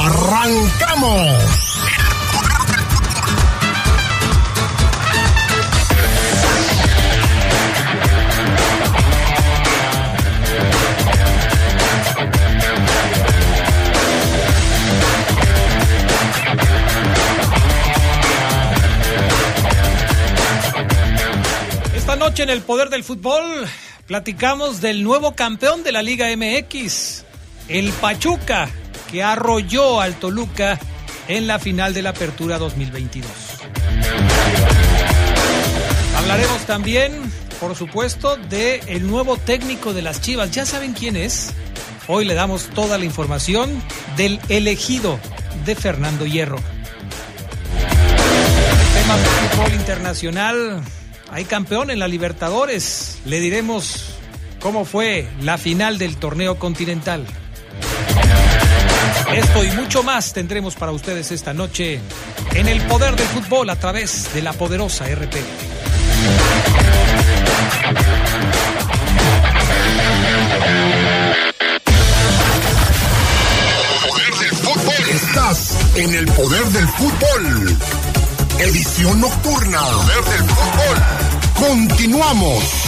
¡Arrancamos! Esta noche en el Poder del Fútbol platicamos del nuevo campeón de la Liga MX, el Pachuca, que arrolló al Toluca en la final de la Apertura 2022. Hablaremos también, por supuesto, de el nuevo técnico de las Chivas. ¿Ya saben quién es? Hoy le damos toda la información del elegido de Fernando Hierro. Temas de fútbol internacional. Hay campeón en la Libertadores. Le diremos cómo fue la final del torneo continental. Esto y mucho más tendremos para ustedes esta noche en el poder del fútbol a través de la poderosa RP. Estás en el poder del fútbol. Edición nocturna. Poder del fútbol. Continuamos.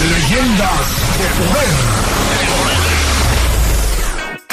Leyendas de poder.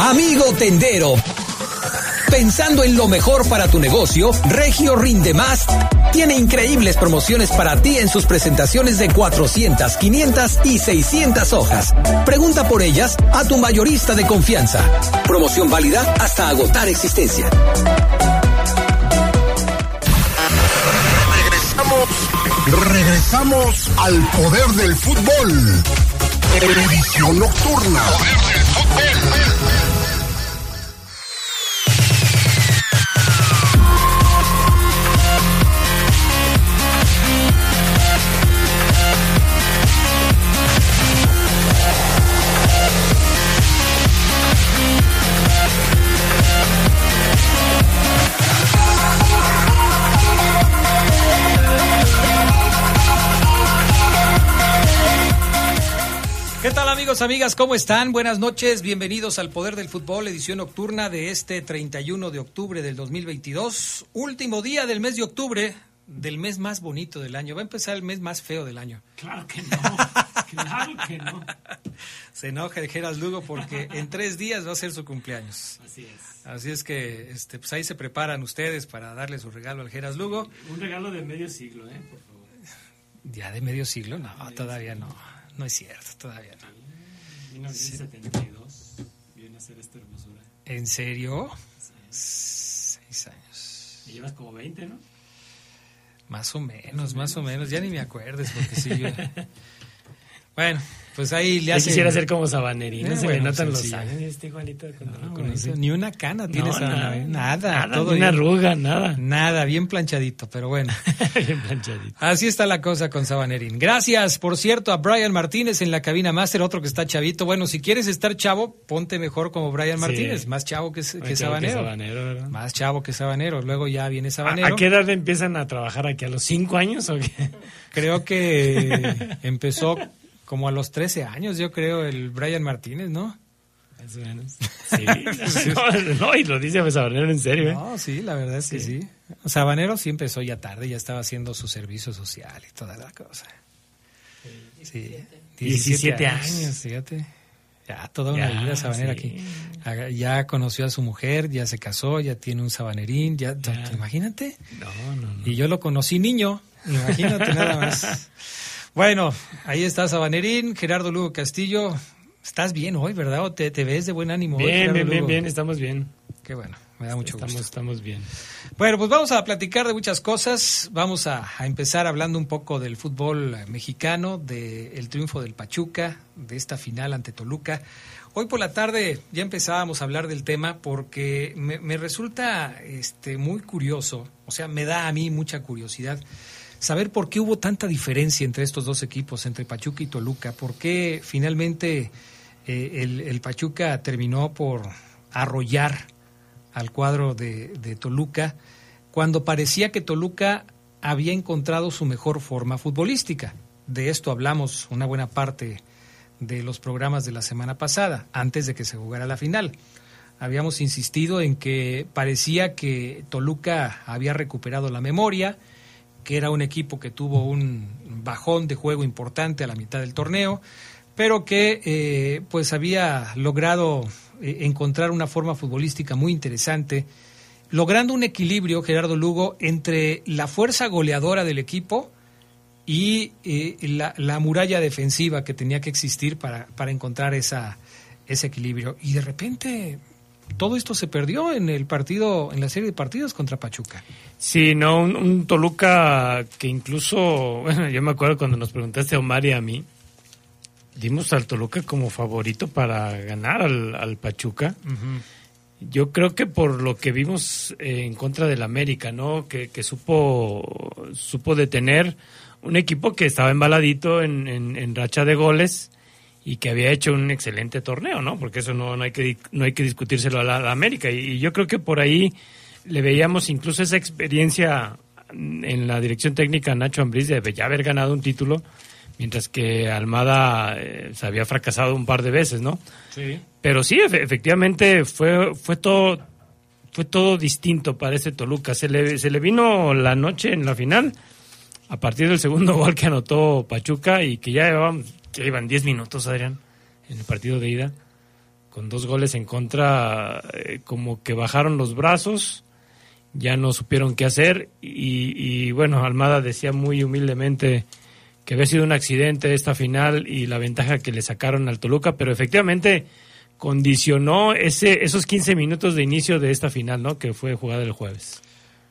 Amigo tendero. Pensando en lo mejor para tu negocio, Regio Rinde Más tiene increíbles promociones para ti en sus presentaciones de 400, 500 y 600 hojas. Pregunta por ellas a tu mayorista de confianza. Promoción válida hasta agotar existencia. Regresamos. Regresamos al poder del fútbol. Edición nocturna. Poder del fútbol. Amigos, amigas? ¿Cómo están? Buenas noches, bienvenidos al Poder del Fútbol, edición nocturna de este 31 de octubre del 2022, último día del mes de octubre, del mes más bonito del año. Va a empezar el mes más feo del año. Claro que no, claro que no. Se enoja el Geras Lugo porque en tres días va a ser su cumpleaños. Así es. Así es que este, pues ahí se preparan ustedes para darle su regalo al Geras Lugo. Un regalo de medio siglo, ¿eh? Por favor. ¿Ya de medio siglo? No, todavía no. No es cierto, todavía no. 1972 viene a ser esta hermosura. ¿En serio? Seis años. Y llevas como 20, ¿no? Más o menos, más o menos. Ya ni me acuerdes porque sí, yo... Bueno, pues ahí le hace. quisiera ser como Sabaneri, no Eh, se bueno, le notan los sencillo. años. Este conocí. eso, Ni una cana tiene No, esa nada. Nada, todo ni una arruga, nada. Nada, bien planchadito, pero bueno. Bien planchadito. Así está la cosa con Sabanerín. Gracias, por cierto, a Brian Martínez en la cabina máster, otro que está chavito. Bueno, si quieres estar chavo, ponte mejor como Brian Sí. Martínez, más chavo que, Sabanero. Más chavo que Sabanero. Luego ya viene ¿A, Sabanero. a qué edad empiezan a trabajar aquí? ¿A los cinco años o qué? Creo que empezó como a los 13 años, yo creo, el Brian Martínez, ¿no? Más o menos. Sí. no, no, y lo dice Sabanero en serio, ¿eh? No, sí, la verdad es que sí. Sabanero sí empezó ya tarde, ya estaba haciendo su servicio social y toda la cosa. Sí, 17 años. fíjate. Ya toda una Ya, vida sabanera sí. aquí. Ah, Ya conoció a su mujer, ya se casó, ya tiene un sabanerín, ya, Ya. imagínate. No, no, no. Y yo lo conocí niño, imagínate nada más. Bueno, ahí está Sabanerín, Gerardo Lugo Castillo. Estás bien hoy, ¿verdad? ¿O te, te ves de buen ánimo hoy, Bien, Gerardo bien, bien, bien, estamos bien. Qué bueno, me da mucho estamos, gusto. estamos bien. Bueno, pues vamos a platicar de muchas cosas. Vamos a, a empezar hablando un poco del fútbol mexicano, del triunfo del Pachuca, de esta final ante Toluca. Hoy por la tarde ya empezábamos a hablar del tema porque me, me resulta este, muy curioso, o sea, me da a mí mucha curiosidad saber por qué hubo tanta diferencia entre estos dos equipos, entre Pachuca y Toluca, por qué finalmente eh, el, Pachuca terminó por arrollar al cuadro de Toluca cuando parecía que Toluca había encontrado su mejor forma futbolística. De esto hablamos una buena parte de los programas de la semana pasada, antes de que se jugara la final. Habíamos insistido en que parecía que Toluca había recuperado la memoria, que era un equipo que tuvo un bajón de juego importante a la mitad del torneo, pero que eh, pues había logrado eh, encontrar una forma futbolística muy interesante, logrando un equilibrio, Gerardo Lugo, entre la fuerza goleadora del equipo y eh, la, la muralla defensiva que tenía que existir para, para encontrar esa, ese equilibrio. Y de repente todo esto se perdió en el partido, en la serie de partidos contra Pachuca. Sí, no, un, un Toluca que incluso, bueno, yo me acuerdo cuando nos preguntaste a Omar y a mí, dimos al Toluca como favorito para ganar al, al Pachuca. Yo creo que por lo que vimos eh, en contra del América, ¿no? Que, que supo, supo detener un equipo que estaba embaladito en, en, en racha de goles y que había hecho un excelente torneo, ¿no? Porque eso no, no hay que no hay que discutírselo a la, a la América y, y yo creo que por ahí le veíamos incluso esa experiencia en la dirección técnica a Nacho Ambriz de ya haber ganado un título, mientras que Almada eh, se había fracasado un par de veces, ¿no? Sí. Pero sí, efe- efectivamente fue fue todo fue todo distinto para ese Toluca. Se le, se le vino la noche en la final a partir del segundo gol que anotó Pachuca y que ya llevaban, ya iban 10 minutos, Adrián, en el partido de ida, con dos goles en contra, eh, como que bajaron los brazos, ya no supieron qué hacer y, y, bueno, Almada decía muy humildemente que había sido un accidente esta final y la ventaja que le sacaron al Toluca, pero efectivamente condicionó ese, esos 15 minutos de inicio de esta final, ¿no? Que fue jugada el jueves.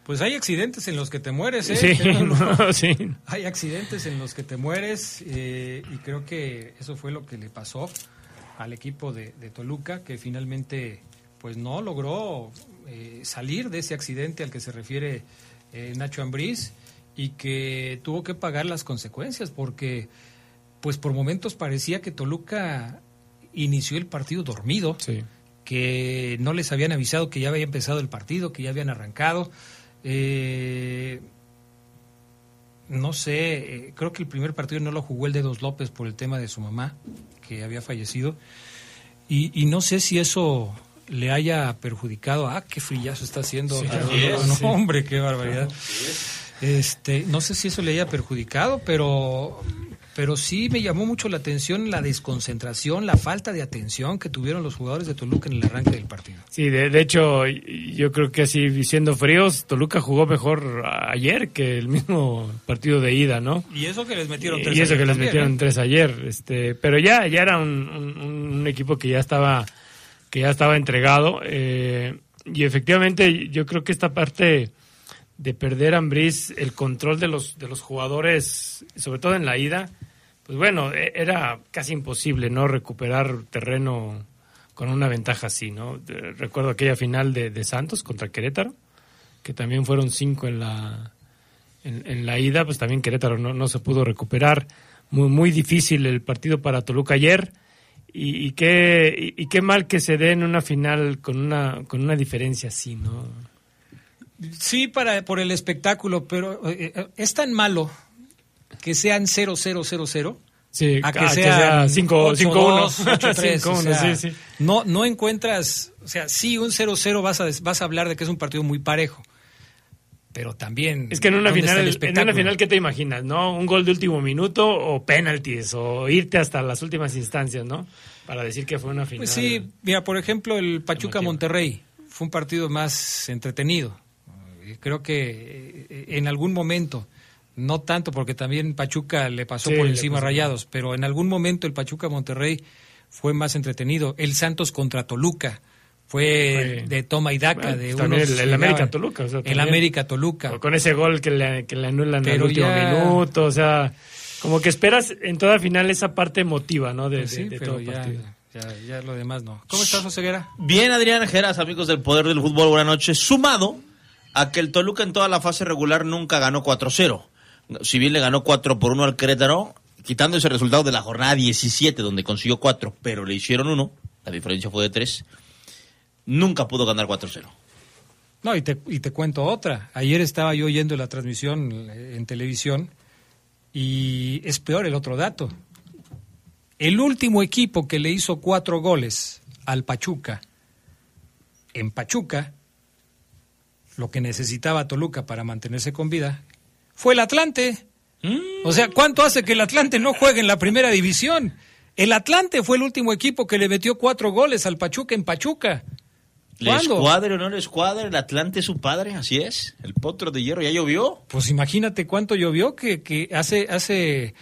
Pues hay accidentes en los que te mueres, ¿eh? Sí, no, sí. Hay accidentes en los que te mueres eh, y creo que eso fue lo que le pasó al equipo de, de Toluca, que finalmente pues no logró eh, salir de ese accidente al que se refiere eh, Nacho Ambriz y que tuvo que pagar las consecuencias porque pues por momentos parecía que Toluca inició el partido dormido Sí. que no les habían avisado que ya había empezado el partido, que ya habían arrancado. Eh, no sé, eh, creo que el primer partido no lo jugó el Dedos López por el tema de su mamá, que había fallecido. Y, y no sé si eso le haya perjudicado. Ah, qué frillazo está haciendo. Sí, es, no, sí. hombre, qué barbaridad. Este, no sé si eso le haya perjudicado, pero, pero sí me llamó mucho la atención la desconcentración, la falta de atención que tuvieron los jugadores de Toluca en el arranque del partido. Sí, de, de hecho, yo creo que así siendo fríos, Toluca jugó mejor ayer que el mismo partido de ida, ¿no? Y eso que les metieron y eso que les metieron tres ayer, este, pero ya, ya era un, un- un equipo que ya estaba, que ya estaba entregado, eh, y efectivamente yo creo que esta parte de perder a Ambriz, el control de los, de los jugadores, sobre todo en la ida, pues bueno, e- era casi imposible no recuperar terreno con una ventaja así, ¿no? Recuerdo aquella final de, de Santos contra Querétaro, que también fueron cinco en la, en, la ida, pues también Querétaro no, no se pudo recuperar. Muy, muy difícil el partido para Toluca ayer. Y, qué, y, y qué mal que se dé en una final con una, con una diferencia así, ¿no? Sí, para, por el espectáculo, pero eh, eh, es tan malo que sean 0-0-0-0 Sí, a que a que sean sea 5-1. 8-2, 8-3, o 5-1, sea, sí, sí. No, no encuentras, o sea, sí, un 0-0 vas a, vas a hablar de que es un partido muy parejo, pero también... Es que en una ¿dónde está final, en una final, ¿qué te imaginas? ¿No? Un gol de último minuto o penaltis o irte hasta las últimas instancias, ¿no? Para decir que fue una final. Pues sí, mira, por ejemplo, el Pachuca-Monterrey fue un partido más entretenido. Creo que eh, en algún momento, no tanto porque también Pachuca le pasó Sí, por encima pasó. Rayados, pero en algún momento el Pachuca-Monterrey fue más entretenido. El Santos contra Toluca fue de toma y daca. Bueno, de pues unos el- el o sea, el también. América-Toluca. Con ese gol que le, que le anulan Pero al último ya- minuto, o sea, como que esperas en toda final esa parte emotiva, ¿no? De, Pues sí, de- de pero todo ya, partido. ya, ya lo demás no. ¿Cómo estás, Joseguera? Bien, Adrián Geras, amigos del Poder del Fútbol, buenas noches. Sumado a que el Toluca en toda la fase regular nunca ganó 4-0. Si bien le ganó 4 por 1 al Querétaro, quitando ese resultado de la jornada 17, donde consiguió 4, pero le hicieron 1, la diferencia fue de 3, nunca pudo ganar 4-0. No, y te, y te cuento otra. Ayer estaba yo oyendo la transmisión eh, en televisión y es peor el otro dato. El último equipo que le hizo cuatro goles al Pachuca, en Pachuca, lo que necesitaba Toluca para mantenerse con vida, fue el Atlante. O sea, ¿cuánto hace que el Atlante no juegue en la primera división? El Atlante fue el último equipo que le metió cuatro goles al Pachuca en Pachuca. ¿Le ¿Cuándo? escuadre o no le escuadre? El Atlante es su padre, así es. El potro de hierro ya llovió. Pues imagínate cuánto llovió que, que hace, hace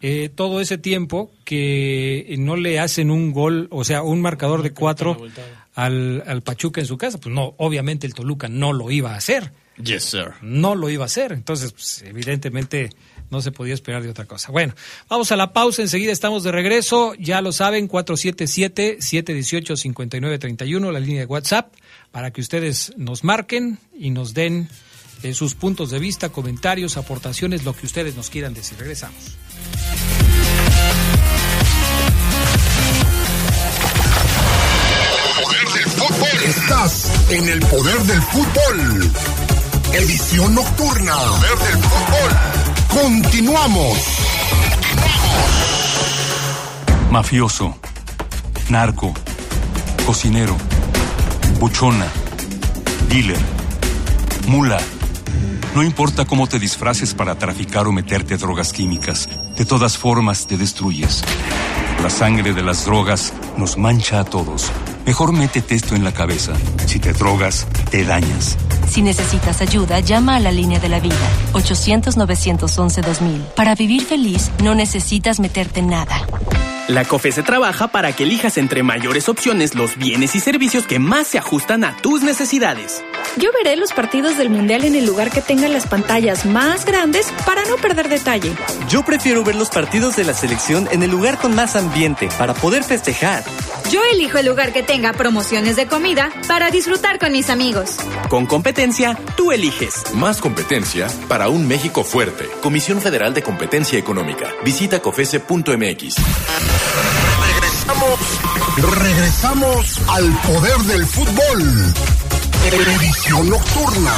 eh, todo ese tiempo que no le hacen un gol, o sea, un marcador de cuatro al, al Pachuca en su casa. Pues no, obviamente el Toluca no lo iba a hacer. Yes, sir. No lo iba a hacer. Entonces, pues, evidentemente no se podía esperar de otra cosa. Bueno, vamos a la pausa. Enseguida estamos de regreso. Ya lo saben, 477-718-5931, la línea de WhatsApp, para que ustedes nos marquen y nos den eh, sus puntos de vista, comentarios, aportaciones, lo que ustedes nos quieran decir. Regresamos. Poder del fútbol. Estás en el poder del fútbol. Edición nocturna. Del fútbol. Continuamos. Mafioso, narco, cocinero, buchona, dealer, mula. No importa cómo te disfraces para traficar o meterte drogas químicas, de todas formas te destruyes. La sangre de las drogas nos mancha a todos. Mejor métete esto en la cabeza. Si te drogas, te dañas. Si necesitas ayuda, llama a la línea de la vida, 800-911-2000. Para vivir feliz, no necesitas meterte en nada. La COFESE trabaja para que elijas entre mayores opciones los bienes y servicios que más se ajustan a tus necesidades. Yo veré los partidos del Mundial en el lugar que tenga las pantallas más grandes para no perder detalle. Yo prefiero ver los partidos de la selección en el lugar con más ambiente para poder festejar. Yo elijo el lugar que tenga promociones de comida para disfrutar con mis amigos. Con competencia, tú eliges. Más competencia para un México fuerte. Comisión Federal de Competencia Económica. Visita cofese.mx. Regresamos, regresamos al poder del fútbol. Edición nocturna.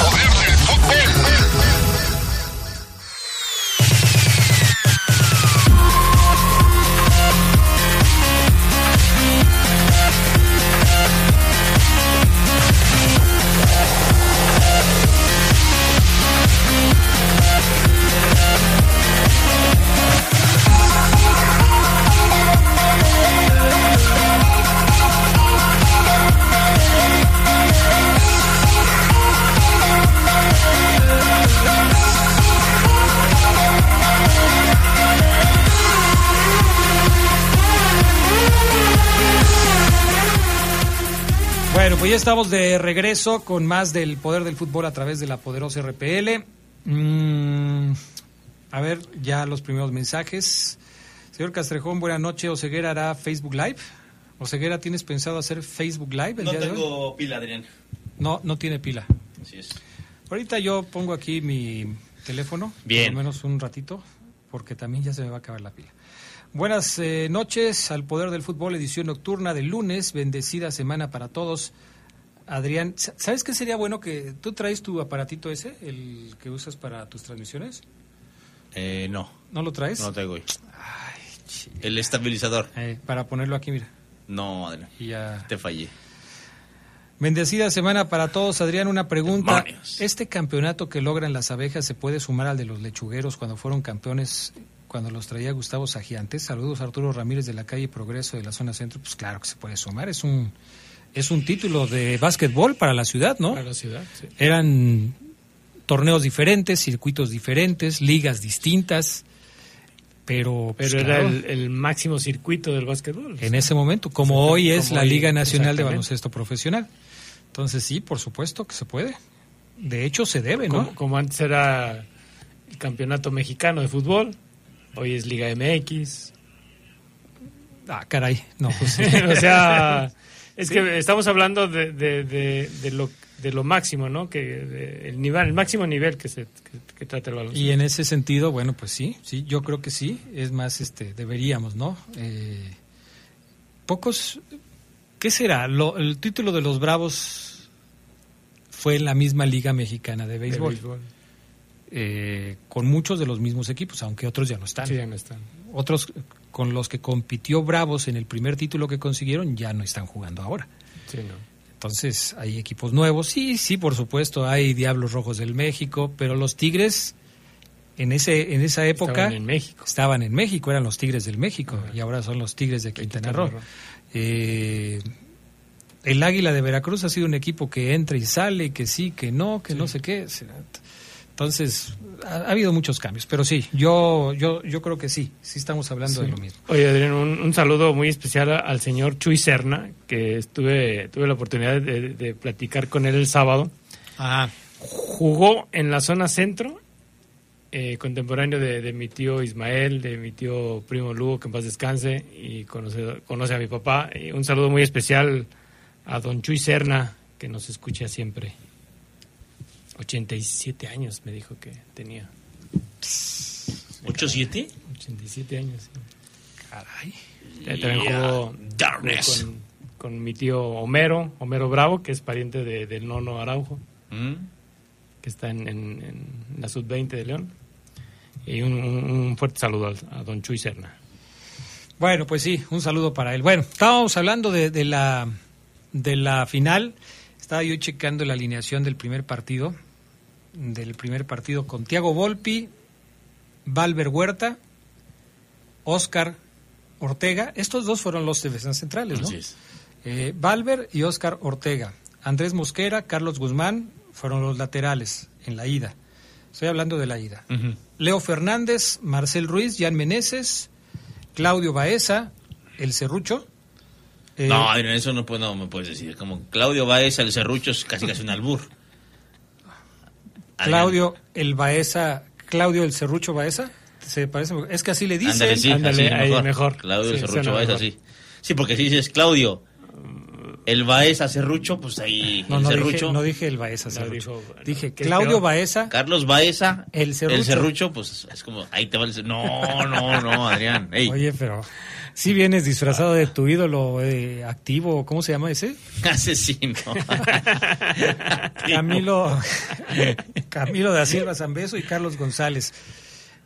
Bueno, pues ya estamos de regreso con más del poder del fútbol a través de la poderosa RPL. Mm, a ver, ya los primeros mensajes. Señor Castrejón, buena noche. Oseguera hará Facebook Live. Oseguera, ¿tienes pensado hacer Facebook Live el No día de hoy? tengo pila, Adrián. No, no tiene pila. Así es. Ahorita yo pongo aquí mi teléfono, Bien. por lo menos un ratito, porque también ya se me va a acabar la pila. Buenas eh, noches al Poder del Fútbol, edición nocturna del lunes, bendecida semana para todos. Adrián, sa- ¿sabes qué sería bueno que tú traes tu aparatito ese, el que usas para tus transmisiones? Eh, no. ¿No lo traes? No lo traigo hoy. El estabilizador. Eh, para ponerlo aquí, mira. No, Adrián. Ya. Te fallé. Bendecida semana para todos. Adrián, una pregunta. Demonios. ¿Este campeonato que logran las abejas se puede sumar al de los lechugueros cuando fueron campeones, cuando los traía Gustavo Sagiantes? Saludos Arturo Ramírez de la calle Progreso de la zona centro. Pues claro que se puede sumar. Es un, es un título de básquetbol para la ciudad, ¿no? Para la ciudad, sí. Eran torneos diferentes, circuitos diferentes, ligas distintas, pero, pues, Pero era el, el máximo circuito del básquetbol. en ese momento, como hoy es Como la hoy, Liga Nacional de. Baloncesto Profesional. Entonces sí, por supuesto que se puede. De hecho, se debe, ¿no? Como, como antes era el campeonato mexicano de fútbol, hoy es Liga MX. Ah, caray, no, pues o sea, es Sí. que estamos hablando de, de, de, de lo, de lo máximo, ¿no? Que de- el nivel, el máximo nivel que se que, que trata el baloncesto. Y en ese sentido, bueno, pues sí, sí, yo creo que sí. Es más, este, deberíamos, ¿no? Eh, pocos, ¿qué será? Lo- el título de los Bravos fue en la misma Liga Mexicana de de Béisbol, béisbol. Eh, con muchos de los mismos equipos, aunque otros ya no están. Sí, ya no están. Otros con los que compitió Bravos en el primer título que consiguieron ya no están jugando ahora. Sí, no. Entonces hay equipos nuevos, sí, sí, por supuesto, hay Diablos Rojos del México, pero los Tigres en ese en esa época Estaban en México. estaban en México, eran los Tigres del México y ahora son los Tigres de Quintana Roo. Roo. Eh, el Águila de Veracruz ha sido un equipo que entra y sale, que sí, que no, que no sé qué. Entonces ha, ha habido muchos cambios, pero sí, yo yo yo creo que sí, sí estamos hablando de lo mismo. Oye, Adrián, un, un saludo muy especial al señor Chuy Serna, que estuve, tuve la oportunidad de, de platicar con él el sábado. Ah, Jugó en la zona centro, eh, contemporáneo de, de mi tío Ismael, de mi tío primo Lugo, que en paz descanse, y conoce, conoce a mi papá. Y un saludo muy especial a don Chuy Serna, que nos escucha siempre. 87 años me dijo que tenía. ¿8-7? 87 años. sí. Caray. Eh, También Yeah, jugó, darkness. jugó con, con mi tío Homero, Homero Bravo, que es pariente de- del nono Araujo, ¿Mm? que está en, en- en la sub-20 de León. Y un, un- un fuerte saludo al- a, don Chuy Serna. Bueno, pues sí, un saludo para él. Bueno, estábamos hablando de, de la de la final. Estaba yo checando la alineación del primer partido, del primer partido con Tiago Volpi, Valver Huerta, Oscar Ortega. Estos dos fueron los defensas centrales, ¿no? Eh, Valver y Oscar Ortega. Andrés Mosquera, Carlos Guzmán fueron los laterales en la ida. Estoy hablando de la ida. Leo Fernández, Marcel Ruiz, Jan Meneses, Claudio Baeza, El Cerrucho. eh, No, Adrián, eso no, no me puedes decir. Como Claudio Baez, el serrucho es casi casi un albur. Claudio el Baeza, Claudio el Cerrucho Baeza. Se parece, es que así le dicen. Ándale, sí, Ándale, así, ahí mejor. mejor. Claudio Sí, Serrucho suena Baez, mejor. así. Sí, porque si dices Claudio, el Baez a Serrucho, pues ahí No, el no dije, no dije el Baeza No, Cerrucho. dijo- dije ¿qué es Claudio? Baeza, Carlos Baeza, El Serrucho. pues es como, ahí te va el No, no, no, Adrián. Ey, Oye, pero si vienes disfrazado de tu ídolo eh, activo, ¿cómo se llama ese? asesino. Camilo, Camilo da Silva Zambeso y Carlos González.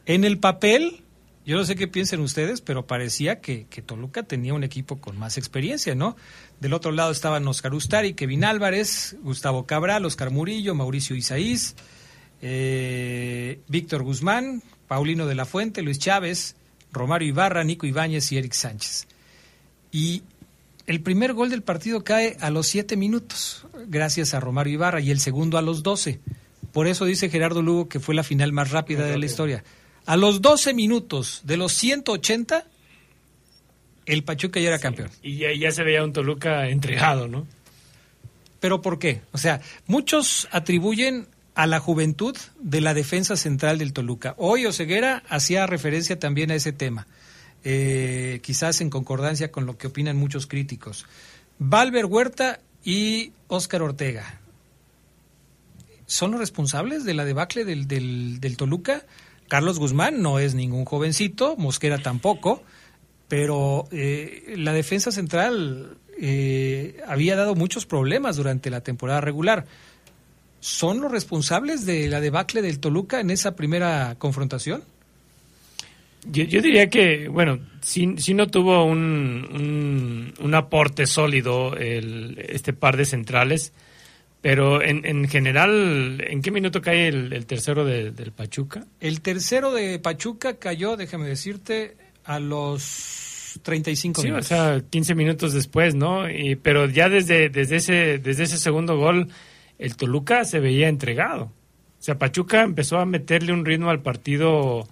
En el papel, yo no sé qué piensen ustedes, pero parecía que, que Toluca tenía un equipo con más experiencia, ¿no? Del otro lado estaban Oscar Ustari, Kevin Álvarez, Gustavo Cabral, Oscar Murillo, Mauricio Isaís, eh, Víctor Guzmán, Paulino de la Fuente, Luis Chávez, Romario Ibarra, Nico Ibáñez y Eric Sánchez. Y el primer gol del partido cae a los siete minutos, gracias a Romario Ibarra, y el segundo a los 12. Por eso dice Gerardo Lugo que fue la final más rápida de la historia. A los 12 minutos de los 180, el Pachuca ya era campeón. Y ya, ya se veía un Toluca entregado, ¿no? ¿Pero por qué? O sea, muchos atribuyen a la juventud de la defensa central del Toluca. Hoy Oseguera hacía referencia también a ese tema. eh, quizás en concordancia con lo que opinan muchos críticos. Valver Huerta y Óscar Ortega. ¿Son los responsables de la debacle del, del, Toluca? Carlos Guzmán no es ningún jovencito, Mosquera tampoco, pero eh, la defensa central eh, había dado muchos problemas durante la temporada regular. ¿Son los responsables de la debacle del Toluca en esa primera confrontación? Yo, yo diría que, bueno, sí, sí no tuvo un, un, un aporte sólido el, este par de centrales, pero en, en general, ¿en qué minuto cae el, el tercero de, del Pachuca? El tercero de Pachuca cayó, déjame decirte, a los 35 Sí, minutos. o sea, 15 minutos después, ¿no? Y, pero ya desde, desde, ese, desde ese segundo gol, el Toluca se veía entregado. O sea, Pachuca empezó a meterle un ritmo al partido,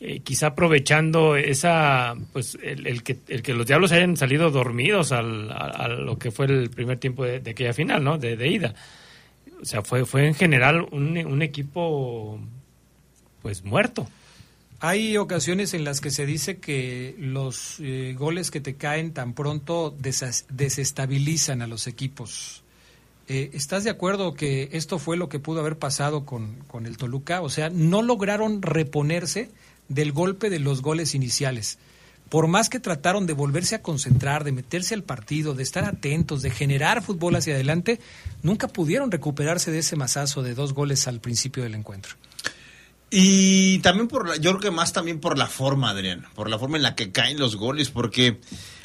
eh, quizá aprovechando esa, pues, el, que, el que los diablos hayan salido dormidos al, a, lo que fue el primer tiempo de, aquella final, ¿no? De, ida. O sea, fue, fue en general un, equipo, pues, muerto. Hay ocasiones en las que se dice que los eh, goles que te caen tan pronto desestabilizan a los equipos. Eh, ¿Estás de acuerdo que esto fue lo que pudo haber pasado con, con el Toluca? O sea, no lograron reponerse del golpe de los goles iniciales. Por más que trataron de volverse a concentrar, de meterse al partido, de estar atentos, de generar fútbol hacia adelante, nunca pudieron recuperarse de ese mazazo de dos goles al principio del encuentro. Y también por yo creo que más también por la forma, Adrián, por la forma en la que caen los goles, porque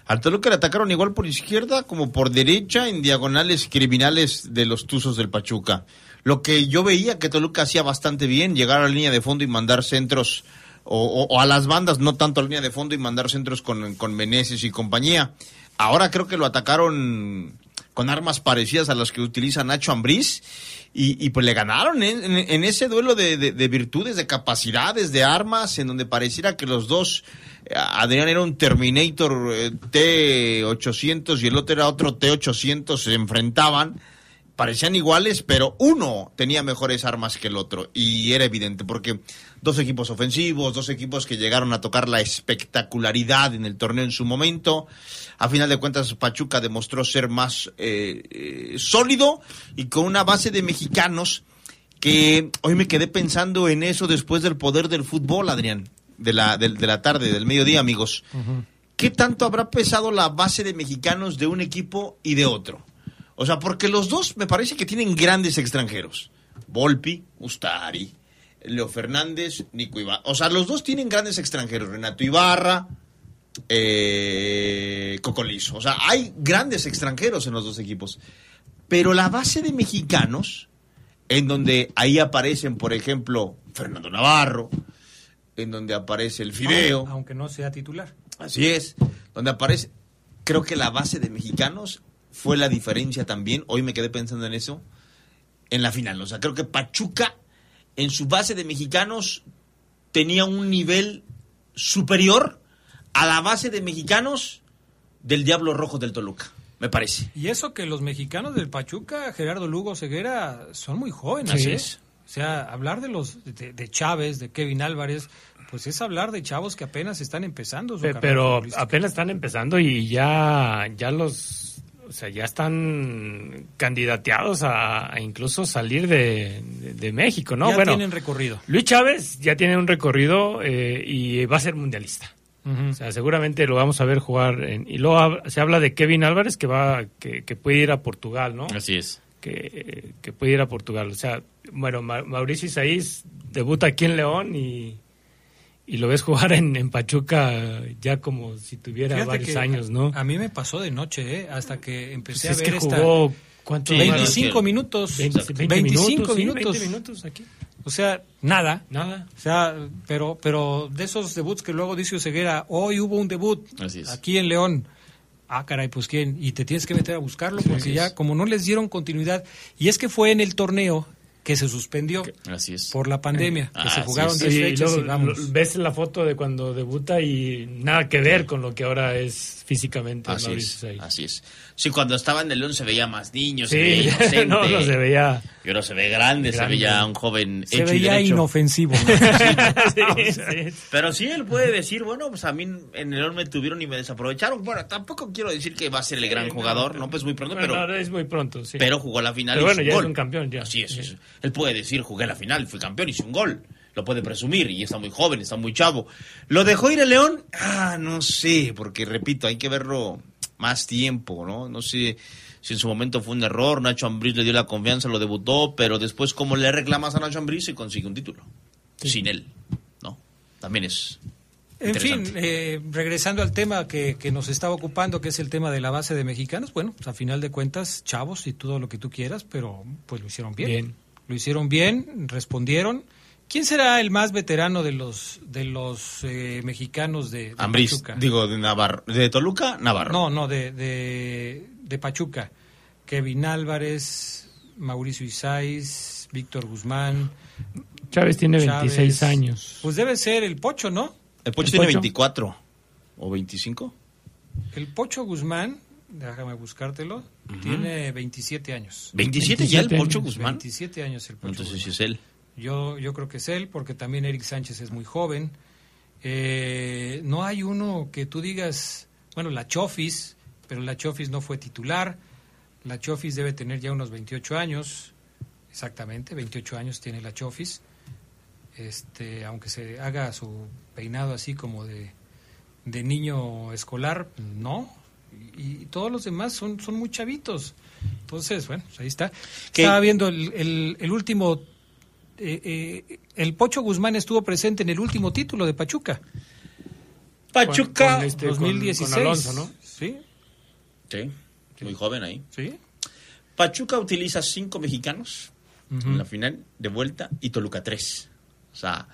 al Toluca le atacaron igual por izquierda como por derecha en diagonales criminales de los Tuzos del Pachuca. Lo que yo veía que Toluca hacía bastante bien, llegar a la línea de fondo y mandar centros, o, a las bandas, no tanto a la línea de fondo y mandar centros con, con Meneses y compañía. Ahora creo que lo atacaron con armas parecidas a las que utiliza Nacho Ambriz y, pues le ganaron en, ese duelo de, de- de virtudes, de capacidades, de armas, en donde pareciera que los dos, Adrián era un Terminator eh, T-800 y el otro era otro T-800, se enfrentaban, parecían iguales, pero uno tenía mejores armas que el otro y era evidente porque dos equipos ofensivos, dos equipos que llegaron a tocar la espectacularidad en el torneo en su momento. A final de cuentas, Pachuca demostró ser más eh, eh, sólido y con una base de mexicanos que hoy me quedé pensando en eso después del poder del fútbol, Adrián, de la, de la tarde, del mediodía, amigos. ¿Qué tanto habrá pesado la base de mexicanos de un equipo y de otro? O sea, porque los dos me parece que tienen grandes extranjeros. Volpi, Ustari, Leo Fernández, Nico Ibarra. O sea, los dos tienen grandes extranjeros. Renato Ibarra, eh, Cocolizo. O sea, hay grandes extranjeros en los dos equipos. Pero la base de mexicanos, en donde ahí aparecen, por ejemplo, Fernando Navarro, en donde aparece el Fideo. Aunque no sea titular. Así es, donde aparece, creo que la base de mexicanos fue la diferencia también, hoy me quedé pensando en eso, en la final. O sea, creo que Pachuca en su base de mexicanos tenía un nivel superior a la base de mexicanos del Diablo Rojo del Toluca, me parece. Y eso que los mexicanos del Pachuca, Gerardo Lugo, Ceguera, son muy jóvenes. Así ¿eh? es. O sea, hablar de los de, de Chávez, de Kevin Álvarez, pues es hablar de chavos que apenas están empezando su Pero apenas están empezando y ya, ya los, o sea, ya están candidateados a, a incluso salir de, de- de México, ¿no? Ya bueno, tienen recorrido. Luis Chávez ya tiene un recorrido eh, y va a ser mundialista. O sea, seguramente lo vamos a ver jugar. En, y luego hab- se habla de Kevin Álvarez que va, que, que puede ir a Portugal, ¿no? Así es. Que, que puede ir a Portugal. O sea, bueno, Ma- Mauricio Isaías debuta aquí en León y, y lo ves jugar en, en Pachuca ya como si tuviera Fíjate varios años, ¿no? A mí me pasó de noche, ¿eh? hasta que empecé Pues a es ver que esta... jugó, ¿cuánto? 25 minutos. 20, 20 25 minutos, sí, minutos. 20 minutos aquí. O sea, nada. Nada. O sea, pero, pero de esos debuts que luego dice Ceguera, hoy hubo un debut Así es. aquí en León. Ah, caray, pues quién. Y te tienes que meter a buscarlo porque ya, como no les dieron continuidad. Y es que fue en el torneo que se suspendió Así es. por la pandemia, que se jugaron es. 10 Y fechas luego y vamos. ves la foto de cuando debuta y nada que ver con lo que ahora es físicamente Así Mauricio es, así es. Sí, cuando estaba en el León se veía más niño, se Sí, veía inocente. no, no, se veía- Y ahora se ve grande, se veía un joven Se hecho y veía derecho. inofensivo. ¿no? Sí, sí. Pero sí, él puede decir, bueno, pues a mí en el León me tuvieron y me desaprovecharon. Bueno, tampoco quiero decir que va a ser el gran jugador, no. Pues muy pronto, Bueno, pero... es muy pronto, sí. Pero jugó la final Pero y bueno, hizo ya un es gol. un campeón, ya. Así es, Sí. eso. Él puede decir, jugué la final, fui campeón, hice un gol. Lo puede presumir y está muy joven, está muy chavo. ¿Lo dejó ir el León? Ah, no sé, porque repito, hay que verlo más tiempo, ¿no? No sé si en su momento fue un error, Nacho Ambriz le dio la confianza, lo debutó, pero después como le reclamas a Nacho Ambriz se consigue un título. Sin él, ¿no? También es En fin, eh, regresando al tema que, que nos estaba ocupando, que es el tema de la base de mexicanos, bueno, pues a final de cuentas, chavos y todo lo que tú quieras, pero pues lo hicieron bien. Bien. Lo hicieron bien, respondieron. ¿Quién será el más veterano de los de los eh, mexicanos de, de Ambriz, Pachuca? digo, de Navarro. ¿De Toluca? Navarro. No, no, de, de, de Pachuca. Kevin Álvarez, Mauricio Isais, Víctor Guzmán. Chávez tiene Chávez. 26 años. Pues debe ser el Pocho, ¿no? El Pocho ¿El tiene Pocho? 24 o 25. El Pocho Guzmán, déjame buscártelo, tiene 27 años. 27 ya el 27 Pocho años. Guzmán. 27 años el Pocho Entonces Guzmán. es él. Yo, yo creo que es él, porque también Eric Sánchez es muy joven. Eh, no hay uno que tú digas, bueno, la Chofis, pero la Chofis no fue titular. La Chofis debe tener ya unos 28 años, exactamente, 28 años tiene la Chofis. Este, aunque se haga su peinado así como de, de niño escolar, no. Y, y todos los demás son, son muy chavitos. Entonces, bueno, ahí está. ¿Qué? Estaba viendo el, el- el último eh, eh, el Pocho Guzmán estuvo presente en el último título de Pachuca. Pachuca. Con este, con- 2016. con Alonso, ¿no? Sí, Sí, muy joven ahí. sí. Pachuca utiliza cinco mexicanos en la final de vuelta y Toluca tres. O sea,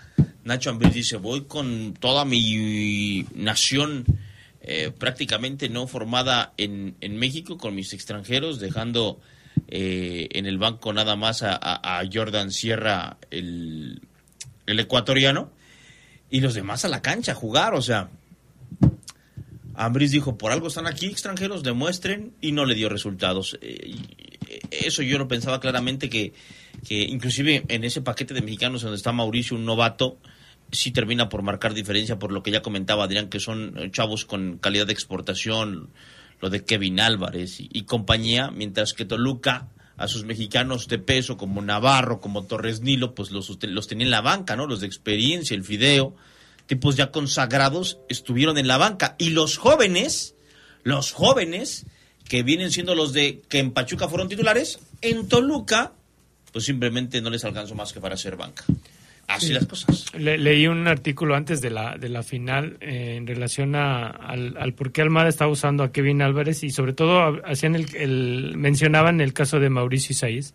Nacho Ambriz dice, voy con toda mi nación eh, prácticamente no formada en, en México, con mis extranjeros, dejando eh, en el banco nada más a, a- Jordan Sierra, el, el ecuatoriano, y los demás a la cancha a jugar. O sea, Ambris dijo, por algo están aquí extranjeros, demuestren, y no le dio resultados. Eh, eso yo lo pensaba claramente que, que inclusive en ese paquete de mexicanos donde está Mauricio, un novato, sí termina por marcar diferencia por lo que ya comentaba Adrián, que son chavos con calidad de exportación, lo de Kevin Álvarez y, compañía, mientras que Toluca a sus mexicanos de peso como Navarro, como Torres Nilo, pues los, los tenía en la banca, ¿no? Los de experiencia, el Fideo, tipos ya consagrados, estuvieron en la banca. Y los jóvenes, los jóvenes, que vienen siendo los de que en Pachuca fueron titulares, en Toluca, pues simplemente no les alcanzó más que para hacer banca. Así Sí. las cosas. Le- leí un artículo antes de la, de la final eh, en relación a, al, al por qué Almada estaba usando a Kevin Álvarez y sobre todo ha- hacían el, el- mencionaban el caso de Mauricio Isaías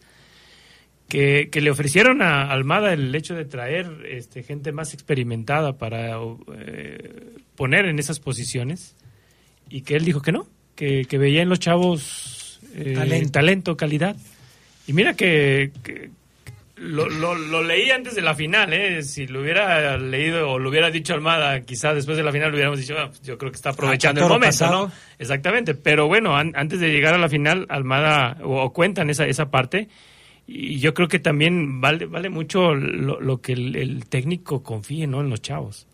que, que le ofrecieron a Almada el hecho de traer este, gente más experimentada para eh, poner en esas posiciones y que él dijo que no, que, que veía en los chavos eh, Talento. talento, calidad. Y mira que, que lo, lo, lo leí antes de la final, ¿eh? Si lo hubiera leído o lo hubiera dicho Almada, quizá después de la final lo hubiéramos dicho, "Ah, pues yo creo que está aprovechando el momento, pasado. ¿no? Exactamente. Pero bueno, an- antes de llegar a la final, Almada, o, o cuentan esa, esa parte, y yo creo que también vale, vale mucho lo, lo que el, el técnico confíe, ¿no? En los chavos.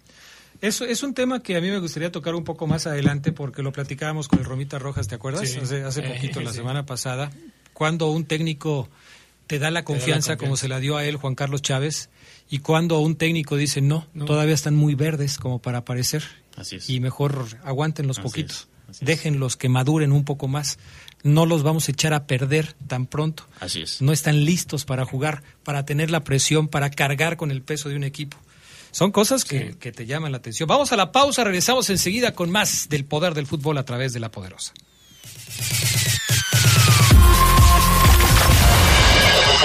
Eso es un tema que a mí me gustaría tocar un poco más adelante porque lo platicábamos con el Romita Rojas, ¿te acuerdas? Sí. Hace, hace Eh, poquito, la sí. semana pasada, cuando un técnico te da la confianza, como confianza. se la dio a él Juan Carlos Chávez y cuando un técnico dice no, No. todavía están muy verdes como para aparecer Así es. y mejor aguanten los Así poquitos, es, así es. déjenlos que maduren un poco más, no los vamos a echar a perder tan pronto. Así es. No están listos para jugar, para tener la presión, para cargar con el peso de un equipo. Son cosas que, que te llaman la atención. Vamos a la pausa, regresamos enseguida con más del poder del fútbol a través de la poderosa.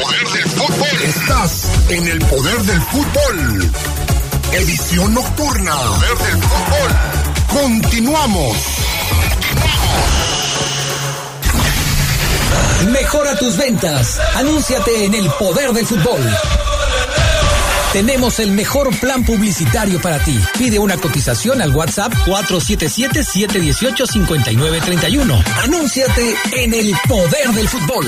Poder del fútbol. Estás en el poder del fútbol. Edición nocturna. Poder del fútbol. Continuamos. Mejora tus ventas. Anúnciate en el poder del fútbol. Tenemos el mejor plan publicitario para ti. Pide una cotización al WhatsApp 477-718-5931. Anúnciate en el poder del fútbol.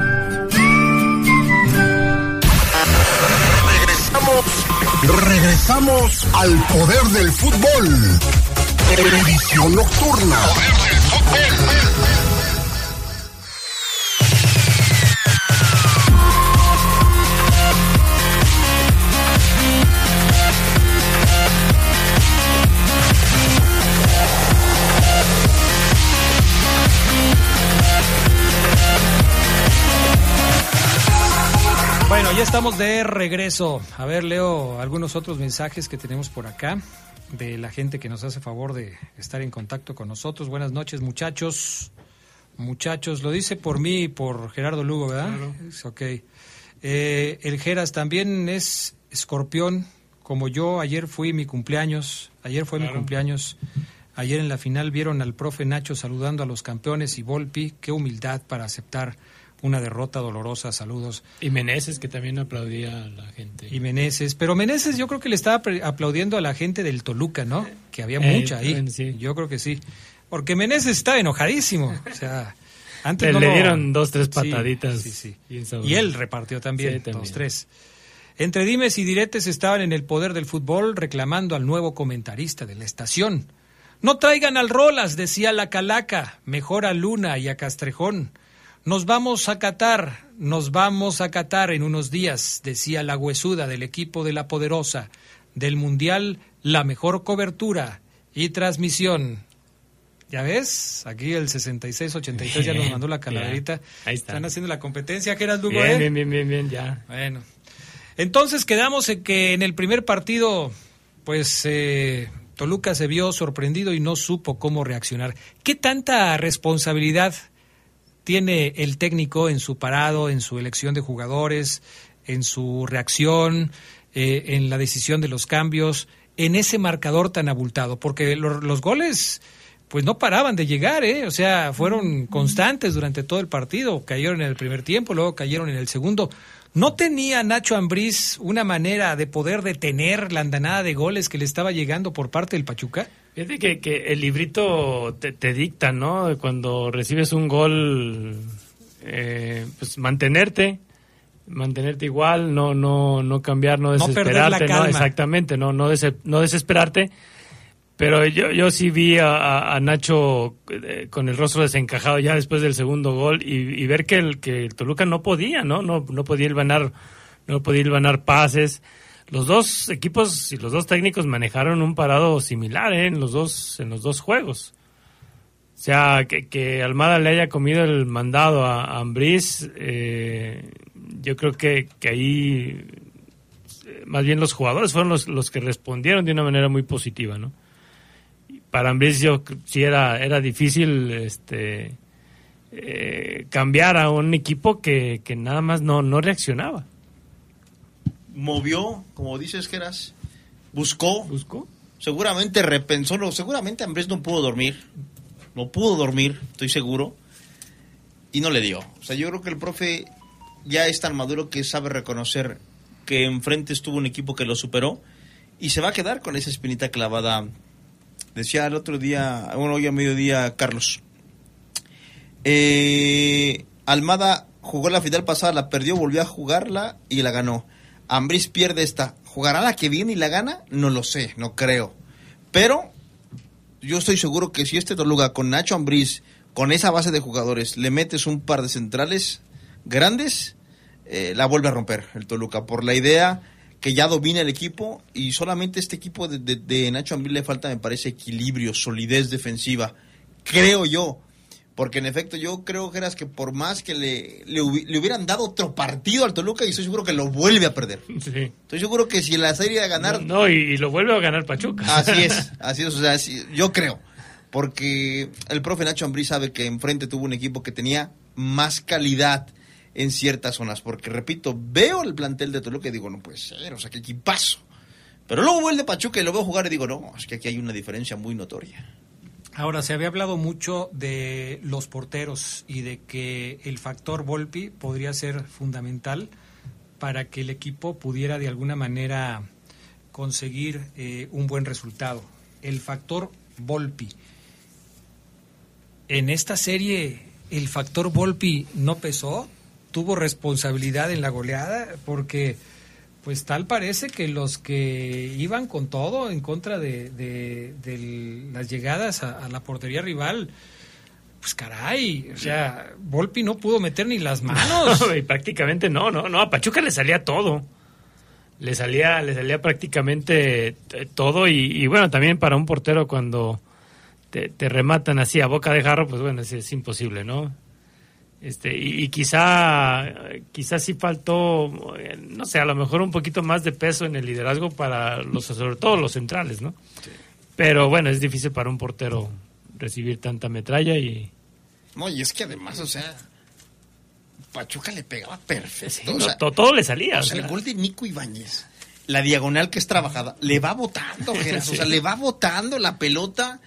Regresamos al poder del fútbol. Edición nocturna. Bueno, ya estamos de regreso. A ver, leo algunos otros mensajes que tenemos por acá de la gente que nos hace favor de estar en contacto con nosotros. Buenas noches, muchachos. Muchachos, lo dice por mí y por Gerardo Lugo, ¿verdad? Claro. Ok. Eh, el Geras también es escorpión, como yo. Ayer fui mi cumpleaños. Ayer fue mi cumpleaños. Ayer en la final vieron al profe Nacho saludando a los campeones y Volpi. Qué humildad para aceptar una derrota dolorosa. Saludos. Y Meneses, que también aplaudía a la gente. Y Meneses. Pero Meneses yo creo que le estaba aplaudiendo a la gente del Toluca, ¿no? Que había Eh, mucha ahí. sí. Yo creo que sí. Porque Meneses estaba enojadísimo. O sea, antes Le- no le lo- dieron dos, tres pataditas sí, sí. bien Y él repartió también, también. dos, tres. Entre dimes y diretes estaban en el poder del fútbol reclamando al nuevo comentarista de la estación. No traigan al Rolas, decía la Calaca, mejor a Luna y a Castrejón. Nos vamos a Qatar, nos vamos a Qatar en unos días, decía la huesuda del equipo de la poderosa. Del Mundial, la mejor cobertura y transmisión. ¿Ya ves? Aquí el 66-83 ya nos mandó la calaverita. Ahí está. Están haciendo la competencia, que eras Lugo, Bien, ¿eh? bien, bien, bien, bien, ya. Bueno. Entonces quedamos en que en el primer partido, pues eh, Toluca se vio sorprendido y no supo cómo reaccionar. ¿Qué tanta responsabilidad tiene el técnico en su parado, en su elección de jugadores, en su reacción, eh, en la decisión de los cambios, en ese marcador tan abultado? Porque lo- los goles pues no paraban de llegar, ¿eh? O sea, fueron constantes durante todo el partido. Cayeron en el primer tiempo, luego cayeron en el segundo. ¿No tenía Nacho Ambriz una manera de poder detener la andanada de goles que le estaba llegando por parte del Pachuca? Fíjate que, que el librito te, te dicta, ¿no? Cuando recibes un gol, eh, pues mantenerte, mantenerte igual, no, no, no cambiar, no No desesperarte, no, calma. exactamente, no, no, dese- no desesperarte. Pero yo, yo sí vi a, a- Nacho eh, con el rostro desencajado ya después del segundo gol y, y ver que el, que el Toluca no podía, ¿no? No, no podía ilvanar, no podía ilvanar pases. Los dos equipos y los dos técnicos manejaron un parado similar ¿eh? en los dos en los dos juegos. O sea, que, que Almada le haya comido el mandado a, a Ambriz, eh, yo creo que, que ahí eh, más bien los jugadores fueron los, los que respondieron de una manera muy positiva, ¿no? Para Ambriz yo sí era, era difícil este, eh, cambiar a un equipo que, que nada más no, no reaccionaba. Movió, como dices, Geras, buscó. Buscó. Seguramente repensó, lo- seguramente Ambrés no pudo dormir. No pudo dormir, estoy seguro. Y no le dio. O sea, yo creo que el profe ya es tan maduro que sabe reconocer que enfrente estuvo un equipo que lo superó y se va a quedar con esa espinita clavada. Decía el otro día, bueno, hoy a mediodía, Carlos. Eh, Almada jugó la final pasada, la perdió, volvió a jugarla y la ganó. Ambris pierde esta. ¿Jugará la que viene y la gana? No lo sé, no creo. Pero yo estoy seguro que si este Toluca con Nacho Ambriz, con esa base de jugadores, le metes un par de centrales grandes, eh, la vuelve a romper el Toluca por la idea que ya domina el equipo y solamente este equipo de, de- Nacho Ambriz le falta, me parece, equilibrio, solidez defensiva. Creo yo. Porque en efecto yo creo, Geras, que por más que le, le, le hubieran dado otro partido al Toluca, y estoy seguro que lo vuelve a perder. Sí. Estoy seguro que si la serie a ganar... No, y, y lo vuelve a ganar Pachuca. Así es, así es, o sea, yo creo. Porque el profe Nacho Ambrí sabe que enfrente tuvo un equipo que tenía más calidad en ciertas zonas. Porque, repito, veo el plantel de Toluca y digo, no puede ser, o sea, qué equipazo. Pero luego vuelve Pachuca y lo veo jugar y digo, no, es que aquí hay una diferencia muy notoria. Ahora, se había hablado mucho de los porteros y de que el factor Volpi podría ser fundamental para que el equipo pudiera de alguna manera conseguir eh, un buen resultado. El factor Volpi. En esta serie, el factor Volpi no pesó, tuvo responsabilidad en la goleada, porque pues tal parece que los que iban con todo en contra de, de- de las llegadas a, a la portería rival, pues caray, o sea, Volpi no pudo meter ni las manos. y prácticamente no, no, no, a Pachuca le salía todo. Le salía, le salía prácticamente eh, todo y, y bueno, también para un portero cuando te, te rematan así a boca de jarro, pues bueno, es, es imposible, ¿no? Este, y, y quizá, quizá sí faltó, eh, no sé, a lo mejor un poquito más de peso en el liderazgo para los, sobre todo los centrales, ¿no? Pero bueno, es difícil para un portero recibir tanta metralla y, No, y es que además, o sea, Pachuca le pegaba perfecto. Sí, o sea, to- todo le salía, O sea, el gol de Nico Ibáñez, la diagonal que es trabajada, le va botando, Geras, o sea, le va botando la pelota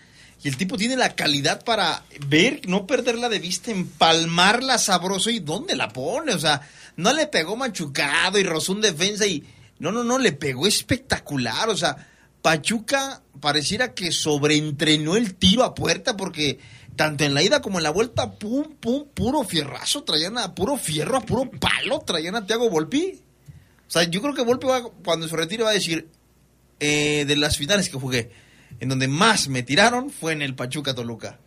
y el tipo tiene la calidad para ver, no perderla de vista, empalmarla sabroso y dónde la pone, o sea, no le pegó machucado y rozó un defensa y no, no, no, le pegó espectacular, o sea, Pachuca pareciera que sobreentrenó el tiro a puerta porque tanto en la ida como en la vuelta, pum, pum, puro fierrazo, traían a puro fierro, a puro palo, traían a Thiago Volpi. O sea, yo creo que Volpi va, cuando se retire va a decir, eh, de las finales que jugué, en donde más me tiraron fue en el Pachuca Toluca.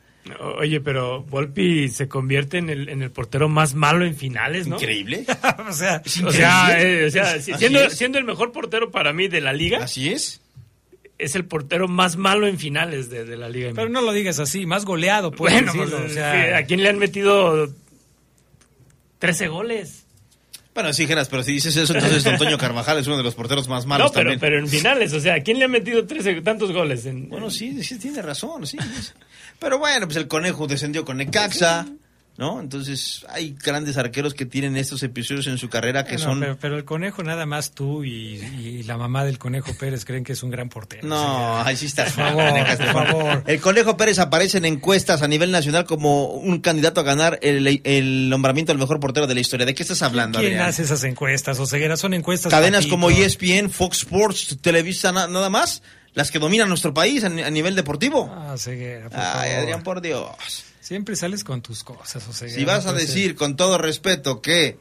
Oye, pero Volpi se convierte en el, en el portero más malo en finales, ¿no? Increíble. o sea, O sea, eh, o sea, siendo, siendo el mejor portero para mí de la liga. Así es. Es el portero más malo en finales de, de la liga. Pero no lo digas así, más goleado, pues. bueno, decirlo, pues, o sea, ¿a quién le han metido 13 goles? Bueno, sí, Geras, pero si dices eso, entonces Antonio Carvajal es uno de los porteros más malos no, pero, también. pero en finales, o sea, ¿a quién le ha metido 13 tantos goles? En, Bueno, sí, sí, tiene razón, sí. sí. Pero bueno, pues el conejo descendió con Necaxa, ¿no? Entonces hay grandes arqueros que tienen estos episodios en su carrera que son... pero, pero el conejo, nada más tú y, y la mamá del conejo Pérez creen que es un gran portero. No, ahí sí estás. Por favor, por favor. El Conejo Pérez aparece en encuestas a nivel nacional como un candidato a ganar el, el nombramiento del mejor portero de la historia. ¿De qué estás hablando, ¿Quién Adrián? hace esas encuestas? Oseguera, son encuestas. Cadenas como ESPN, Fox Sports, Televisa, na- nada más, las que dominan nuestro país a, ni- a nivel deportivo. Ah, Oseguera, por Ay, favor. Adrián, por Dios. Siempre sales con tus cosas, Oseguera. Si vas a no decir con todo respeto que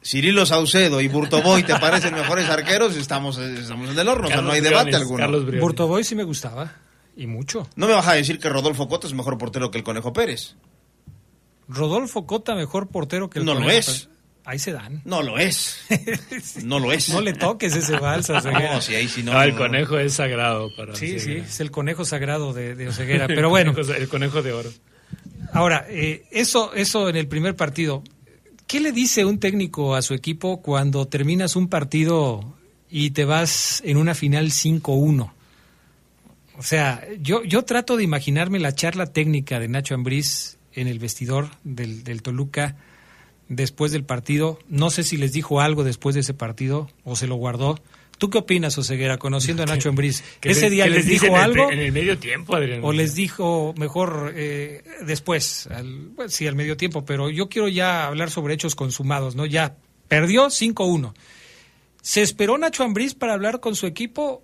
Cirilo Saucedo y Burtoboy te parecen mejores arqueros, estamos, estamos en el horno, o sea, no hay debate alguno. Burtoboy sí me gustaba, y mucho. No me vas a decir que Rodolfo Cota es mejor portero que el Conejo Pérez. Rodolfo Cota, mejor portero que el No lo Conejo es. Pérez. Ahí se dan. No lo es. No lo es. No le toques ese balsa, Oseguera. No, sí, ahí sí no. No, el no, no. conejo es sagrado para Sí, sí, es el conejo sagrado de, de Oseguera. Pero bueno, el conejo de oro. Ahora, eh, eso, eso en el primer partido. ¿Qué le dice un técnico a su equipo cuando terminas un partido y te vas en una final 5-1? O sea, yo, yo trato de imaginarme la charla técnica de Nacho Ambriz en el vestidor del, del Toluca después del partido. No sé si les dijo algo después de ese partido o se lo guardó. ¿Tú qué opinas, Oseguera, conociendo a Nacho Ambriz? ¿Qué ¿Ese les- día les, dijo en el algo? En el medio tiempo, Adrián. ¿O les dijo mejor eh, después? Al, bueno, sí, al medio tiempo, pero yo quiero ya hablar sobre hechos consumados, ¿no? Ya perdió 5-1. ¿Se esperó Nacho Ambriz para hablar con su equipo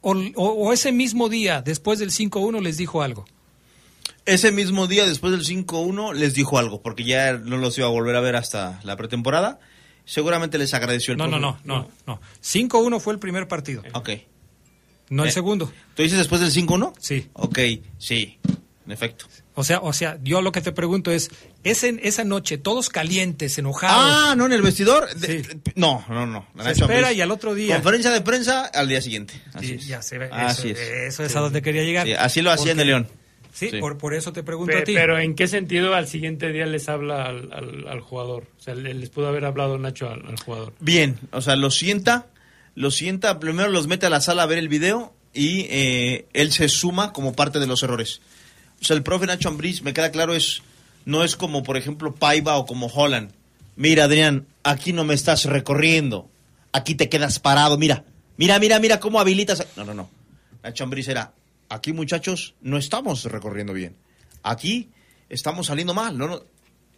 o, o- o ese mismo día, después del 5-1, les dijo algo? Ese mismo día, después del 5-1, les dijo algo, porque ya no los iba a volver a ver hasta la pretemporada. Seguramente les agradeció el No, no, profe. no, no, no. 5-1 fue el primer partido, Ok. no el Eh. segundo. ¿Tú dices después del 5-1? Sí. Ok, sí, en efecto. O sea, o sea, yo lo que te pregunto es, ese, esa noche, todos calientes, enojados. Ah, ¿no en el vestidor? De- No, no, no. La Se espera y al otro día. Conferencia de prensa al día siguiente. Así Sí, es. ya se ve. Así eso, es. eso es a donde quería llegar. Sí, así lo hacía en el León. Sí, Sí. Por, por eso te pregunto Pe- a ti. Pero ¿en qué sentido al siguiente día les habla al, al- al jugador? O sea, le- les pudo haber hablado Nacho al, al jugador. Bien, o sea, lo sienta, lo sienta, primero los mete a la sala a ver el video y eh, él se suma como parte de los errores. O sea, el profe Nacho Ambriz, me queda claro, es no es como, por ejemplo, Paiva o como Holland. Mira, Adrián, aquí no me estás recorriendo, aquí te quedas parado, mira, mira, mira, mira cómo habilitas. No, no, no. Nacho Ambriz era, aquí muchachos, no estamos recorriendo bien. Aquí estamos saliendo mal, no, no.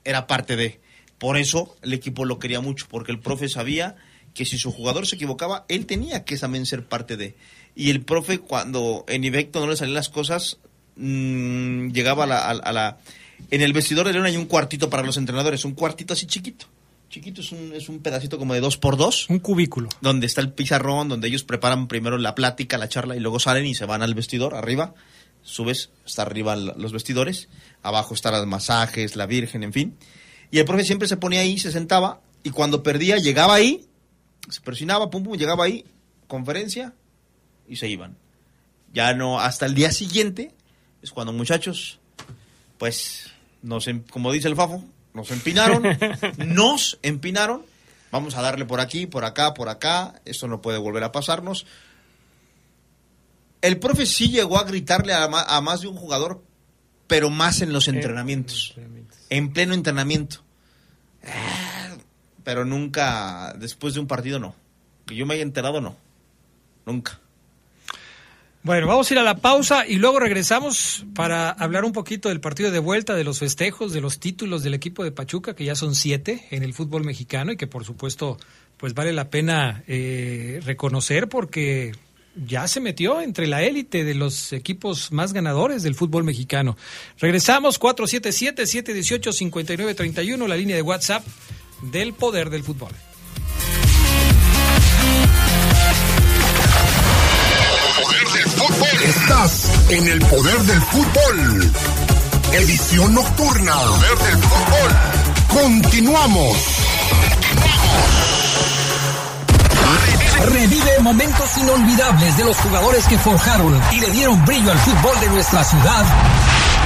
Era parte de. Por eso el equipo lo quería mucho, porque el profe sabía que si su jugador se equivocaba, él tenía que también ser parte de. Y el profe, cuando en Ivecto no le salían las cosas, mm, llegaba a la, a la- En el vestidor de León hay un cuartito para los entrenadores, un cuartito así chiquito. Chiquito es un, es un pedacito como de dos por dos. Un cubículo. Donde está el pizarrón, donde ellos preparan primero la plática, la charla, y luego salen y se van al vestidor, arriba. Subes, está arriba los vestidores. Abajo están los masajes, la virgen, en fin. Y el profe siempre se ponía ahí, se sentaba, y cuando perdía, llegaba ahí, se presionaba, pum, pum, llegaba ahí, conferencia, y se iban. Ya no, hasta el día siguiente, es cuando muchachos, pues, nos, como dice el Fafo, nos empinaron, nos empinaron, vamos a darle por aquí, por acá, por acá, esto no puede volver a pasarnos. El profe sí llegó a gritarle a, más de un jugador, pero más en los entrenamientos, en pleno entrenamiento. Ah, Pero nunca, después de un partido, no. Que yo me haya enterado, no. Nunca. Bueno, vamos a ir a la pausa y luego regresamos para hablar un poquito del partido de vuelta, de los festejos, de los títulos del equipo de Pachuca, que ya son siete en el fútbol mexicano y que por supuesto pues vale la pena eh, reconocer porque ya se metió entre la élite de los equipos más ganadores del fútbol mexicano. Regresamos 477-718-5931, la línea de WhatsApp del poder del fútbol. Estás en el poder del fútbol. Edición nocturna. Poder del fútbol. Continuamos. Revive momentos inolvidables de los jugadores que forjaron y le dieron brillo al fútbol de nuestra ciudad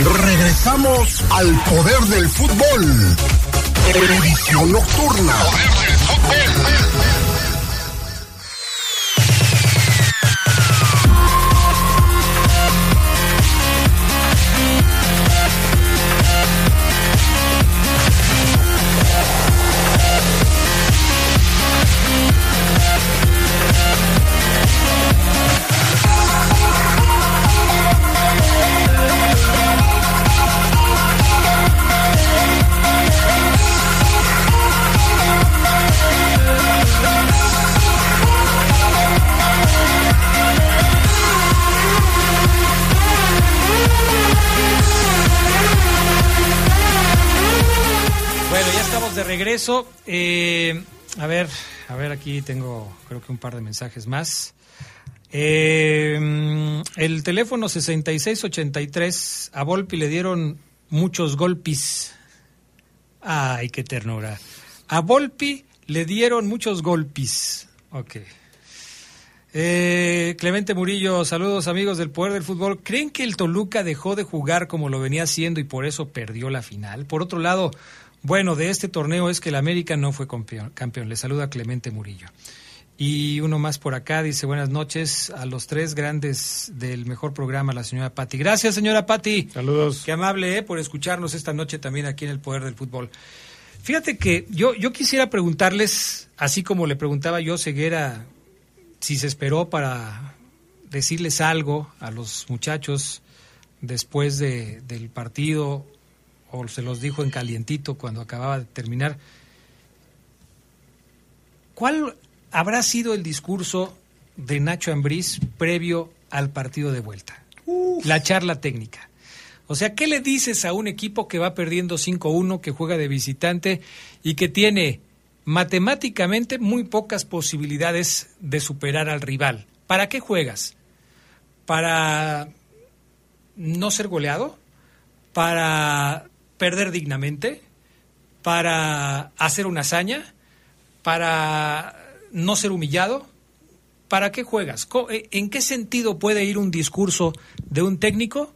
Regresamos al poder del fútbol. Edición nocturna. Regreso. Eh, a ver, a ver, aquí tengo creo que un par de mensajes más. Eh, el teléfono 6683, a Volpi le dieron muchos golpes. Ay, qué ternura. A Volpi le dieron muchos golpes. Ok. Eh, Clemente Murillo, saludos amigos del Poder del Fútbol. ¿Creen que el Toluca dejó de jugar como lo venía haciendo y por eso perdió la final? Por otro lado, bueno, de este torneo es que el América no fue campeón. campeón. Le saluda Clemente Murillo. Y uno más por acá dice buenas noches a los tres grandes del mejor programa, la señora Patti. Gracias, señora Patti. Saludos. Qué amable eh, por escucharnos esta noche también aquí en el Poder del Fútbol. Fíjate que yo, yo quisiera preguntarles, así como le preguntaba yo Ceguera, si se esperó para decirles algo a los muchachos después de, del partido o se los dijo en calientito cuando acababa de terminar. ¿Cuál habrá sido el discurso de Nacho Ambriz previo al partido de vuelta? La charla técnica. O sea, ¿qué le dices a un equipo que va perdiendo 5-1, que juega de visitante y que tiene matemáticamente muy pocas posibilidades de superar al rival? ¿Para qué juegas? ¿Para no ser goleado? ¿Para perder dignamente? ¿Para hacer una hazaña? ¿Para no ser humillado? ¿Para qué juegas? Eh, ¿En qué sentido puede ir un discurso de un técnico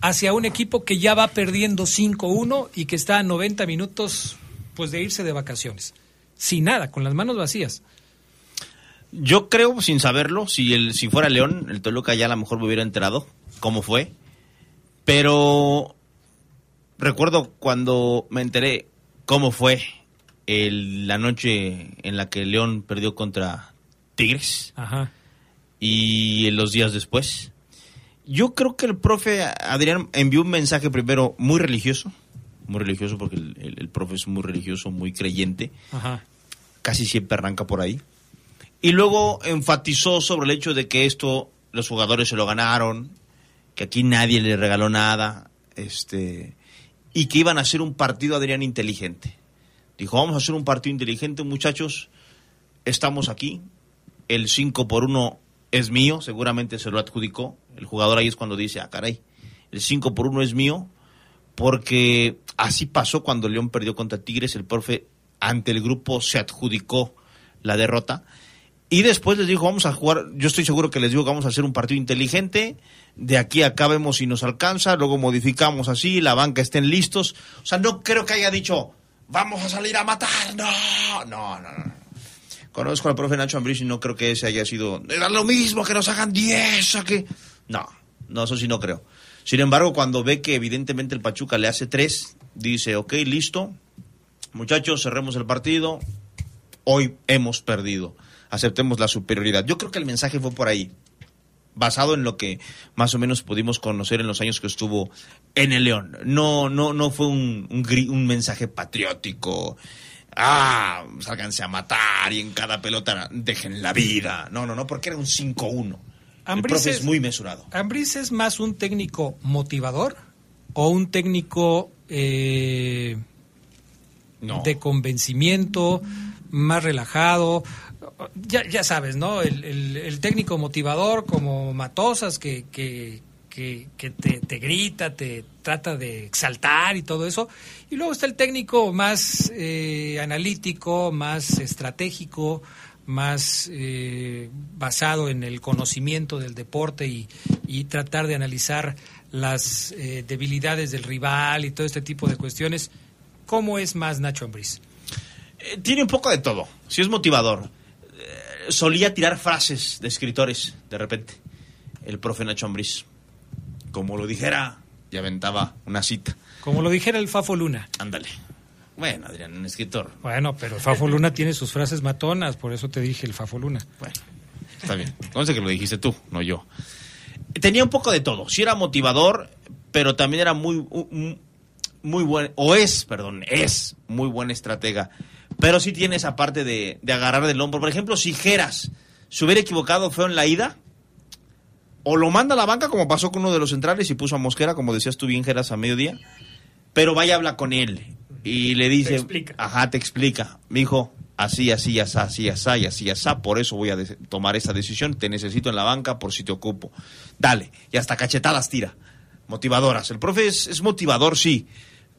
hacia un equipo que ya va perdiendo 5-1 y que está a 90 minutos pues de irse de vacaciones? Sin nada, con las manos vacías. Yo creo, sin saberlo, si el si fuera León, el Toluca ya a lo mejor me hubiera enterado cómo fue. Pero recuerdo cuando me enteré cómo fue el- la noche en la que León perdió contra Tigres Ajá. y los días después. Yo creo que el profe Adrián envió un mensaje primero muy religioso, muy religioso porque el, el- el profe es muy religioso, muy creyente, Ajá. casi siempre arranca por ahí. Y luego enfatizó sobre el hecho de que esto los jugadores se lo ganaron, que aquí nadie le regaló nada, este, y que iban a hacer un partido Adrián inteligente. Dijo, vamos a hacer un partido inteligente, muchachos, estamos aquí, el 5 por 1 es mío, seguramente se lo adjudicó. El jugador ahí es cuando dice, ah, caray, el 5 por 1 es mío, porque así pasó cuando León perdió contra Tigres, el profe ante el grupo se adjudicó la derrota. Y después les dijo, vamos a jugar, yo estoy seguro que les digo vamos a hacer un partido inteligente, de aquí a acá vemos si nos alcanza, luego modificamos así, la banca estén listos. O sea, no creo que haya dicho, vamos a salir a matar, no, no, no, no. Conozco al profe Nacho Ambriz y no creo que ese haya sido, era lo mismo que nos hagan 10, a que... No, no, eso sí no creo. Sin embargo, cuando ve que evidentemente el Pachuca le hace 3, dice, ok, listo, muchachos, cerremos el partido, hoy hemos perdido, aceptemos la superioridad. Yo creo que el mensaje fue por ahí, basado en lo que más o menos pudimos conocer en los años que estuvo en el León. No, no, no fue un, un, gri- un mensaje patriótico. Ah, sálganse a matar y en cada pelota dejen la vida. No, no, no, porque era un 5-1. El profe es- es muy mesurado. ¿Ambriz es más un técnico motivador o un técnico eh, No. de convencimiento, más relajado? Ya, ya sabes, ¿no? El, el- técnico motivador como Matosas que, que, que, que te, te grita, te trata de exaltar y todo eso. Y luego está el técnico más eh, analítico, más estratégico, más eh, basado en el conocimiento del deporte y, y tratar de analizar las eh, debilidades del rival y todo este tipo de cuestiones. ¿Cómo es más Nacho Ambriz? Tiene un poco de todo. Si es motivador. Solía tirar frases de escritores, de repente. El profe Nacho Ambriz. Como lo dijera, y aventaba una cita. Como lo dijera el Fafo Luna. Ándale. Bueno, Adrián, un escritor. Bueno, pero el Fafo Luna tiene sus frases matonas, por eso te dije el Fafo Luna. Bueno, está bien. Entonces que lo dijiste tú, no yo. Tenía un poco de todo. Sí era motivador, pero también era muy, muy buen, o es, perdón, es muy buen estratega. Pero sí tiene esa parte de, de agarrar del hombro. Por ejemplo, si Geras se hubiera equivocado feo en la ida, o lo manda a la banca como pasó con uno de los centrales y puso a Mosquera, como decías tú bien, Geras, a mediodía, pero vaya habla con él y le dice, explica. ajá, te explica, mi hijo, así, así, así, así, así, así, así, por eso voy a tomar esa decisión, te necesito en la banca por si te ocupo. Dale, y hasta cachetadas tira, motivadoras. El profe es, es motivador, sí,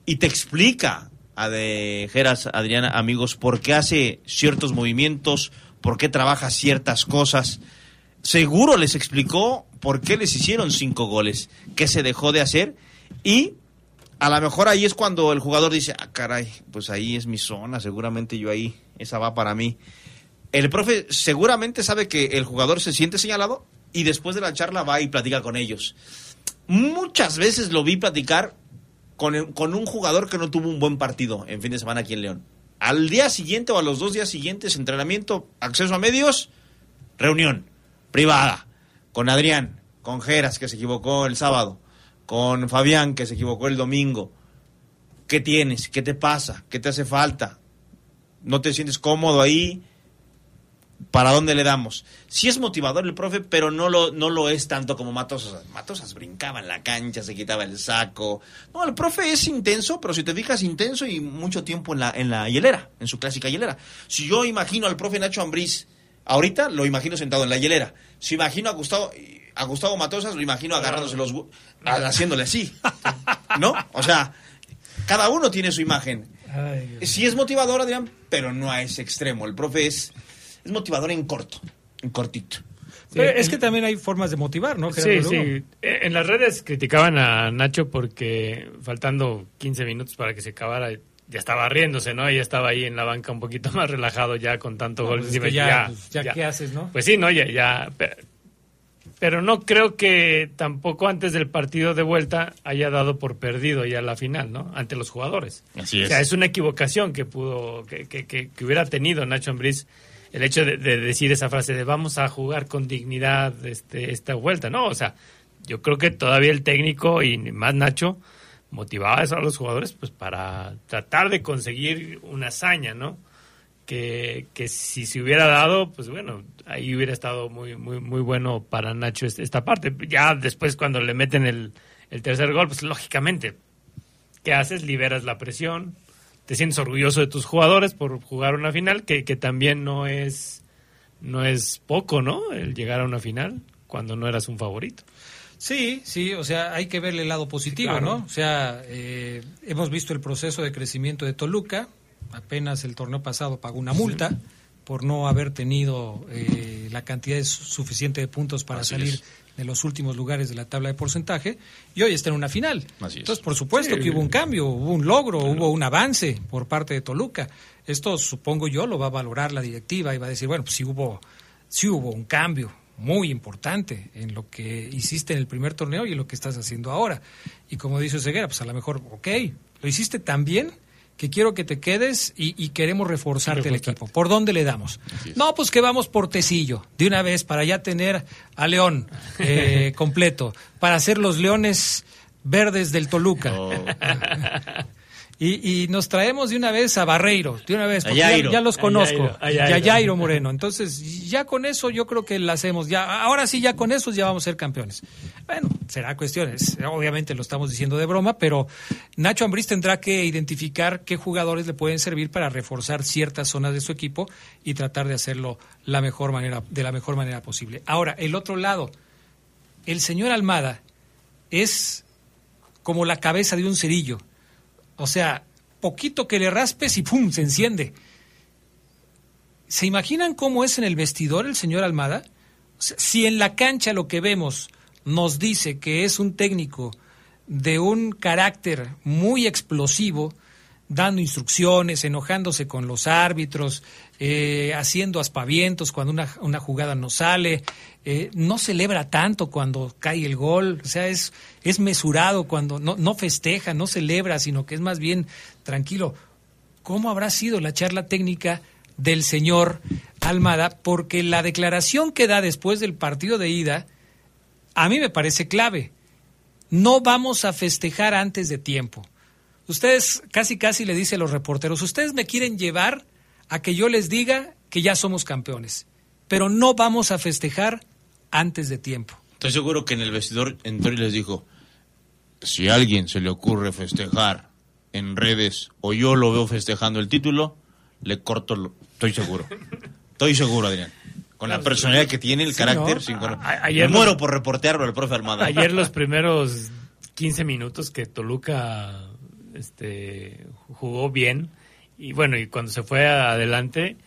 y te explica de Geras, Adriana, amigos, por qué hace ciertos movimientos, por qué trabaja ciertas cosas. Seguro les explicó por qué les hicieron cinco goles, qué se dejó de hacer y a lo mejor ahí es cuando el jugador dice, ah, caray, pues ahí es mi zona, seguramente yo ahí, esa va para mí. El profe seguramente sabe que el jugador se siente señalado y después de la charla va y platica con ellos. Muchas veces lo vi platicar con, con un jugador que no tuvo un buen partido en fin de semana aquí en León. Al día siguiente o a los dos días siguientes, entrenamiento, acceso a medios, reunión privada con Adrián, con Geras, que se equivocó el sábado, con Fabián, que se equivocó el domingo. ¿Qué tienes? ¿Qué te pasa? ¿Qué te hace falta? ¿No te sientes cómodo ahí? ¿Para dónde le damos? Sí es motivador el profe, pero no lo, no lo es tanto como Matosas. Matosas brincaba en la cancha, se quitaba el saco. No, el profe es intenso, pero si te fijas, intenso y mucho tiempo en la, en la hielera, en su clásica hielera. Si yo imagino al profe Nacho Ambriz, ahorita lo imagino sentado en la hielera. Si imagino a Gustavo, a Gustavo Matosas, lo imagino agarrándose los... haciéndole así. ¿No? O sea, cada uno tiene su imagen. Sí es motivador, Adrián, pero no a ese extremo. El profe es, es motivador en corto, en cortito. Pero es que también hay formas de motivar, ¿no? Sí, Gerardo sí. Lugo? En las redes criticaban a Nacho porque faltando 15 minutos para que se acabara, ya estaba riéndose, ¿no? Y ya estaba ahí en la banca un poquito más relajado ya con tanto No, gol. pues es ya, pues, ya, ¿qué haces, no? Pues sí, ¿no? Ya, ya. pe- Pero no creo que tampoco antes del partido de vuelta haya dado por perdido ya la final, ¿no? Ante los jugadores. Así O sea, es una equivocación que pudo, que, que, que- que hubiera tenido Nacho Ambriz el hecho de, de decir esa frase de vamos a jugar con dignidad este, esta vuelta, ¿no? O sea, yo creo que todavía el técnico y más Nacho motivaba a los jugadores pues para tratar de conseguir una hazaña, ¿no? Que, que si se hubiera dado, pues bueno, ahí hubiera estado muy muy muy bueno para Nacho este- esta parte. Ya después cuando le meten el, el tercer gol, pues lógicamente, ¿qué haces? Liberas la presión, te sientes orgulloso de tus jugadores por jugar una final, que, que también no es, no es poco, ¿no? El llegar a una final cuando no eras un favorito. Sí, sí, o sea, hay que verle el lado positivo, Claro. ¿no? O sea, eh, hemos visto el proceso de crecimiento de Toluca, apenas el torneo pasado pagó una multa por no haber tenido eh, la cantidad su- suficiente de puntos para Así salir es. De los últimos lugares de la tabla de porcentaje y hoy está en una final. Así es. Entonces, por supuesto Sí. que hubo un cambio, hubo un logro, hubo un avance por parte de Toluca. Esto supongo yo lo va a valorar la directiva y va a decir, bueno, pues sí hubo, sí hubo un cambio muy importante en lo que hiciste en el primer torneo y en lo que estás haciendo ahora. Y como dice Ceguera, pues a lo mejor, ok, lo hiciste tan bien que quiero que te quedes y, y queremos reforzarte el equipo. ¿Por dónde le damos? No, pues que vamos por Tecillo, de una vez, para ya tener a León eh, completo, para hacer los leones verdes del Toluca. Y, y nos traemos de una vez a Barreiro, de una vez, porque ya, los conozco. A Y a Yairo. Moreno. Entonces, ya con eso yo creo que la hacemos. Ya, ahora sí, ya con eso ya vamos a ser campeones. Bueno, será cuestiones. Obviamente lo estamos diciendo de broma, pero Nacho Ambriz tendrá que identificar qué jugadores le pueden servir para reforzar ciertas zonas de su equipo y tratar de hacerlo la mejor manera, de la mejor manera posible. Ahora, el otro lado, el señor Almada es como la cabeza de un cerillo. O sea, poquito que le raspes y ¡pum! se enciende. ¿Se imaginan cómo es en el vestidor el señor Almada? Si en la cancha lo que vemos nos dice que es un técnico de un carácter muy explosivo, dando instrucciones, enojándose con los árbitros, eh, haciendo aspavientos cuando una, una jugada no sale, eh, no celebra tanto cuando cae el gol, o sea, es, es mesurado cuando no, no festeja, no celebra, sino que es más bien tranquilo. ¿Cómo habrá sido la charla técnica del señor Almada? Porque la declaración que da después del partido de ida, a mí me parece clave. No vamos a festejar antes de tiempo. Ustedes casi casi le dice a los reporteros, ustedes me quieren llevar a que yo les diga que ya somos campeones, pero no vamos a festejar antes de tiempo. Estoy seguro que en el vestidor entró y les dijo, si a alguien se le ocurre festejar en redes o yo lo veo festejando el título, le corto, lo... estoy seguro. Estoy seguro, Adrián. Con la personalidad que tiene, el Sí, carácter, ¿no? sin cono- A- ayer Me muero por reportearlo al profe Armada. Ayer los primeros 15 minutos que Toluca este, jugó bien y bueno, y cuando se fue adelante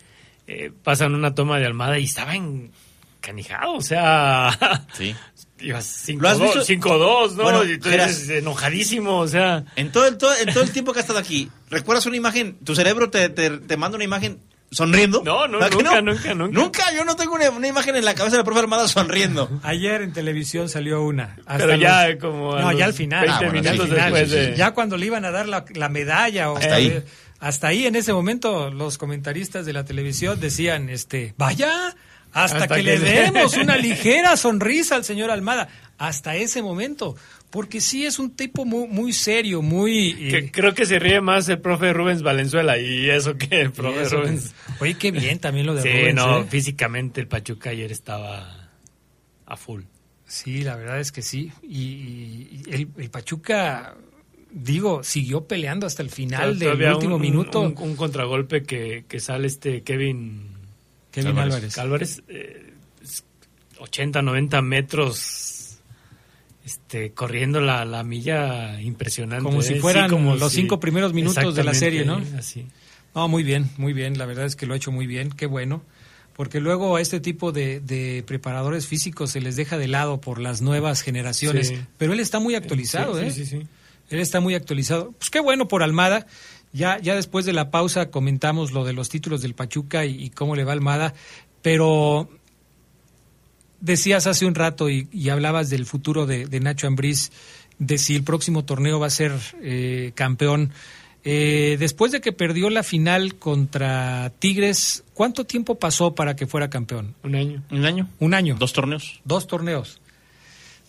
eh, pasan una toma de Almada y estaba encanijado, o sea, Sí. ibas ¿Lo has visto? 5-2, ¿no? Bueno, y tú Geras. eres enojadísimo, o sea... En todo, el, todo, en todo el tiempo que has estado aquí, ¿recuerdas una imagen? Tu cerebro te, te, te manda una imagen ¿Sonriendo? No, no, ¿A que nunca, nunca, nunca. Nunca, yo no tengo una, una imagen en la cabeza del profe Armada sonriendo. Ayer en televisión salió una. hasta Pero ya los- como No, ya al final. 20 Ah, bueno, minutos al final. después de- Ya cuando le iban a dar la, la medalla. O, Hasta ahí. Hasta ahí, en ese momento, los comentaristas de la televisión decían, este, vaya, hasta, Hasta que, que le demos una ligera sonrisa al señor Almada. Hasta ese momento. Porque sí es un tipo muy, muy serio, muy... eh, Que creo que se ríe más el profe Rubens Valenzuela y eso que el profe eso Rubens. Oye, qué bien también lo de Sí, Rubens, no, ¿eh? físicamente el Pachuca ayer estaba a full. Sí, la verdad es que sí. Y, y el, el Pachuca, digo, siguió peleando hasta el final del último un- minuto. Un, un contragolpe que, que sale este Kevin, Kevin Álvarez. Álvarez, eh, 80, 90 metros este, corriendo la, la milla impresionante. Como ¿eh? si Sí, fueran como los si- cinco primeros minutos de la serie, ¿no? Así. No, muy bien, muy bien. La verdad es que lo ha hecho muy bien. Qué bueno. Porque luego a este tipo de, de preparadores físicos se les deja de lado por las nuevas generaciones. Sí. Pero él está muy actualizado, Sí, ¿eh? sí, sí, sí. Él está muy actualizado. Pues qué bueno por Almada. Ya, ya después de la pausa comentamos lo de los títulos del Pachuca y, y cómo le va Almada. Pero decías hace un rato y, y hablabas del futuro de, de Nacho Ambriz, de si el próximo torneo va a ser eh, campeón. Eh, después de que perdió la final contra Tigres, ¿cuánto tiempo pasó para que fuera campeón? Un año. ¿Un año? Un año. Dos torneos. Dos torneos.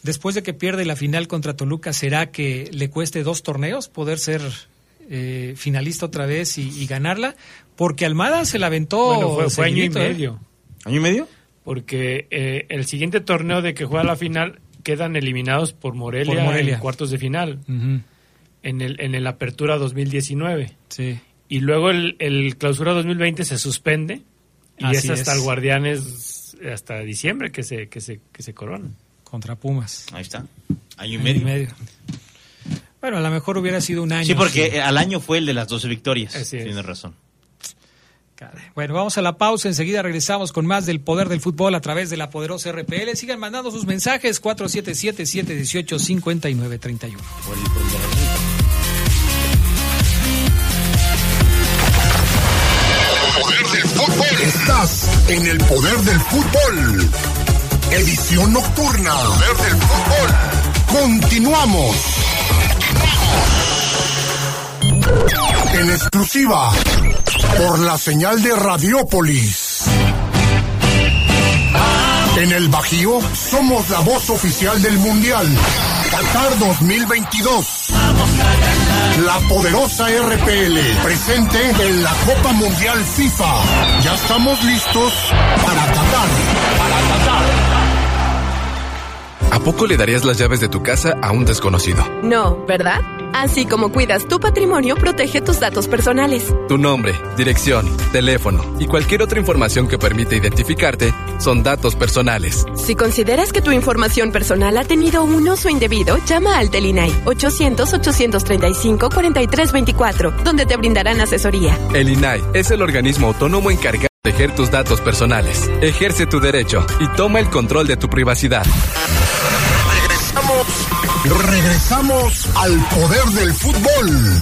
Después de que pierde la final contra Toluca, ¿será que le cueste dos torneos poder ser eh, finalista otra vez y, y ganarla? Porque Almada se la aventó. Bueno, fue, fue año y ¿eh? medio. ¿Año y medio? Porque eh, el siguiente torneo de que juega la final quedan eliminados por Morelia, Por Morelia. en cuartos de final, en el en el Apertura 2019. Sí. Y luego el, el Clausura 2020 se suspende y Así es hasta es. el Guardianes hasta diciembre que se que se que se coronan. Contra Pumas. Ahí está. Año y Año medio. Bueno, a lo mejor hubiera sido un año. Sí, porque sí. al año fue el de las 12 victorias. Así es. Tienes razón. Bueno, vamos a la pausa. Enseguida regresamos con más del poder del fútbol a través de la poderosa RPL. Sigan mandando sus mensajes 477-718-5931. Poder del fútbol. Estás en el poder del fútbol. Edición nocturna. Poder del fútbol. Continuamos. En exclusiva por la señal de Radiópolis. En el Bajío somos la voz oficial del Mundial. Qatar 2022. La poderosa RPL, presente en la Copa Mundial FIFA. Ya estamos listos para Qatar. Para Qatar. ¿A poco le darías las llaves de tu casa a un desconocido? No, ¿verdad? Así como cuidas tu patrimonio, protege tus datos personales. Tu nombre, dirección, teléfono y cualquier otra información que permita identificarte son datos personales. Si consideras que tu información personal ha tenido un uso indebido, llama al Telinai 800-835-4324, donde te brindarán asesoría. El INAI es el organismo autónomo encargado proteger tus datos personales. Ejerce tu derecho y toma el control de tu privacidad. Regresamos, regresamos al poder del fútbol.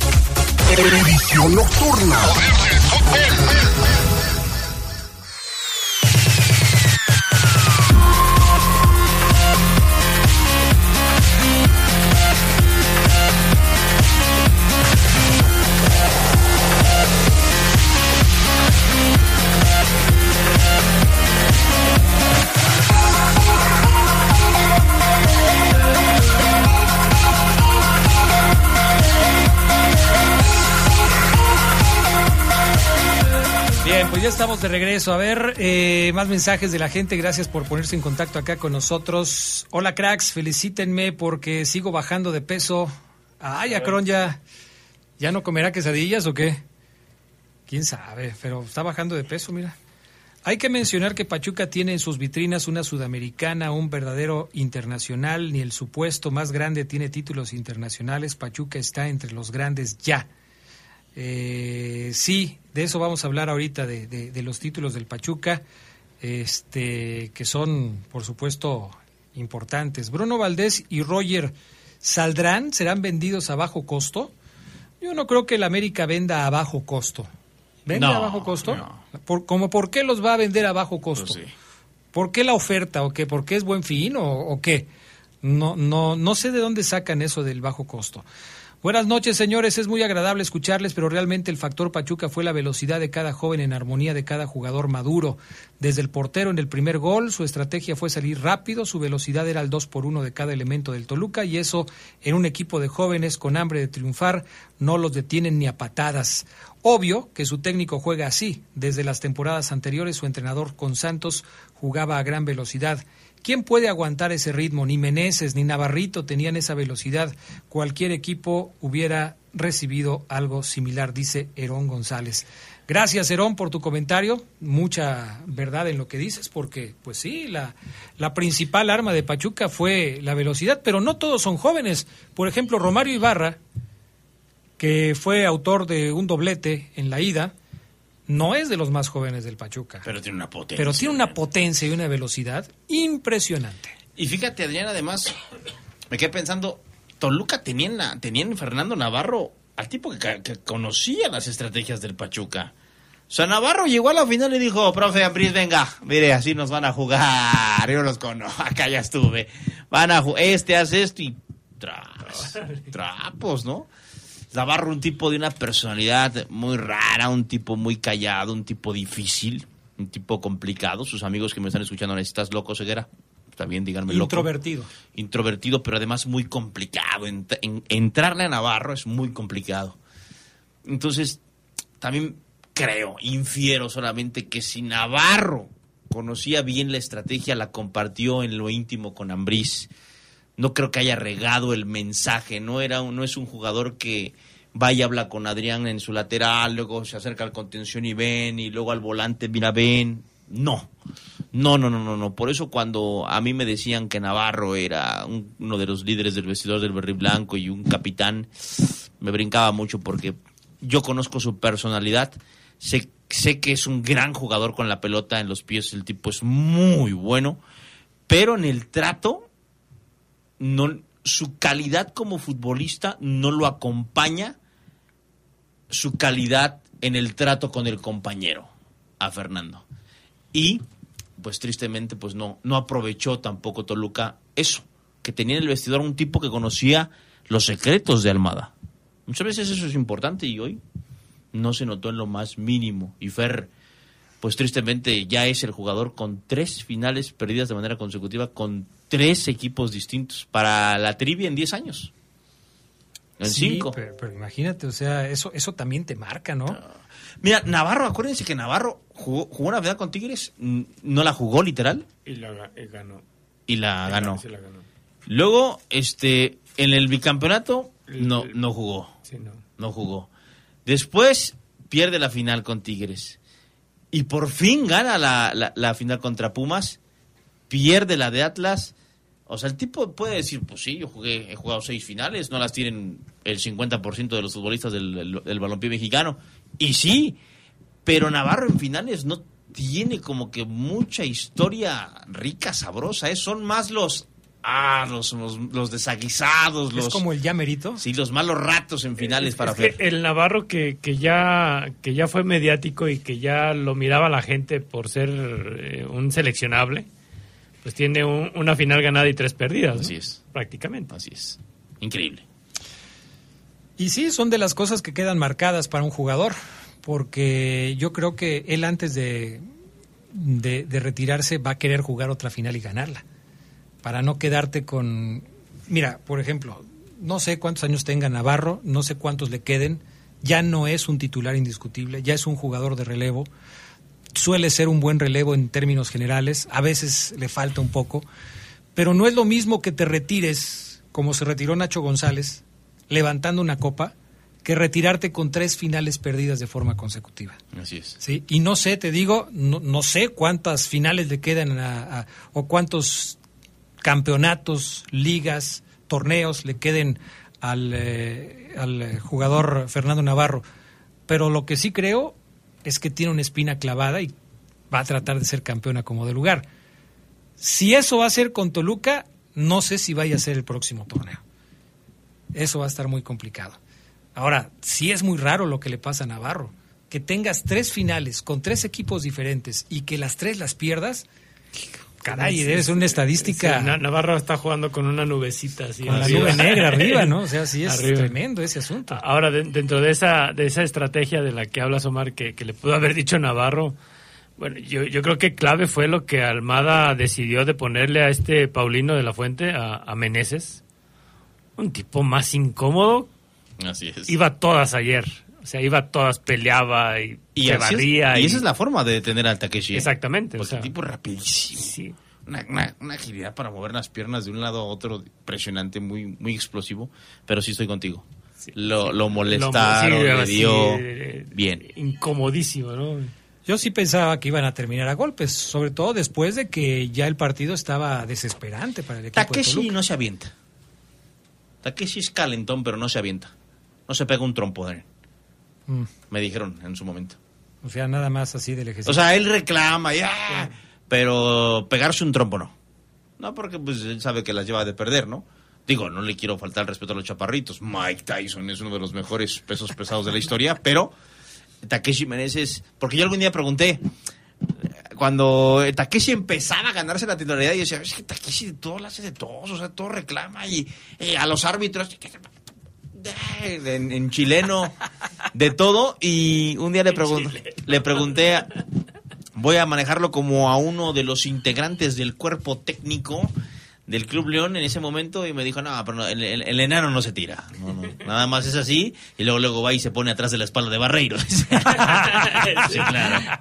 Edición nocturna. Poder del fútbol. Ya estamos de regreso. A ver, eh, más mensajes de la gente. Gracias por ponerse en contacto acá con nosotros. Hola, cracks. Felicítenme porque sigo bajando de peso. Ay, Acron ya, ya no comerá quesadillas o qué? Quién sabe, pero está bajando de peso, mira. Hay que mencionar que Pachuca tiene en sus vitrinas una sudamericana, un verdadero internacional, ni el supuesto más grande tiene títulos internacionales. Pachuca está entre los grandes ya. Eh, sí, de eso vamos a hablar ahorita, de, de- de los títulos del Pachuca, este, que son, por supuesto, importantes. Bruno Valdés y Roger, ¿saldrán? ¿Serán vendidos a bajo costo? Yo no creo que el América venda a bajo costo. ¿Vende No, a bajo costo? Por, ¿Como por qué los va a vender a bajo costo? ¿Por qué la oferta o qué? ¿Por qué es buen fin o, o qué? No, no, no sé de dónde sacan eso del bajo costo. Buenas noches, señores. Es muy agradable escucharles, pero realmente el factor Pachuca fue la velocidad de cada joven en armonía de cada jugador maduro. Desde el portero en el primer gol, su estrategia fue salir rápido, su velocidad era el 2 por 1 de cada elemento del Toluca y eso en un equipo de jóvenes con hambre de triunfar no los detienen ni a patadas. Obvio que su técnico juega así. Desde las temporadas anteriores su entrenador con Santos jugaba a gran velocidad. ¿Quién puede aguantar ese ritmo? Ni Meneses ni Navarrito tenían esa velocidad. Cualquier equipo hubiera recibido algo similar, dice Herón González. Gracias, Herón, por tu comentario. Mucha verdad en lo que dices, porque, pues sí, la, la principal arma de Pachuca fue la velocidad, pero no todos son jóvenes. Por ejemplo, Romario Ibarra, que fue autor de un doblete en la ida, no es de los más jóvenes del Pachuca. Pero tiene una potencia. Pero tiene una potencia y una velocidad impresionante. Y fíjate, Adrián, además, me quedé pensando, Toluca tenía en, la- tenía en Fernando Navarro al tipo que, conocía las estrategias del Pachuca. O sea, Navarro llegó a la final y dijo, profe Ambris, venga, mire, así nos van a jugar. Yo los conozco, acá ya estuve. Van a jugar, este hace esto y trapos, trapos, ¿no? Navarro, un tipo de una personalidad muy rara, un tipo muy callado, un tipo difícil, un tipo complicado. Sus amigos que me están escuchando, ¿estás loco, Ceguera? Bien, díganme loco. Introvertido. Introvertido, pero además muy complicado. Ent- en- entrarle a Navarro es muy complicado. Entonces, también creo, infiero solamente que si Navarro conocía bien la estrategia, la compartió en lo íntimo con Ambriz, no creo que haya regado el mensaje, no era no es un jugador que vaya y habla con Adrián en su lateral, luego se acerca al contención y ven, y luego al volante, mira, ven. No, no, no, no, no, no. Por eso cuando a mí me decían que Navarro era un- uno de los líderes del vestidor del Berry Blanco y un capitán, me brincaba mucho porque yo conozco su personalidad, sé, sé que es un gran jugador con la pelota en los pies, el tipo es muy bueno, pero en el trato no, su calidad como futbolista no lo acompaña su calidad en el trato con el compañero, a Fernando. Y, pues tristemente, pues no, no aprovechó tampoco Toluca eso, que tenía en el vestidor un tipo que conocía los secretos de Almada. Muchas veces eso es importante y hoy no se notó en lo más mínimo. Y Fer, pues tristemente ya es el jugador con tres finales perdidas de manera consecutiva con tres equipos distintos para la trivia en 10 años. En Sí, cinco. Pero, pero imagínate, o sea, eso, eso también te marca, ¿no? Mira, Navarro, acuérdense que Navarro jugó, jugó una final con Tigres, no la jugó literal Y la y ganó. y la ganó. Sí, la ganó. Luego, este, en el bicampeonato no, no jugó. Sí, no. No jugó. Después pierde la final con Tigres. Y por fin gana la, la- la final contra Pumas. Pierde la de Atlas. O sea, el tipo puede decir, pues sí, yo jugué, he jugado seis finales, no las tienen el 50% de los futbolistas del, del, del balompié mexicano. Y sí, pero Navarro en finales no tiene como que mucha historia rica, sabrosa. ¿eh? Son más los, ah, los, los, los desaguisados, los... Es como el ya merito. Sí, los malos ratos en finales para Es que el Navarro que, que ya que ya fue mediático y que ya lo miraba la gente por ser eh, un seleccionable, pues tiene un- una final ganada y tres perdidas. ¿no? Así es. Prácticamente. Así es. Increíble. Y sí, son de las cosas que quedan marcadas para un jugador, porque yo creo que él antes de, de, de retirarse va a querer jugar otra final y ganarla, para no quedarte con... Mira, por ejemplo, no sé cuántos años tenga Navarro, no sé cuántos le queden, ya no es un titular indiscutible, ya es un jugador de relevo, suele ser un buen relevo en términos generales, a veces le falta un poco, pero no es lo mismo que te retires como se retiró Nacho González, levantando una copa, que retirarte con tres finales perdidas de forma consecutiva. Así es. ¿sí? Y no sé, te digo, no, no sé cuántas finales le quedan a- a- o cuántos campeonatos, ligas, torneos le queden al, eh, al eh, jugador Fernando Navarro. Pero lo que sí creo es que tiene una espina clavada y va a tratar de ser campeona como de lugar. Si eso va a ser con Toluca, no sé si vaya a ser el próximo torneo. Eso va a estar muy complicado. Ahora, sí es muy raro lo que le pasa a Navarro. que tengas tres finales con tres equipos diferentes y que las tres las pierdas, caray, ser una estadística sí, Navarro está jugando con una nubecita así. con la nube negra arriba, ¿no? O sea, sí es Arriba. tremendo ese asunto. Ahora, de- dentro de esa, de esa estrategia de la que hablas, Omar, que, que le pudo haber dicho Navarro, bueno, yo, yo creo que clave fue lo que Almada decidió de ponerle a este Paulino de la Fuente, a, a Meneses, un tipo más incómodo. Así es. Iba todas ayer. O sea, iba a todas, peleaba y, Y, se es- barría. y esa es la forma de detener al Takeshi. ¿eh? Exactamente. Porque o sea, el tipo rapidísimo. Una, una- una agilidad para mover las piernas de un lado a otro impresionante, muy, muy explosivo. Pero sí estoy contigo. Lo, lo molestaron, sí, le dio eh, bien. incomodísimo, ¿no? Yo sí pensaba que iban a terminar a golpes, sobre todo después de que ya el partido estaba desesperante para el equipo de Takeshi Toluca. no se avienta. Takeshi es calentón, pero no se avienta. No se pega un trompo de él. Mm. Me dijeron en su momento. O sea, nada más así del ejercicio. O sea, él reclama, ya, pero pegarse un trompo no. No, porque pues él sabe que las lleva de perder, ¿no? Digo, no le quiero faltar el respeto a los chaparritos. Mike Tyson es uno de los mejores pesos pesados de la historia, pero Takeshi Meneses, porque yo algún día pregunté, cuando Takeshi empezaba a ganarse la titularidad, yo decía, es que Takeshi de todo lo hace de todos, o sea, todo reclama y eh, a los árbitros, en, en chileno, de todo, y un día le, pregunté le pregunté, a- voy a manejarlo como a uno de los integrantes del cuerpo técnico del Club León en ese momento y me dijo, no, pero no, el, el- el enano no se tira, No, no, nada más es así, y luego luego va y se pone atrás de la espalda de Barreiro. sí, claro.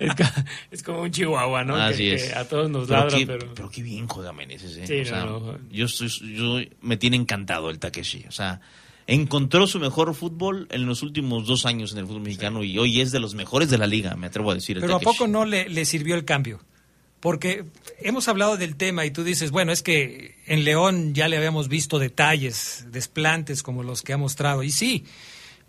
Es, como un chihuahua, ¿no? Así que, es. que a todos nos Pero ladra, qué, pero... pero qué bien juega Meneses, ¿eh? Sí, O sea, no, no. Yo, estoy, yo me tiene encantado el Takeshi. O sea, encontró su mejor fútbol en los últimos dos años en el fútbol mexicano y hoy es de los mejores de la liga, me atrevo a decir. Pero ¿a poco no le, le sirvió el cambio? Porque hemos hablado del tema y tú dices, bueno, es que en León ya le habíamos visto detalles, desplantes como los que ha mostrado. Y sí,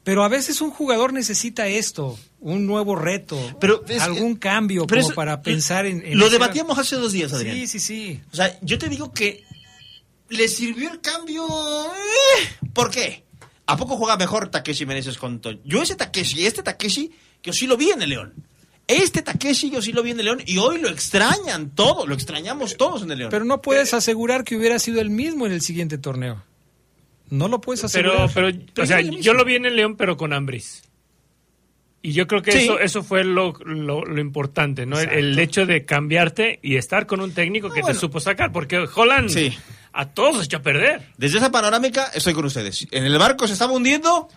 pero a veces un jugador necesita esto, un nuevo reto, Pero es- algún cambio pero como eso- para pensar en... en Lo hacer- debatíamos hace dos días, Adrián. Sí, sí, sí. O sea, yo te digo que le sirvió el cambio. eh, ¿Por qué? ¿A poco juega mejor Takeshi Meneses con Toño? Yo ese Takeshi, este Takeshi, yo sí lo vi en el León. Este Takeshi yo sí lo vi en el León y hoy lo extrañan todo, lo extrañamos todos en el León. Pero no puedes asegurar que hubiera sido el mismo en el siguiente torneo. No lo puedes asegurar. Pero, pero, o sea, yo lo vi en el León, pero con Ambris. Y yo creo que Sí. eso, eso fue lo, lo, lo importante, ¿no? El, hecho de cambiarte y estar con un técnico que bueno. te supo sacar, porque Holland Sí. a todos los echó a perder. Desde esa panorámica estoy con ustedes. En el barco se estaba hundiendo.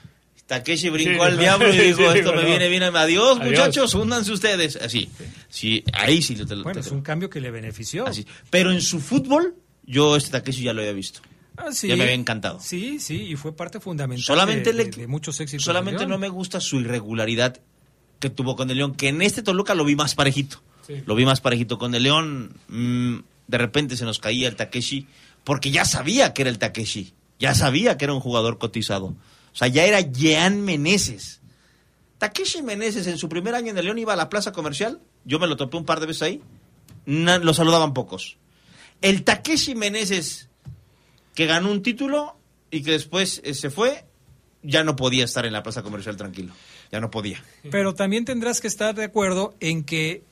Takeshi brincó Sí, al diablo y dijo, sí, esto me viene bien, adiós, Adiós. muchachos, húndanse ustedes. Así. Sí, ahí sí lo te, Bueno, te- es un cambio que le benefició. así. Pero en su fútbol, yo este Takeshi ya lo había visto. Ah, sí. Ya me había encantado. Sí, sí, y fue parte fundamental Solamente, de, le- de- de muchos éxitos. solamente no me gusta su irregularidad que tuvo con el León, que en este Toluca lo vi más parejito. Sí. Lo vi más parejito con el León. mm, de repente se nos caía el Takeshi, porque ya sabía que era el Takeshi. Ya sabía que era un jugador cotizado. O sea, ya era Jean Meneses. Takeshi Meneses en su primer año en el León iba a la plaza comercial. Yo me lo topé un par de veces ahí. lo saludaban pocos. El Takeshi Meneses que ganó un título y que después eh, se fue, ya no podía estar en la plaza comercial tranquilo. Ya no podía. Pero también tendrás que estar de acuerdo en que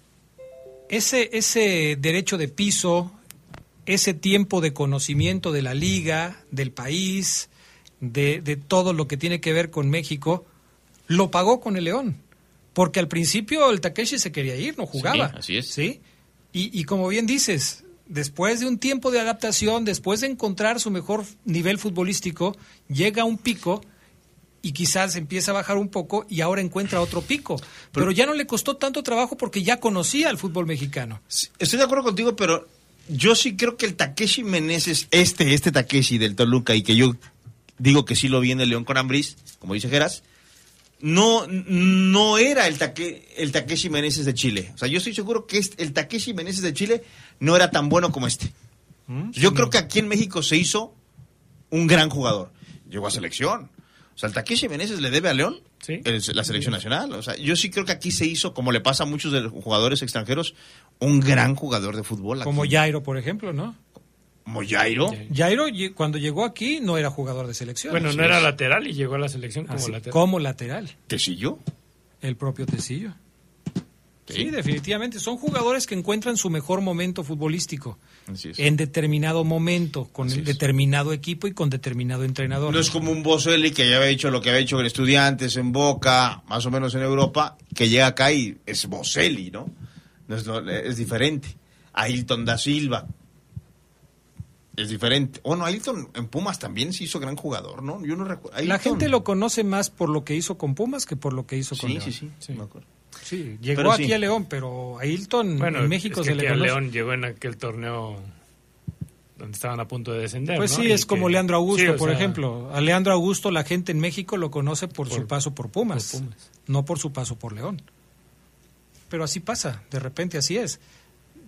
ese, ese derecho de piso, ese tiempo de conocimiento de la liga, del país, de, de todo lo que tiene que ver con México, lo pagó con el León. Porque al principio el Takeshi se quería ir, no jugaba. Sí, así es. ¿sí? Y, y como bien dices, después de un tiempo de adaptación, después de encontrar su mejor nivel futbolístico, llega un pico y quizás empieza a bajar un poco y ahora encuentra otro pico. Pero, ya no le costó tanto trabajo porque ya conocía el fútbol mexicano. Estoy de acuerdo contigo, pero yo sí creo que el Takeshi Meneses, este, este Takeshi del Toluca, y que yo digo que sí lo vi en el León con Ambris, como dice Geras, no, no era el, Take, el Takeshi Meneses de Chile. O sea, yo estoy seguro que el Takeshi Meneses de Chile no era tan bueno como este. Yo creo que aquí en México se hizo un gran jugador. Llegó a selección. O sea, el Takeshi Meneses le debe a León la selección nacional. O sea, yo sí creo que aquí se hizo, como le pasa a muchos de los jugadores extranjeros, un gran jugador de fútbol. aquí. Como Jairo, por ejemplo, ¿no? Como Jairo. Jairo cuando llegó aquí no era jugador de selección. Bueno, no era lateral y llegó a la selección como Así, lateral. como lateral. ¿Que sí yo? El propio Tecillo. Sí. definitivamente. Son jugadores que encuentran su mejor momento futbolístico. En determinado momento, con determinado equipo y con determinado entrenador. No es como un Boselli que ya había hecho lo que había hecho en Estudiantes, en Boca, más o menos en Europa, que llega acá y es Boselli, ¿no? no es, es diferente. Ailton da Silva, es diferente. Bueno, Ailton en Pumas también se hizo gran jugador, ¿no? Yo no recuerdo. La gente lo conoce más por lo que hizo con Pumas que por lo que hizo con sí, León. Sí, sí, sí, me acuerdo. Sí, llegó aquí a León, pero Ailton bueno, en México es que se le a. León llegó en aquel torneo donde estaban a punto de descender. Pues ¿no? sí, Y es como Leandro Augusto, sí, por sea, ejemplo. A Leandro Augusto la gente en México lo conoce por, su paso por Pumas, por Pumas. no por su paso por León. Pero así pasa, de repente así es.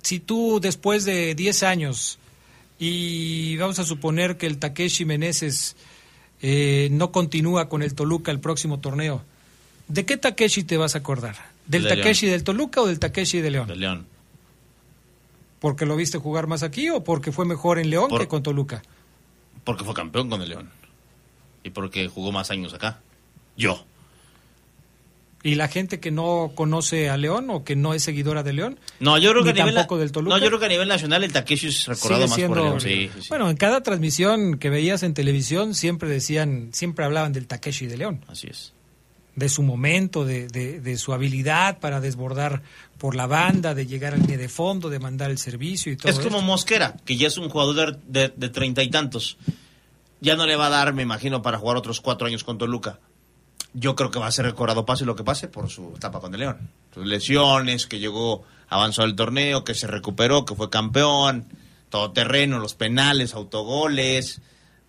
Si tú después de 10 años y vamos a suponer que el Takeshi Meneses eh, no continúa con el Toluca el próximo torneo, ¿de qué Takeshi te vas a acordar? ¿Del De León. Takeshi del Toluca o del Takeshi de León? De León. ¿Porque lo viste jugar más aquí o porque fue mejor en León Por- que con Toluca? Porque fue campeón con el León. Y porque jugó más años acá. Yo. ¿Y la gente que no conoce a León o que no es seguidora de León? No, yo creo que a nivel, del Toluca. No, yo creo que a nivel nacional el Takeshi es recordado más siendo- por León. Sí, sí, sí. Bueno, en cada transmisión que veías en televisión siempre decían, siempre hablaban del Takeshi de León, Así es. De su momento, de, de- de su habilidad para desbordar por la banda, de llegar al línea de fondo, de mandar el servicio y todo Es como esto. Mosquera, que ya es un jugador de de treinta y tantos. Ya no le va a dar, me imagino, para jugar otros cuatro años con Toluca. Yo creo que va a ser recordado pase lo que pase por su etapa con el León. Sus lesiones, que llegó, avanzó el torneo, que se recuperó, que fue campeón, todo terreno, los penales, autogoles,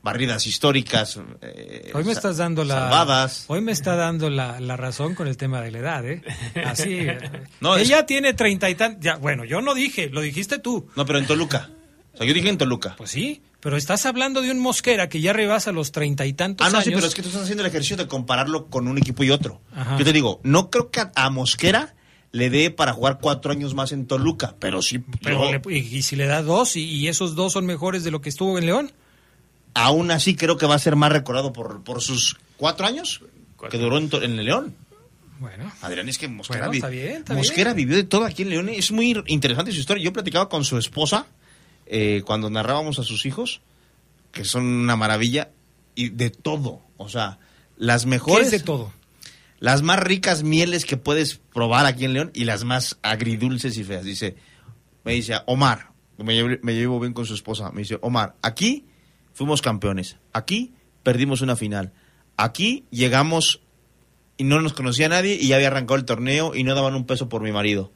barridas históricas. eh, Hoy me estás dando la salvadas. hoy me está dando la, la razón con el tema de la edad, ¿eh? Así. eh. No, es- Ella tiene treinta y tantos. Ya, bueno, yo no dije, lo dijiste tú. No, pero en Toluca. O sea, yo dije en Toluca. Pues sí, pero estás hablando de un Mosquera que ya rebasa los treinta y tantos Ah, no, años. sí, pero es que tú estás haciendo el ejercicio de compararlo con un equipo y otro. Ajá. Yo te digo, no creo que a, a Mosquera le dé para jugar cuatro años más en Toluca, pero sí, Pero yo le- y, y si le da dos y, y esos dos son mejores de lo que estuvo en León. Aún así creo que va a ser más recordado por, por sus cuatro años que duró en, el León. Bueno. Adrián, es que Mosquera, Bueno, vi- está bien, está Mosquera vivió de todo aquí en León. Es muy interesante su historia. Yo platicaba con su esposa eh, cuando narrábamos a sus hijos, que son una maravilla, y de todo. O sea, las ¿Qué mejores. es de todo? las más ricas mieles que puedes probar aquí en León y las más agridulces y feas. Dice, me dice, Omar, me llevo, me llevo bien con su esposa, me dice, Omar, aquí fuimos campeones, aquí perdimos una final, aquí llegamos y no nos conocía nadie y ya había arrancado el torneo y no daban un peso por mi marido.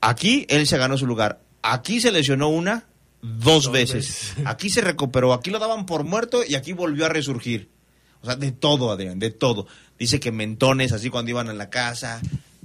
Aquí él se ganó su lugar, aquí se lesionó una dos, veces. aquí se recuperó, aquí lo daban por muerto y aquí volvió a resurgir. O sea, de todo, Adrián, de todo. Dice que mentones, así cuando iban a la casa,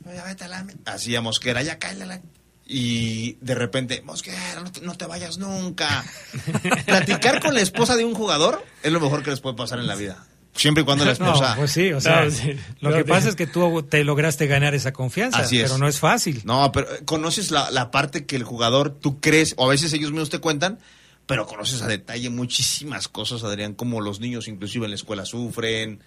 "Oye, vete a la me-". así a Mosquera, ya cállate la... Y de repente, Mosquera, no te, no te vayas nunca. Platicar con la esposa de un jugador es lo mejor que les puede pasar en la vida. Siempre y cuando la esposa... No, pues sí, o sea, No, sí. lo que pasa es que tú te lograste ganar esa confianza, Así es. pero no es fácil. No, pero eh, conoces la, la parte que el jugador, tú crees, o a veces ellos mismos te cuentan, pero conoces a detalle muchísimas cosas, Adrián, como los niños inclusive en la escuela sufren,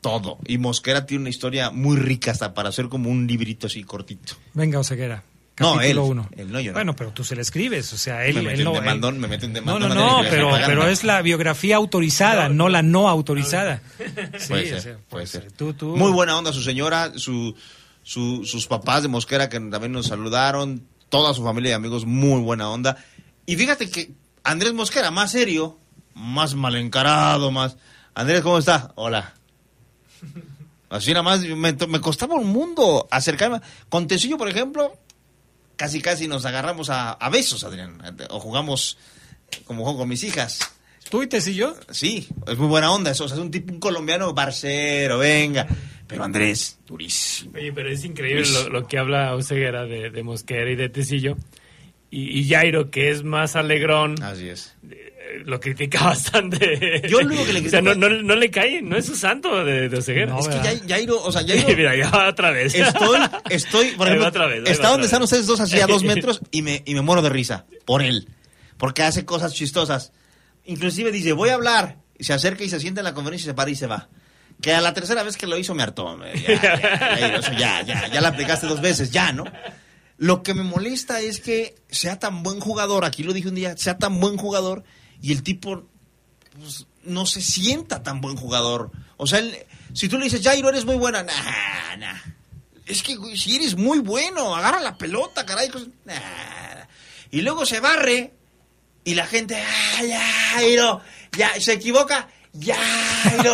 todo. Y Mosquera tiene una historia muy rica hasta para hacer como un librito así cortito. Venga, Oseguera. No, él, uno. él no. Bueno, pero tú se le escribes, o sea, él, me él no. de él- mandón, me meten de no, mandón. no, no, pero, pero es la biografía autorizada, no, la no autorizada. Sí, Puede o ser, sea, puede ser. Tú, tú. Muy buena onda su señora, su, su- sus papás de Mosquera que también nos saludaron, toda su familia y amigos, muy buena onda. Y fíjate que Andrés Mosquera, más serio, más mal encarado, más... Andrés, ¿cómo está? Hola. Así nada más, me, me costaba un mundo acercarme. Con Tecillo, por ejemplo, casi casi nos agarramos a, a besos, Adrián. O jugamos como juego con mis hijas. ¿Tú y Tecillo? Sí, es muy buena onda eso. O sea, es un tipo, un colombiano barcero, venga. Pero Andrés, durísimo. Oye, pero es increíble lo, lo que habla Oseguera de, de Mosquera y de Tecillo. Y, y Jairo, que es más alegrón, Así es. Eh, lo critica bastante. Yo lo único que le O sea, no, critico- no, no le cae, no es su santo de, de Oseguera. es que Jai- Jairo, o sea, Jairo... Mira, ya va otra vez. Estoy, estoy, por ejemplo, otra vez, está donde están ustedes dos así a dos metros y me, y me muero de risa por él. Porque hace cosas chistosas. Inclusive dice, voy a hablar. Y se acerca y se sienta en la conferencia y se para y se va. Que a la tercera vez que lo hizo me hartó. Ya, ya, Jairo, eso ya, ya, ya la aplicaste dos veces, ya, ¿no? Lo que me molesta es que sea tan buen jugador, aquí lo dije un día, sea tan buen jugador y el tipo pues, no se sienta tan buen jugador. O sea, él- si tú le dices, Jairo, eres muy buena, nah, nah. Es que, güey, si eres muy bueno, agarra la pelota, caray. nah. Y luego se barre y la gente, ¡ay, Jairo! Ya, se equivoca, Jairo,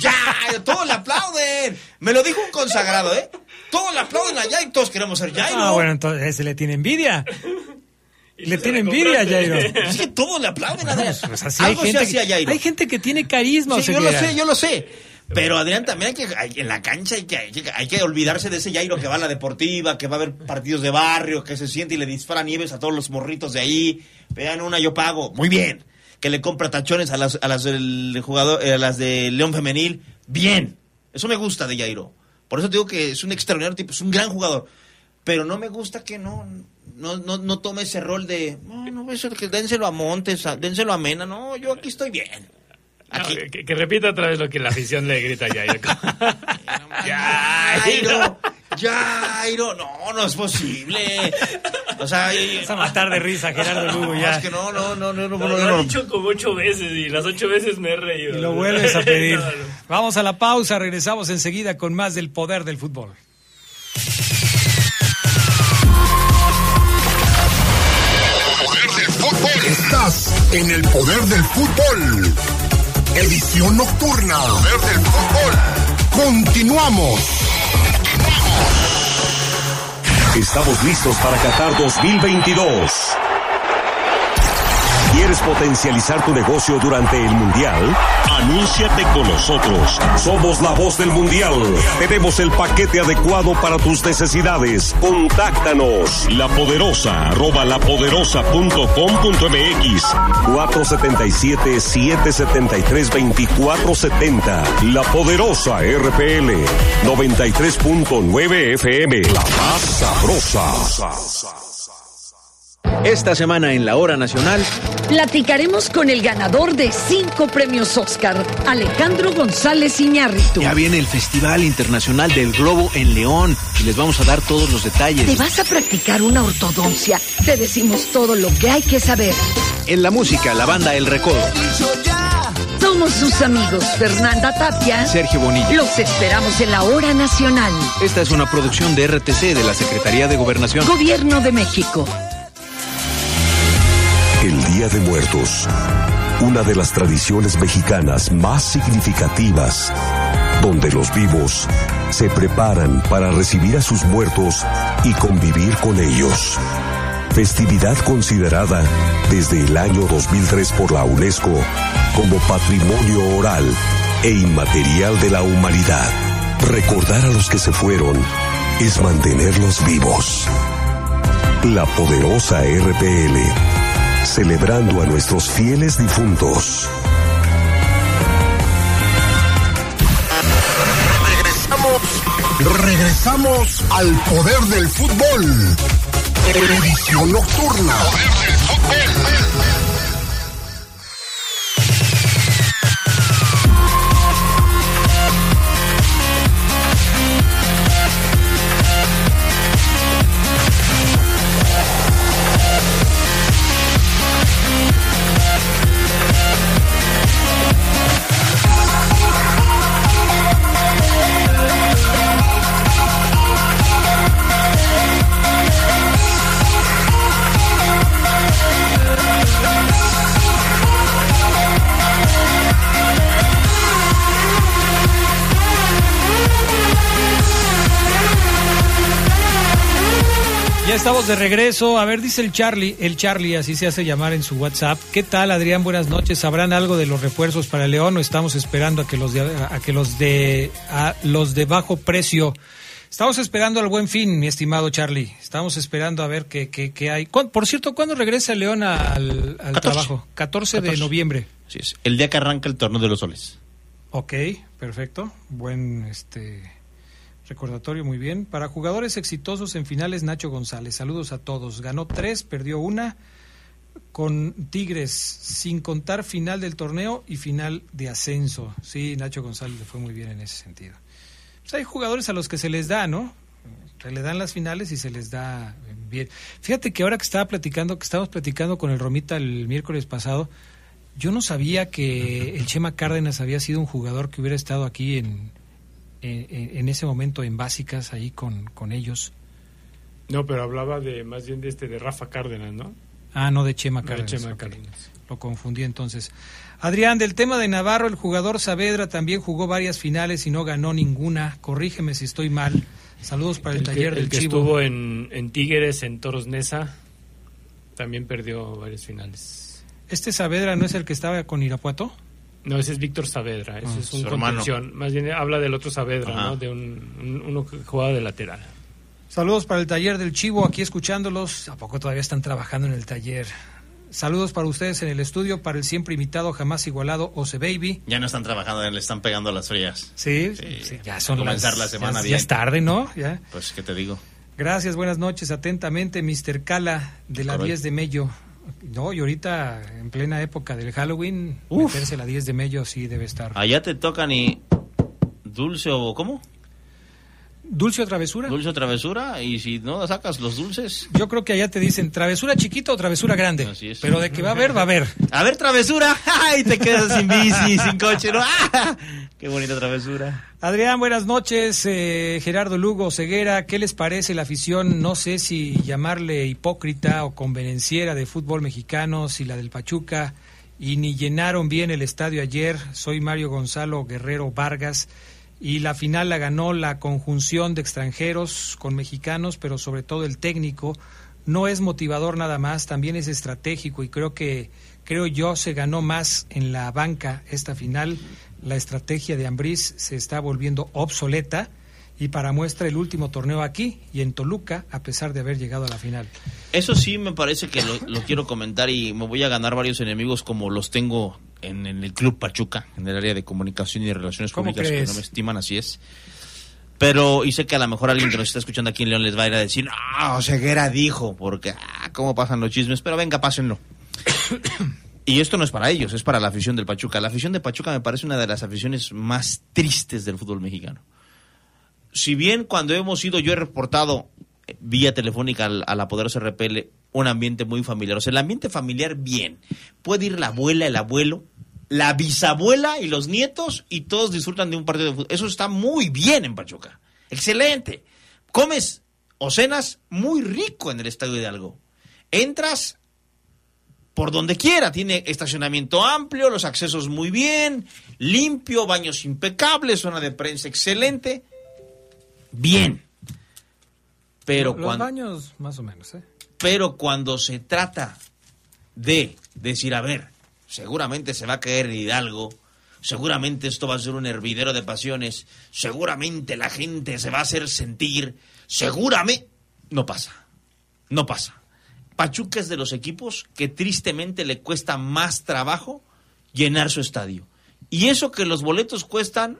Jairo, todos le aplauden. Me lo dijo un consagrado, ¿eh? Todos le aplauden a Jairo, todos queremos ser Jairo. Ah, bueno, entonces ese le tiene envidia. Le tiene envidia, Jairo. Es que todos le aplauden a Adrián. Pues así hay, Algo se gente que, Jairo. hay gente que tiene carisma. Sí, yo lo sé, yo lo sé. Pero Adrián también hay que, hay- en la cancha hay que, hay, que, hay que olvidarse de ese Jairo que va a la deportiva, que va a ver partidos de barrio, que se siente y le dispara nieves a todos los morritos de ahí. Vean una, yo pago. Muy bien. Que le compra tachones a las, a las del jugador, eh, a las de León Femenil. Bien. Eso me gusta de Jairo. Por eso te digo que es un extraordinario tipo, es un gran jugador. Pero no me gusta que no, no, no, no tome ese rol de, no, no, eso que dénselo a Montes, a- dénselo a Mena. No, yo aquí estoy bien. No, que, que repita otra vez lo que la afición le grita a Jairo. Jairo, Jairo, no, no es posible. O sea, Vas a matar de risa, Gerardo Lugo, ya. Es que no, no, no, no, no, Lo, no, lo no. he dicho como ocho veces y las ocho veces me he reído. Y lo vuelves a pedir. No, no. Vamos a la pausa, regresamos enseguida con más del poder del fútbol. En el poder del fútbol. Edición nocturna. Poder del fútbol. Continuamos. Estamos listos para Qatar 2022. ¿Quieres potencializar tu negocio durante el Mundial? Anúnciate con nosotros. Somos la voz del Mundial. Tenemos el paquete adecuado para tus necesidades. Contáctanos. La Poderosa, arroba lapoderosa.com.mx 477-773-2470. La Poderosa RPL 93.9 FM. La más sabrosa. Esta semana en la Hora Nacional, Platicaremos con el ganador de cinco premios Oscar, Alejandro González Iñárritu. ya viene el Festival Internacional del Globo en León y les vamos a dar todos los detalles. ¿Te vas a practicar una ortodoncia? Te decimos todo lo que hay que saber. En la música, la banda El Recodo. Somos sus amigos Fernanda Tapia. Sergio Bonilla. Los esperamos en la Hora Nacional. Esta es una producción de RTC de la Secretaría de Gobernación. Gobierno de México. Día de Muertos, una de las tradiciones mexicanas más significativas, donde los vivos se preparan para recibir a sus muertos y convivir con ellos. Festividad considerada desde el año 2003 por la UNESCO como Patrimonio Oral e Inmaterial de la Humanidad. Recordar a los que se fueron es mantenerlos vivos. La poderosa RPL, celebrando a nuestros fieles difuntos. Regresamos, regresamos al poder del fútbol. Edición nocturna. Ya estamos de regreso. A ver, dice el Charlie, el Charlie, así se hace llamar en su WhatsApp. ¿Qué tal, Adrián? Buenas noches. ¿Sabrán algo de los refuerzos para León o estamos esperando a que los de, a que los de, a los de bajo precio? Estamos esperando al buen fin, mi estimado Charlie. Estamos esperando a ver qué, qué, qué hay. ¿Cuán- Por cierto, ¿cuándo regresa León al, al 14. trabajo? 14 de 14. noviembre. Así es. El día que arranca el torneo de los soles. Ok, perfecto. Buen este recordatorio, muy bien. Para jugadores exitosos en finales, Nacho González. Saludos a todos. Ganó tres, perdió una. con Tigres, sin contar final del torneo y final de ascenso. Sí, Nacho González le fue muy bien en ese sentido. Pues hay jugadores a los que se les da, ¿no? Se les dan las finales y se les da bien. Fíjate que ahora que estaba platicando, que estábamos platicando con el Romita el miércoles pasado, yo no sabía que el Chema Cárdenas había sido un jugador que hubiera estado aquí en, en, en ese momento en básicas, ahí con, con ellos. No, pero hablaba de más bien de este de Rafa Cárdenas, ¿no? Ah, no de Chema No, de Cárdenas. Chema. Cárdenas. Lo confundí entonces. Adrián, del tema de Navarro, el jugador Saavedra también jugó varias finales y no ganó ninguna. Corrígeme si estoy mal. Saludos para el, El que, taller el del que estuvo en, en Tigres, en Toros Nesa, también perdió varias finales. ¿Este Saavedra no es el que estaba con Irapuato? No, ese es Víctor Saavedra, ese Ah, es un hermano. contención. Más bien habla del otro Saavedra, Ajá. ¿no? De un, un- uno que jugaba de lateral. Saludos para el taller del Chivo, aquí escuchándolos. ¿A poco todavía están trabajando en el taller? Saludos para ustedes en el estudio, para el siempre imitado, jamás igualado, Ose Baby. Ya no están trabajando, le están pegando las frías. Sí, sí, ya son Comenzar las- la semana ya, bien. ya es tarde, ¿no? Ya. Pues, ¿qué te digo? Gracias, buenas noches. Atentamente, Mr. Cala, de la Caray. 10 de Mello. No, y ahorita, en plena época del Halloween, Uf. meterse la 10 de Mello sí debe estar. Allá te tocan y dulce o ¿cómo? ¿Dulce o travesura? Dulce o travesura y si no sacas los dulces. Yo creo que allá te dicen travesura chiquita o travesura grande. Pero de que va a haber, va a haber. A ver, travesura. ¡Ay! Te quedas sin bici, sin coche, ¿no? ¡Ah! ¡Qué bonita travesura! Adrián, buenas noches. Eh, Gerardo Lugo, Ceguera, ¿qué les parece la afición? No sé si llamarle hipócrita o convenenciera de fútbol mexicano, si la del Pachuca, y ni llenaron bien el estadio ayer. Soy Mario Gonzalo Guerrero Vargas. Y la final la ganó la conjunción de extranjeros con mexicanos, pero sobre todo el técnico. No es motivador nada más, también es estratégico y creo que, creo yo, se ganó más en la banca esta final. La estrategia de Ambriz se está volviendo obsoleta y para muestra el último torneo aquí y en Toluca, a pesar de haber llegado a la final. Eso sí me parece que lo, lo quiero comentar y me voy a ganar varios enemigos como los tengo en, en el Club Pachuca, en el área de comunicación y de relaciones ¿Cómo públicas, que no me estiman, así es. Pero, y sé que a lo mejor alguien que nos está escuchando aquí en León les va a ir a decir, no, Ceguera dijo, porque, ah, cómo pasan los chismes, pero venga, pásenlo. y esto no es para ellos, es para la afición del Pachuca. La afición de Pachuca me parece una de las aficiones más tristes del fútbol mexicano. Si bien cuando hemos ido, yo he reportado eh, vía telefónica a la poderosa RPL un ambiente muy familiar. O sea, el ambiente familiar, bien. Puede ir la abuela, el abuelo, la bisabuela y los nietos y todos disfrutan de un partido de fútbol. Eso está muy bien en Pachuca. Excelente. Comes o cenas muy rico en el Estadio Hidalgo. Entras por donde quiera. Tiene estacionamiento amplio, los accesos muy bien, limpio, baños impecables, zona de prensa excelente. Bien. Pero Los cuando, baños, más o menos, ¿eh? pero cuando se trata de decir, a ver, seguramente se va a caer Hidalgo, seguramente esto va a ser un hervidero de pasiones, seguramente la gente se va a hacer sentir, seguramente... No pasa, no pasa. Pachuca es de los equipos que tristemente le cuesta más trabajo llenar su estadio. Y eso que los boletos cuestan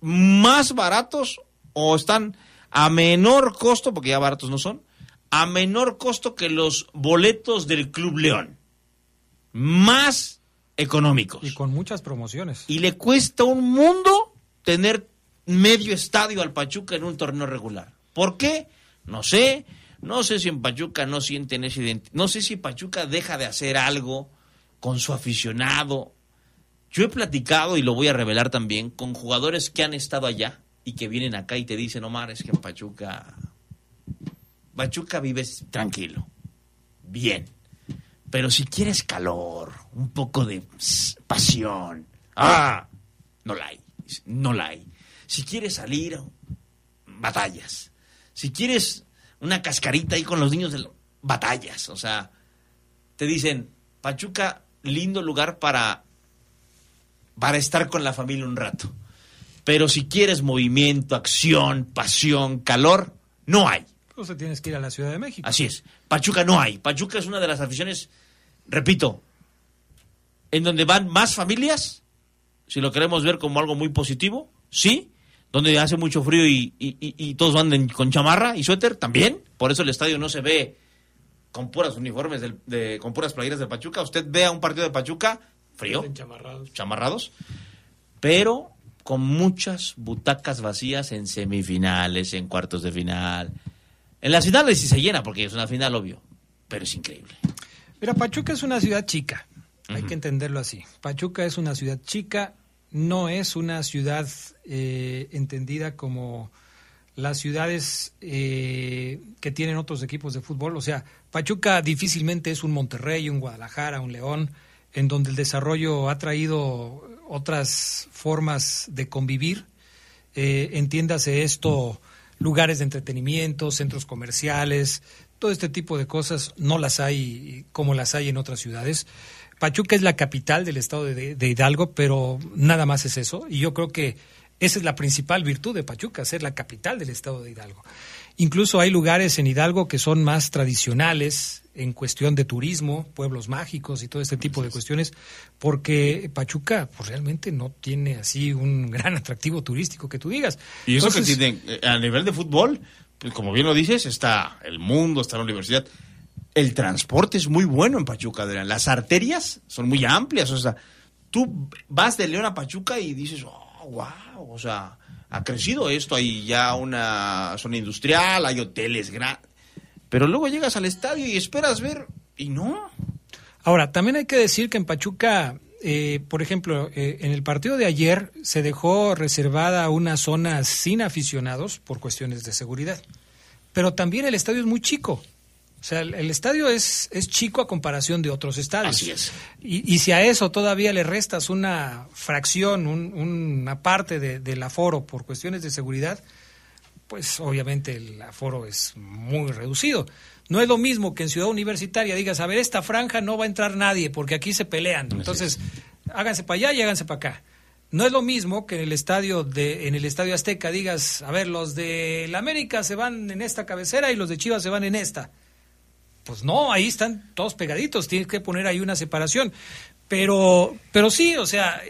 más baratos o están a menor costo, porque ya baratos no son, a menor costo que los boletos del Club León. Más económicos. Y con muchas promociones. Y le cuesta un mundo tener medio estadio al Pachuca en un torneo regular. ¿Por qué? No sé. No sé si en Pachuca no sienten esa identidad. No sé si Pachuca deja de hacer algo con su aficionado. Yo he platicado, y lo voy a revelar también, con jugadores que han estado allá y que vienen acá y te dicen, Omar, es que en Pachuca... Pachuca vives tranquilo. Bien. Pero si quieres calor, un poco de pasión, ah, no la hay, no la hay. Si quieres salir, batallas. Si quieres una cascarita ahí con los niños, de batallas. O sea, te dicen, Pachuca, lindo lugar para, para estar con la familia un rato. Pero si quieres movimiento, acción, pasión, calor, no hay. Entonces tienes que ir a la Ciudad de México. Así es. Pachuca no hay. Pachuca es una de las aficiones, repito, en donde van más familias, si lo queremos ver como algo muy positivo, sí. Donde hace mucho frío y, y- y- y todos van en- con chamarra y suéter, también. Por eso el estadio no se ve con puras uniformes, del- de, con puras playeras del Pachuca. Usted ve a un partido de Pachuca, frío, Chamarrados. chamarrados, pero con muchas butacas vacías en semifinales, en cuartos de final. En las finales sí se llena, porque es una final, obvio, pero es increíble. Mira, Pachuca es una ciudad chica, hay que entenderlo así. Pachuca es una ciudad chica, no es una ciudad eh, entendida como las ciudades eh, que tienen otros equipos de fútbol. O sea, Pachuca difícilmente es un Monterrey, un Guadalajara, un León, en donde el desarrollo ha traído otras formas de convivir. Eh, entiéndase esto, lugares de entretenimiento, centros comerciales, todo este tipo de cosas no las hay como las hay en otras ciudades. Pachuca es la capital del estado de, de Hidalgo, pero nada más es eso. Y yo creo que esa es la principal virtud de Pachuca, ser la capital del estado de Hidalgo. Incluso hay lugares en Hidalgo que son más tradicionales en cuestión de turismo, pueblos mágicos y todo este tipo de cuestiones, porque Pachuca pues, realmente no tiene así un gran atractivo turístico que tú digas. Y eso Entonces, que tienen, eh, a nivel de fútbol, pues como bien lo dices, está el mundo, está la universidad. El transporte es muy bueno en Pachuca, Adrián. Las arterias son muy amplias. O sea, tú vas de León a Pachuca y dices, oh, wow, o sea, ha crecido esto. Hay ya una zona industrial, hay hoteles grandes. Pero luego llegas al estadio y esperas ver, y no. Ahora, también hay que decir que en Pachuca, eh, por ejemplo, eh, en el partido de ayer se dejó reservada una zona sin aficionados por cuestiones de seguridad. Pero también el estadio es muy chico. O sea, el, el estadio es, es chico a comparación de otros estadios. Así es. Y, y si a eso todavía le restas una fracción, un- una parte de- del aforo por cuestiones de seguridad, pues obviamente el aforo es muy reducido. No es lo mismo que en Ciudad Universitaria digas, a ver, esta franja no va a entrar nadie porque aquí se pelean. Entonces, háganse para allá y háganse para acá. No es lo mismo que en el estadio de en el estadio Azteca digas, a ver, los de la América se van en esta cabecera y los de Chivas se van en esta. Pues no, ahí están todos pegaditos, tienes que poner ahí una separación. Pero, pero sí, o sea,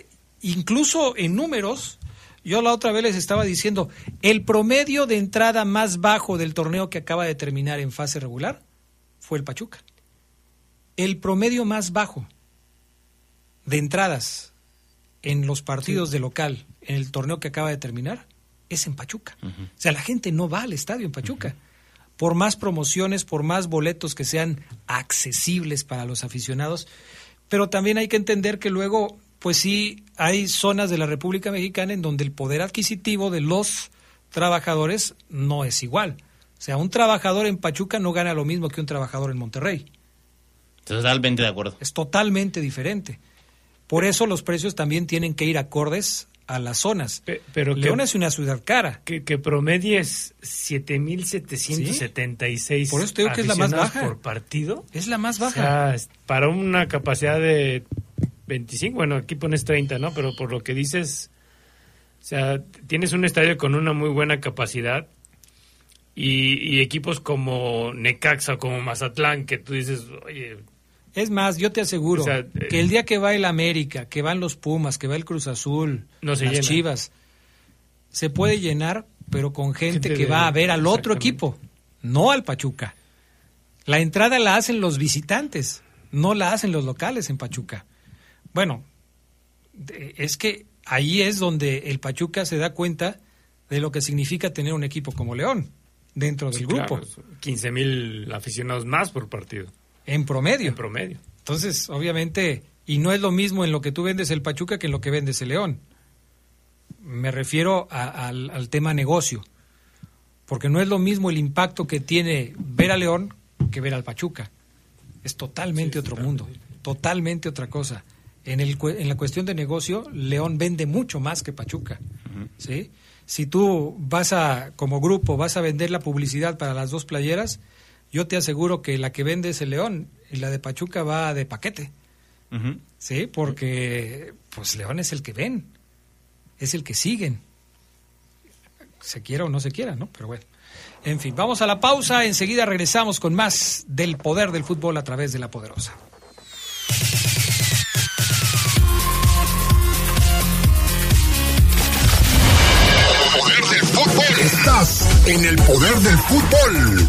incluso en números, yo la otra vez les estaba diciendo, el promedio de entrada más bajo del torneo que acaba de terminar en fase regular fue el Pachuca. El promedio más bajo de entradas en los partidos de local en el torneo que acaba de terminar es en Pachuca. O sea, la gente no va al estadio en Pachuca. Por más promociones, por más boletos que sean accesibles para los aficionados, pero también hay que entender que luego, pues sí, hay zonas de la República Mexicana en donde el poder adquisitivo de los trabajadores no es igual. O sea, un trabajador en Pachuca no gana lo mismo que un trabajador en Monterrey. Totalmente de acuerdo. Es totalmente diferente. Por eso los precios también tienen que ir acordes a las zonas. pero que- León es una ciudad cara. Que, que promedies 7.776 Por eso te digo que es la más baja. por partido. Es la más O baja. sea, es para una capacidad de 25, bueno, aquí pones 30, ¿no? Pero por lo que dices, o sea, tienes un estadio con una muy buena capacidad y, y equipos como Necaxa, como Mazatlán, que tú dices, oye, Es más, yo te aseguro O sea, que el día que va el América, que van los Pumas, que va el Cruz Azul, No las llena. Chivas, se puede llenar, pero con gente, Gente que de- va a ver al otro equipo, no al Pachuca. La entrada la hacen los visitantes, no la hacen los locales en Pachuca. Bueno, es que ahí es donde el Pachuca se da cuenta de lo que significa tener un equipo como León dentro del sí, grupo, claro, 15 mil aficionados más por partido. En promedio. En promedio. Entonces, obviamente, y no es lo mismo en lo que tú vendes el Pachuca que en lo que vendes el León. Me refiero a- al, al tema negocio, porque no es lo mismo el impacto que tiene ver a León que ver al Pachuca. Es totalmente otro mundo, totalmente otra cosa. En, el, en la cuestión de negocio, León vende mucho más que Pachuca. ¿sí? Si tú vas a, como grupo, vas a vender la publicidad para las dos playeras, yo te aseguro que la que vende es el León y la de Pachuca va de paquete. Sí, porque pues León es el que ven, es el que siguen. Se quiera o no se quiera, ¿no? Pero bueno. En fin, vamos a la pausa, enseguida regresamos con más del poder del fútbol a través de la poderosa. Poder del fútbol. Estás en el poder del fútbol.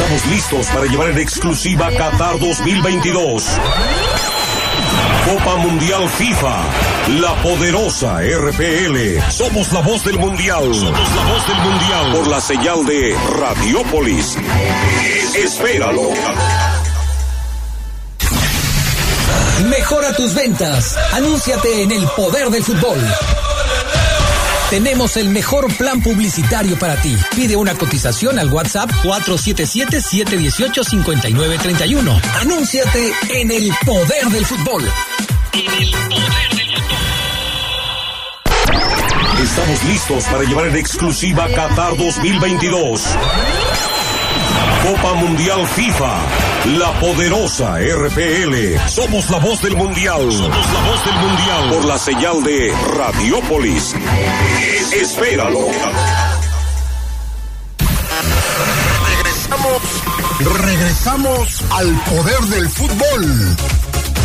Estamos listos para llevar en exclusiva Qatar 2022. Copa Mundial FIFA. La poderosa RPL. Somos la voz del mundial. Somos la voz del mundial. Por la señal de Radiopolis. Espéralo. Mejora tus ventas. Anúnciate en el poder del fútbol. Tenemos el mejor plan publicitario para ti. Pide una cotización al WhatsApp 477-718-5931. Anúnciate en el poder del fútbol. En el poder del fútbol. Estamos listos para llevar en exclusiva Qatar 2022. Copa Mundial FIFA. La poderosa RPL. Somos la voz del mundial. Somos la voz del mundial. Por la señal de Radiopolis. Espéralo. Regresamos. Regresamos al poder del fútbol.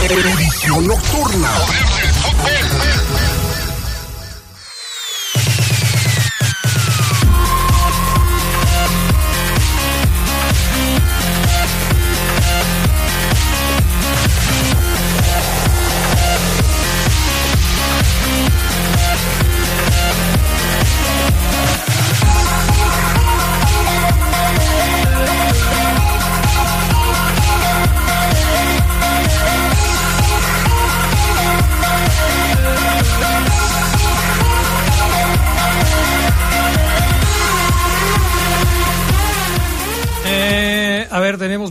Edición nocturna.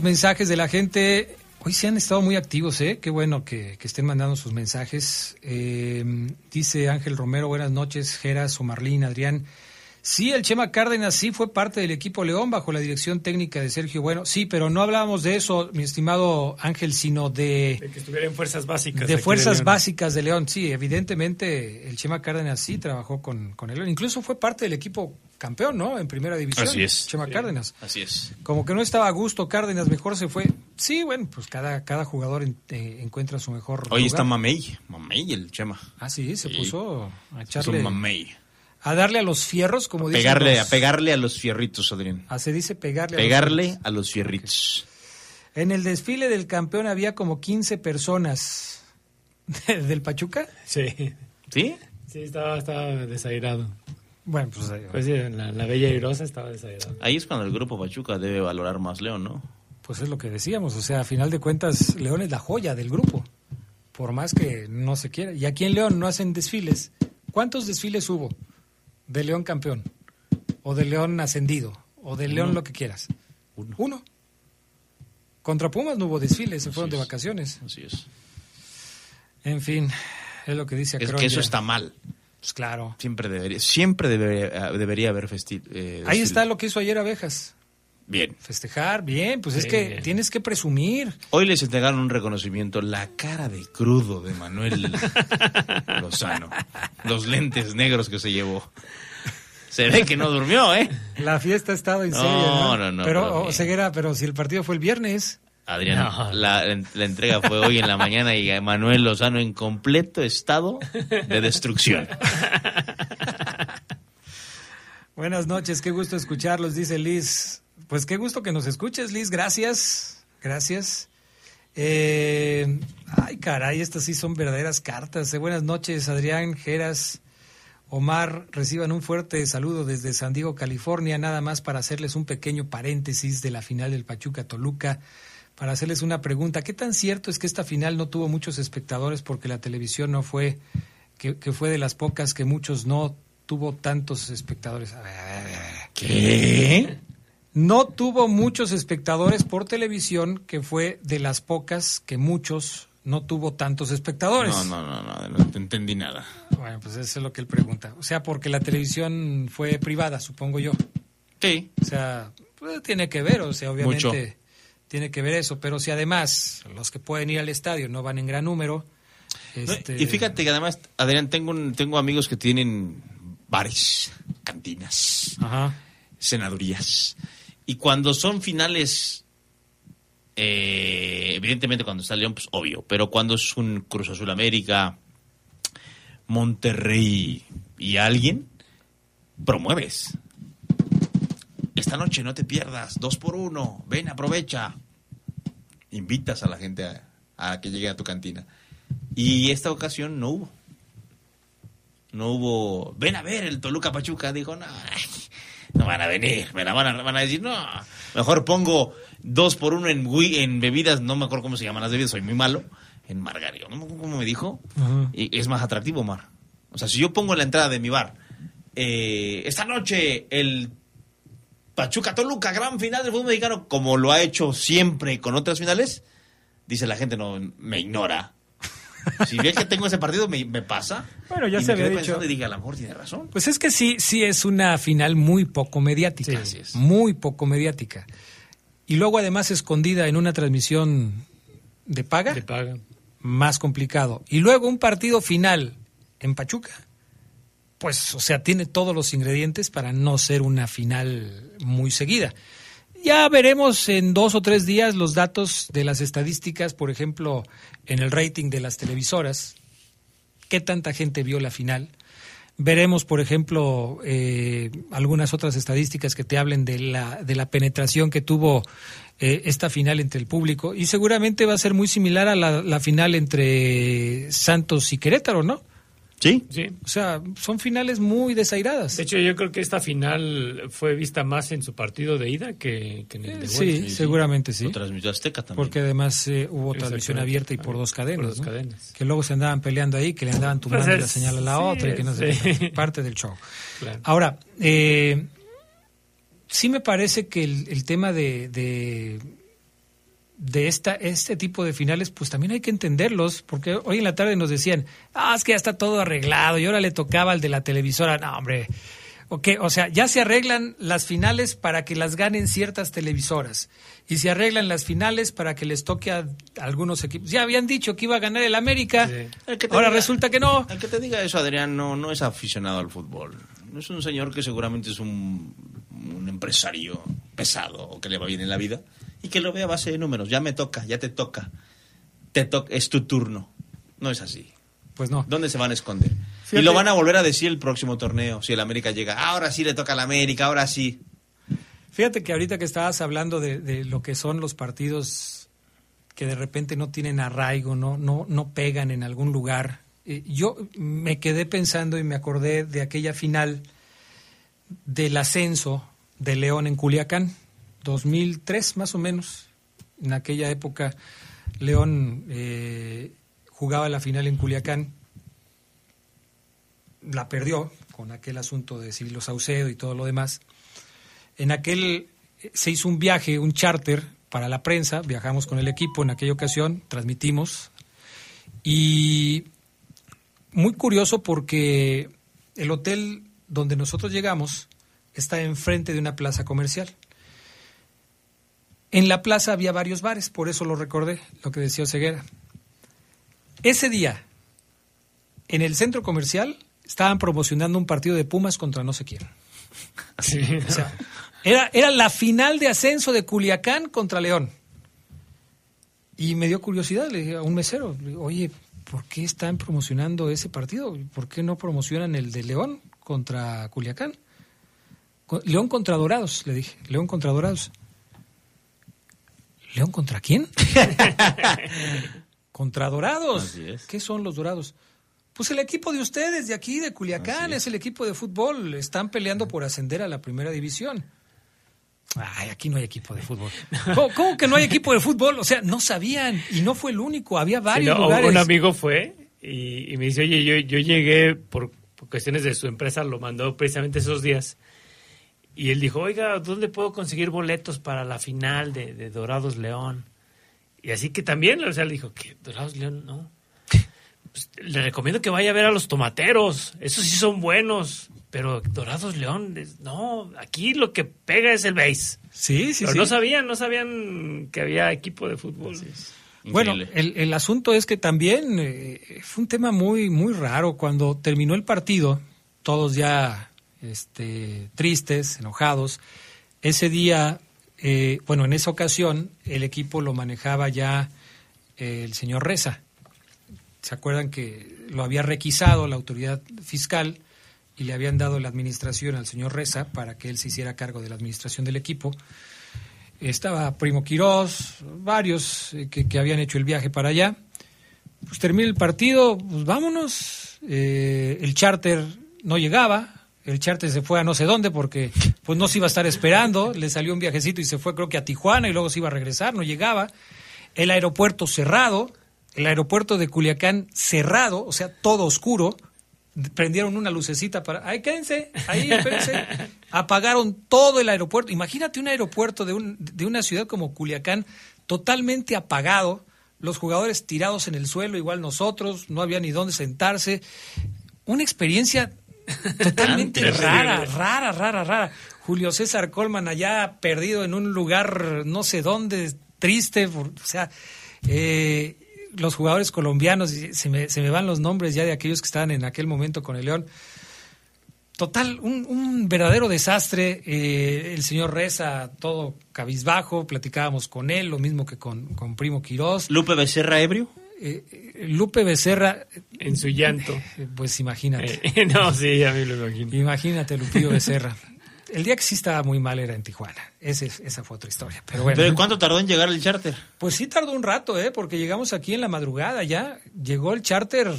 Mensajes de la gente. Hoy se han estado muy activos, ¿eh? Qué bueno que, estén mandando sus mensajes. Eh, dice Ángel Romero, buenas noches, Geras, Omarlín, Adrián. Sí, el Chema Cárdenas sí fue parte del equipo León bajo la dirección técnica de Sergio Bueno. Sí, pero no hablábamos de eso, mi estimado Ángel, sino de... De que estuviera en fuerzas básicas. De fuerzas básicas de León, sí. Evidentemente el Chema Cárdenas sí trabajó con, con el León. Incluso fue parte del equipo campeón, ¿no? En primera división. Así es. Chema Cárdenas. Así es. Como que no estaba a gusto Cárdenas, mejor se fue. Sí, bueno, pues cada, cada jugador eh, encuentra su mejor Hoy está Mamey. Mamey el Chema. Ah, sí, se puso a echarle... Es Mamey a darle a los fierros, como dice. Pegarle, A pegarle a los fierritos, Adrián. Ah, se dice pegarle. Pegarle a los, a los fierritos. En el desfile del campeón había como 15 personas. ¿Del Pachuca? Sí. ¿Sí? Sí, estaba, estaba desairado. Bueno, pues... pues sí, la, la, Bella Irosa estaba desairada. Ahí es cuando el grupo Pachuca debe valorar más León, ¿no? Pues es lo que decíamos, o sea, a final de cuentas, León es la joya del grupo. Por más que no se quiera. Y aquí en León no hacen desfiles. ¿Cuántos desfiles hubo? De León campeón, o de León ascendido, o de León lo que quieras. Uno. Contra Pumas no hubo desfile, se fueron de vacaciones. Así es. En fin, es lo que dice Es que eso está mal. Pues claro. Siempre debería, siempre debería, debería haber festival. Eh, Ahí está lo que hizo ayer Abejas. Bien. Festejar, bien, pues es que tienes que presumir. Hoy les entregaron un reconocimiento, la cara de crudo de Manuel Lozano, los lentes negros que se llevó. Se ve que no durmió, ¿eh? La fiesta ha estado en serio. No, no, no. Pero, Ceguera, pero si el partido fue el viernes. Adrián, la, la, entrega fue hoy en la mañana y Manuel Lozano en completo estado de destrucción. Buenas noches, qué gusto escucharlos, dice Liz. Pues qué gusto que nos escuches, Liz. Gracias. Gracias. Eh, ay, caray, estas sí son verdaderas cartas. Eh, buenas noches, Adrián, Geras, Omar. Reciban un fuerte saludo desde San Diego, California. Nada más para hacerles un pequeño paréntesis de la final del Pachuca Toluca. Para hacerles una pregunta. ¿Qué tan cierto es que esta final no tuvo muchos espectadores porque la televisión no fue, que, fue de las pocas que muchos no tuvo tantos espectadores? A ver, a ver, a ver. ¿Qué? No tuvo muchos espectadores por televisión, que fue de las pocas que muchos no tuvo tantos espectadores. No, no, no, no, no te entendí nada. Bueno, pues eso es lo que él pregunta. O sea, porque la televisión fue privada, supongo yo. Sí. O sea, pues, tiene que ver, o sea, obviamente tiene que ver eso. Pero si además los que pueden ir al estadio no van en gran número. No, este, Y fíjate que además, Adrián, tengo, un- tengo amigos que tienen bares, cantinas, senadurías. Y cuando son finales, eh, evidentemente cuando está León, pues obvio, pero cuando es un Cruz Azul América, Monterrey y alguien, promueves. Esta noche no te pierdas, dos por uno, ven, aprovecha. Invitas a la gente a, a que llegue a tu cantina. Y esta ocasión no hubo. No hubo. Ven a ver el Toluca Pachuca. Dijo, no, no van a venir. Me la van a, van a decir, no. Mejor pongo dos por uno en, en bebidas. No me acuerdo cómo se llaman las bebidas, soy muy malo. En Margario. ¿No me acuerdo ¿Cómo me dijo? Y es más atractivo, Mar. O sea, si yo pongo en la entrada de mi bar, eh, esta noche el Pachuca Toluca, gran final del fútbol mexicano, como lo ha hecho siempre con otras finales, dice la gente, no, me ignora. Si ve que tengo ese partido, me, me pasa. Bueno, ya Y se me había dicho. Y diga, a lo mejor tiene razón. Pues es que sí, sí es una final muy poco mediática. Muy poco mediática. Y luego además escondida en una transmisión de paga. De paga. Más complicado. Y luego un partido final en Pachuca. Pues, o sea, tiene todos los ingredientes para no ser una final muy seguida. Ya veremos en dos o tres días los datos de las estadísticas, por ejemplo, en el rating de las televisoras, qué tanta gente vio la final. Veremos, por ejemplo, eh, algunas otras estadísticas que te hablen de la, de la penetración que tuvo eh, esta final entre el público. Y seguramente va a ser muy similar a la, la final entre Santos y Querétaro, ¿no? Sí. Sí. O sea, son finales muy desairadas. De hecho, yo creo que esta final fue vista más en su partido de ida que, que en el de Sí, vuelta. seguramente sí. Lo transmitió Azteca también. Porque además eh, hubo transmisión abierta y por dos cadenas. Por dos ¿no? cadenas. Que luego se andaban peleando ahí, que le andaban tumbando Pues la señal a la sí, otra y que no sé sí. Parte del show. Claro. Ahora, eh, sí me parece que el, el tema de, de, de esta, este tipo de finales, pues también hay que entenderlos, porque hoy en la tarde nos decían, ah, es que ya está todo arreglado y ahora le tocaba al de la televisora. No, hombre. Ok, o sea, ya se arreglan las finales para que las ganen ciertas televisoras y se arreglan las finales para que les toque a algunos equipos. Ya habían dicho que iba a ganar el América, El que te ahora diga- resulta que no. El que te diga eso, Adrián, no, no es aficionado al fútbol. No es un señor que seguramente es un, un empresario pesado o que le va bien en la vida y que lo ve a base de números. Ya me toca, ya te toca. Te to- es tu turno. No es así. Pues no. ¿Dónde se van a esconder? Fíjate- Y lo van a volver a decir el próximo torneo, si el América llega. Ahora sí le toca al América, ahora sí. Fíjate que ahorita que estabas hablando de, de lo que son los partidos que de repente no tienen arraigo, no, no, no pegan en algún lugar. eh, yo me quedé pensando y me acordé de aquella final del ascenso de León en Culiacán, 2003 más o menos. En aquella época León eh, jugaba la final en Culiacán, la perdió con aquel asunto de Cirilo Saucedo y todo lo demás. En aquel eh, se hizo un viaje, un charter para la prensa, viajamos con el equipo en aquella ocasión, transmitimos y muy curioso porque el hotel donde nosotros llegamos está enfrente de una plaza comercial. En la plaza había varios bares, por eso lo recordé, lo que decía Ceguera. Ese día, en el centro comercial, estaban promocionando un partido de Pumas contra no sé quién. O sea, era, era la final de ascenso de Culiacán contra León. Y me dio curiosidad, le dije a un mesero, le oye, ¿por qué están promocionando ese partido? ¿Por qué no promocionan el de León contra Culiacán? León contra Dorados, le dije, León contra Dorados. ¿León contra quién? contra Dorados. Así es. ¿Qué son los Dorados? Pues el equipo de ustedes, de aquí, de Culiacán, es. el equipo de fútbol. Están peleando por ascender a la primera división. Ay, aquí no hay equipo de fútbol. ¿Cómo, cómo que no hay equipo de fútbol? O sea, no sabían y no fue el único. Había Sí, varios no, lugares. Un amigo fue y, y me dice, oye, yo, yo llegué por, por cuestiones de su empresa, lo mandó precisamente esos días. Y él dijo, oiga, ¿dónde puedo conseguir boletos para la final de, de Dorados León? Y así que también, o sea, le dijo, ¿qué? ¿Dorados León? No. pues, le recomiendo que vaya a ver a los tomateros. Esos sí son buenos. Pero Dorados León, no, aquí lo que pega es el base. Sí, sí, Pero sí. no sabían, no sabían que había equipo de fútbol. Bueno, el, el asunto es que también eh, fue un tema muy, muy raro. Cuando terminó el partido, todos ya este, tristes, enojados. Ese día, eh, bueno, en esa ocasión, el equipo lo manejaba ya eh, el señor Reza. ¿Se acuerdan que lo había requisado la autoridad fiscal y le habían dado la administración al señor Reza para que él se hiciera cargo de la administración del equipo? Estaba Primo Quirós, varios eh, que, habían hecho el viaje para allá. Pues termina el partido, pues vámonos. Eh, el charter no llegaba, el charter se fue a no sé dónde porque pues no se iba a estar esperando, le salió un viajecito y se fue creo que a Tijuana y luego se iba a regresar, no llegaba. El aeropuerto cerrado, el aeropuerto de Culiacán cerrado, o sea, todo oscuro. Prendieron una lucecita para, ahí quédense, ahí espérense. Apagaron todo el aeropuerto. Imagínate un aeropuerto de, un, de una ciudad como Culiacán totalmente apagado, los jugadores tirados en el suelo, igual nosotros, no había ni dónde sentarse. Una experiencia totalmente Terrible. rara, rara, rara, rara. Julio César Colman allá perdido en un lugar no sé dónde, triste, o sea, eh, los jugadores colombianos, se me, se me van los nombres ya de aquellos que estaban en aquel momento con el León. Total, un, un verdadero desastre. eh, el señor Reza, todo cabizbajo, platicábamos con él, lo mismo que con, con Primo Quirós. Lupe Becerra ebrio. Eh, eh, Lupe Becerra. En su llanto. Pues imagínate. Eh, no, sí, a mí lo imagino. Imagínate, Lupillo Becerra. El día que sí estaba muy mal era en Tijuana. Ese, esa fue otra historia. Pero bueno. ¿Pero cuánto tardó en llegar el charter? Pues sí tardó un rato, ¿eh? Porque llegamos aquí en la madrugada ya. Llegó el charter,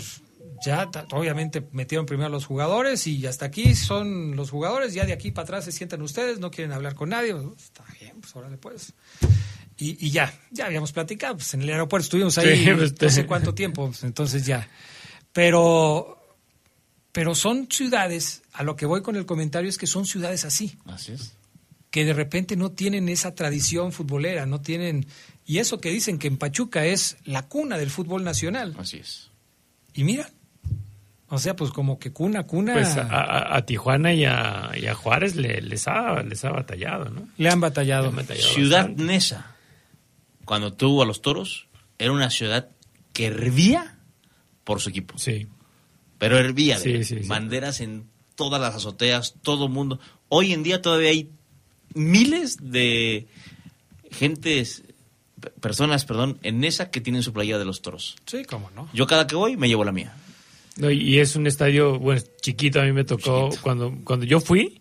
ya obviamente metieron primero a los jugadores y hasta aquí son los jugadores. Ya de aquí para atrás se sientan ustedes, no quieren hablar con nadie. Está bien, pues órale pues. Y, y ya, ya habíamos platicado. Pues en el aeropuerto estuvimos ahí Sí, pues, no sé cuánto tiempo. pues, entonces ya. Pero, pero son ciudades, a lo que voy con el comentario es que son ciudades así Así es. que de repente no tienen esa tradición futbolera, no tienen... Y eso que dicen que en Pachuca es la cuna del fútbol nacional. Así es. Y mira, o sea, pues como que cuna, cuna... Pues a, a- a Tijuana y a, y a Juárez le- les, ha, les ha batallado, ¿no? le han batallado. Le han batallado Ciudad bastante. Nesa, cuando tuvo a los toros, era una ciudad que hervía por su equipo. Sí. Pero hervía. Sí, de sí, sí. Banderas en todas las azoteas, todo el mundo. Hoy en día todavía hay miles de gentes, pe- personas, perdón, en Nesa que tienen su playa de los toros. Sí, cómo no. Yo cada que voy me llevo la mía. No, y y es un estadio, bueno, chiquito, a mí me tocó, cuando, cuando yo fui,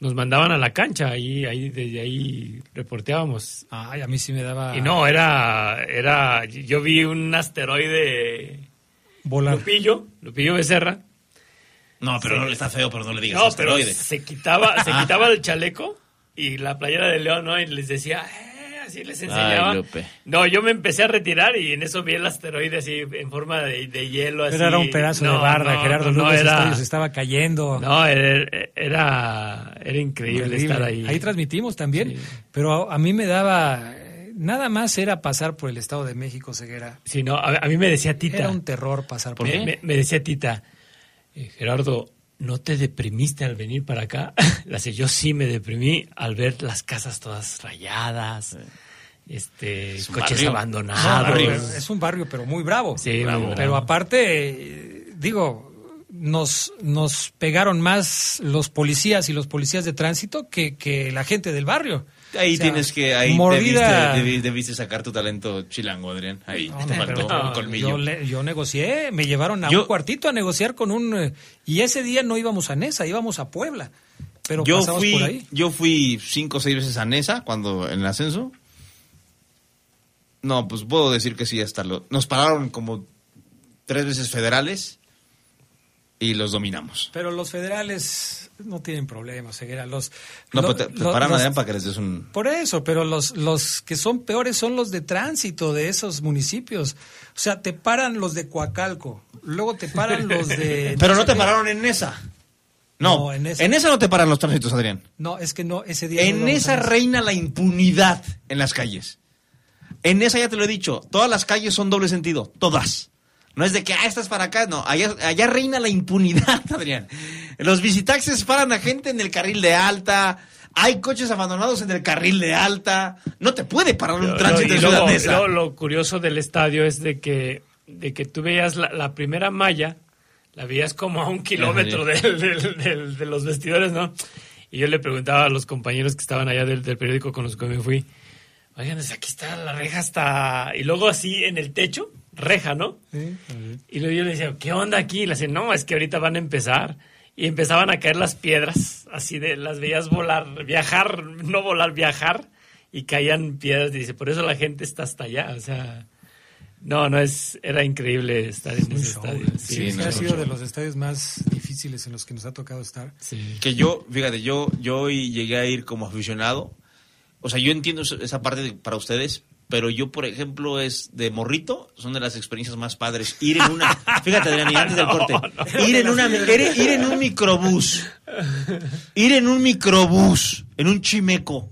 nos mandaban a la cancha, ahí, ahí, desde ahí reporteábamos. Ay, a mí sí me daba... Y no, era, era, yo vi un asteroide Volar. Lupillo, Lupillo Becerra. No, pero Sí. no está feo, pero no le digas No, pero asteroide. se quitaba, se Ah. quitaba el chaleco y la playera de León, ¿no? Y les decía, así les enseñaba. Ay, Lupe. No, yo me empecé a retirar y en eso vi el asteroide así en forma de, de hielo. Así. Pero era un pedazo de no, Gerardo no, era, Estadio se estaba cayendo. no, era, era, era increíble, Increíble. estar ahí. transmitimos también, pero a, a mí me daba... Nada más era pasar por el Estado de México, Ceguera. Sí, no, a, a mí me decía Tita. Era un terror pasar por me, ahí. me- me decía Tita, eh, Gerardo, ¿no te deprimiste al venir para acá? La sé, yo sí me deprimí al ver las casas todas rayadas, este, un coches barrio. abandonados. No, barrio, es un barrio, pero muy bravo. Sí, bravo. Pero aparte, eh, digo, nos, nos pegaron más los policías y los policías de tránsito que, que la gente del barrio. Ahí O sea, tienes que, ahí mordida- debiste, debi- debiste sacar tu talento chilango, Adrián. Ahí te faltó un colmillo. Yo, le- yo negocié, me llevaron a Yo- un cuartito a negociar con un... eh, y ese día no íbamos a Nesa, íbamos a Puebla. Pero yo fui, por ahí. yo fui cinco o seis veces a Nesa cuando en el ascenso. No, pues puedo decir que sí, hasta lo. Nos pararon como tres veces federales y los dominamos. Pero los federales no tienen problemas, Ceguera. Los, No, lo- pero te, te lo- paran los- para que les des un. Por eso, pero los, los que son peores son los de tránsito de esos municipios. O sea, te paran los de Coacalco, luego te paran los de... Pero no te pararon en Nesa. No, No, en en, esa- esa... no te paran los tránsitos, Adrián. No, es que no, ese día... En esa reina la impunidad en las calles. En esa ya te lo he dicho, todas las calles son doble sentido, todas. No es de que, ah, estás para acá. No, allá, allá reina la impunidad, Adrián. Los visitaxes paran a gente en el carril de alta. Hay coches abandonados en el carril de alta. No te puede parar un tránsito y en luego- lo curioso del estadio es de que, de que tú veías la, la primera malla, la veías como a un kilómetro de los vestidores, ¿no? Y yo le preguntaba a los compañeros que estaban allá del, del periódico con los que me fui, oigan, desde aquí está la reja hasta... Y luego así en el techo, reja, ¿no? Y luego yo le decía, ¿qué onda aquí? Y le decía, no, es que ahorita van a empezar. Y empezaban a caer las piedras, así de las veías volar, viajar, no volar, viajar, y caían piedras. Y dice, por eso la gente está hasta allá. O sea, no, no es, era increíble estar en ese estadio. Sí, no, ha sido de los estadios más difíciles en los que nos ha tocado estar. Que yo, fíjate, yo, yo hoy llegué a ir como aficionado. O sea, yo entiendo esa- esa parte de- para ustedes, pero yo, por ejemplo, es de morrito, son de las experiencias más padres. Ir en una, fíjate, Adrián, y antes del corte, ir en una, ir, en un microbús, ir en un microbús, en un chimeco,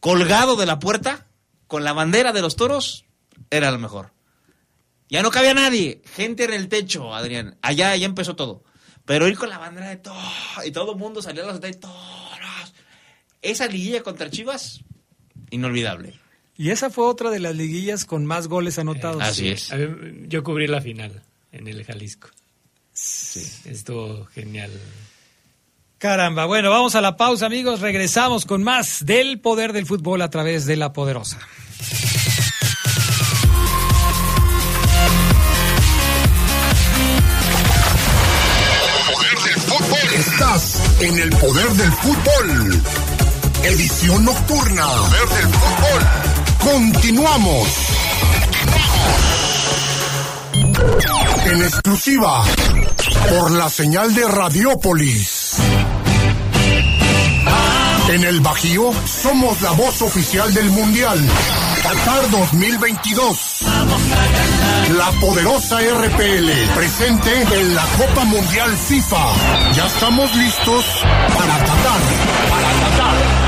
colgado de la puerta, con la bandera de los toros, era lo mejor. Ya no cabía nadie, gente en el techo, Adrián. Allá ya empezó todo. Pero ir con la bandera de todo y todo el mundo salía a los de toros. Esa liguilla contra Chivas, inolvidable. Y esa fue otra de las liguillas con más goles anotados. Así es. Yo cubrí la final en el Jalisco. Estuvo genial. Caramba, bueno, vamos a la pausa, amigos. Regresamos con más del poder del fútbol a través de la poderosa. Estás en el poder del fútbol. Edición nocturna. Poder del fútbol. Continuamos. En exclusiva por la señal de Radiópolis. En el Bajío somos la voz oficial del Mundial. Qatar 2022. La poderosa RPL presente en la Copa Mundial FIFA. Ya estamos listos para Qatar. Para Qatar.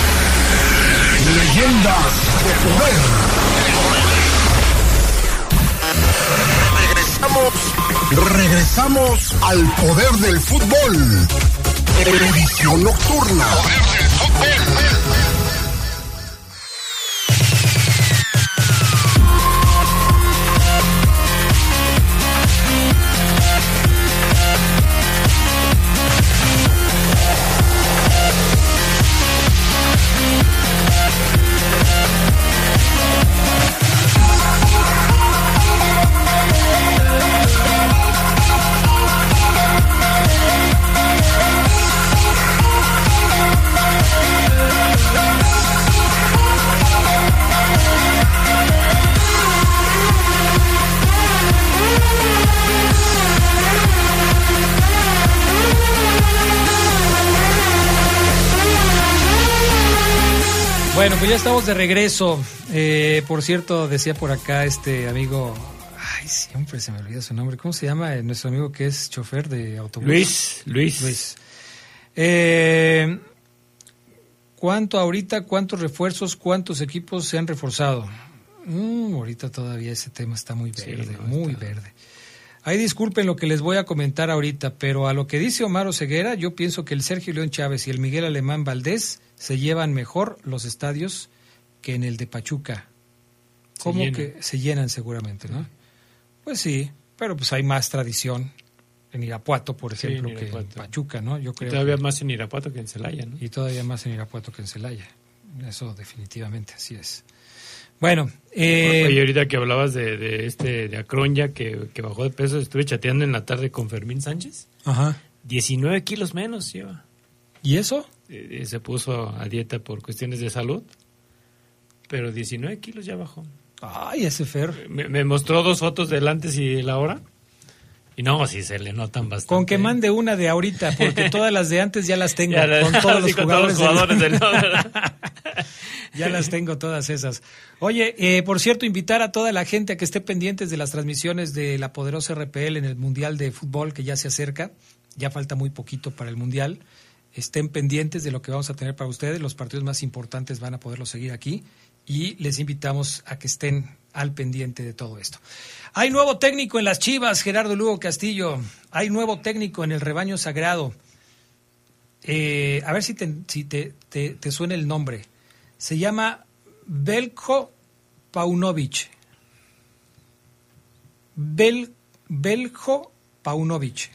Leyendas de poder. Regresamos. Regresamos al poder del fútbol. Edición nocturna. Bueno, pues ya estamos de regreso. Eh, por cierto, decía por acá este amigo, ay, siempre se me olvida su nombre. ¿Cómo se llama eh, nuestro amigo que es chofer de autobús? Luis, Luis. Luis. Eh, ¿Cuánto ahorita, cuántos refuerzos, cuántos equipos se han reforzado? Mm, ahorita todavía ese tema está muy Sí, verde, no, muy verde. Ahí disculpen lo que les voy a comentar ahorita, pero a lo que dice Omar Ceguera, yo pienso que el Sergio León Chávez y el Miguel Alemán Valdés se llevan mejor los estadios que en el de Pachuca. Se ¿Cómo llenan. que se llenan seguramente, no? Pues sí, pero pues hay más tradición en Irapuato, por Sí, ejemplo, en que en. Pachuca, ¿no? Yo Y creo todavía que- más en Irapuato que en Celaya, ¿no? y todavía más en Irapuato que en Celaya. Eso definitivamente, así es. Bueno, eh, Oye, ahorita que hablabas de, de este de Acronya que, que bajó de peso, estuve chateando en la tarde con Fermín Sánchez. Ajá. 19 kilos menos lleva. ¿Y eso? Eh, se puso a dieta por cuestiones de salud, pero 19 kilos ya bajó. Ay, ese Fer. Me, me mostró dos fotos del antes y el ahora. Y no, sí se le notan bastante. Con que mande una de ahorita, porque todas las de antes ya las tengo. Ya la- con todos los todos jugadores, del- del- ya las tengo todas esas. Oye, eh, por cierto, invitar a toda la gente a que esté pendientes de las transmisiones de la poderosa RPL en el Mundial de Fútbol que ya se acerca. Ya falta muy poquito para el Mundial. Estén pendientes de lo que vamos a tener para ustedes. Los partidos más importantes van a poderlos seguir aquí y les invitamos a que estén al pendiente de todo esto. Hay nuevo técnico en las Chivas, Gerardo Lugo Castillo. Hay nuevo técnico en el rebaño sagrado. Eh, a ver si, te, si te, te- te suena el nombre. Se llama Belko Paunovic. Bel, Belko Paunovic.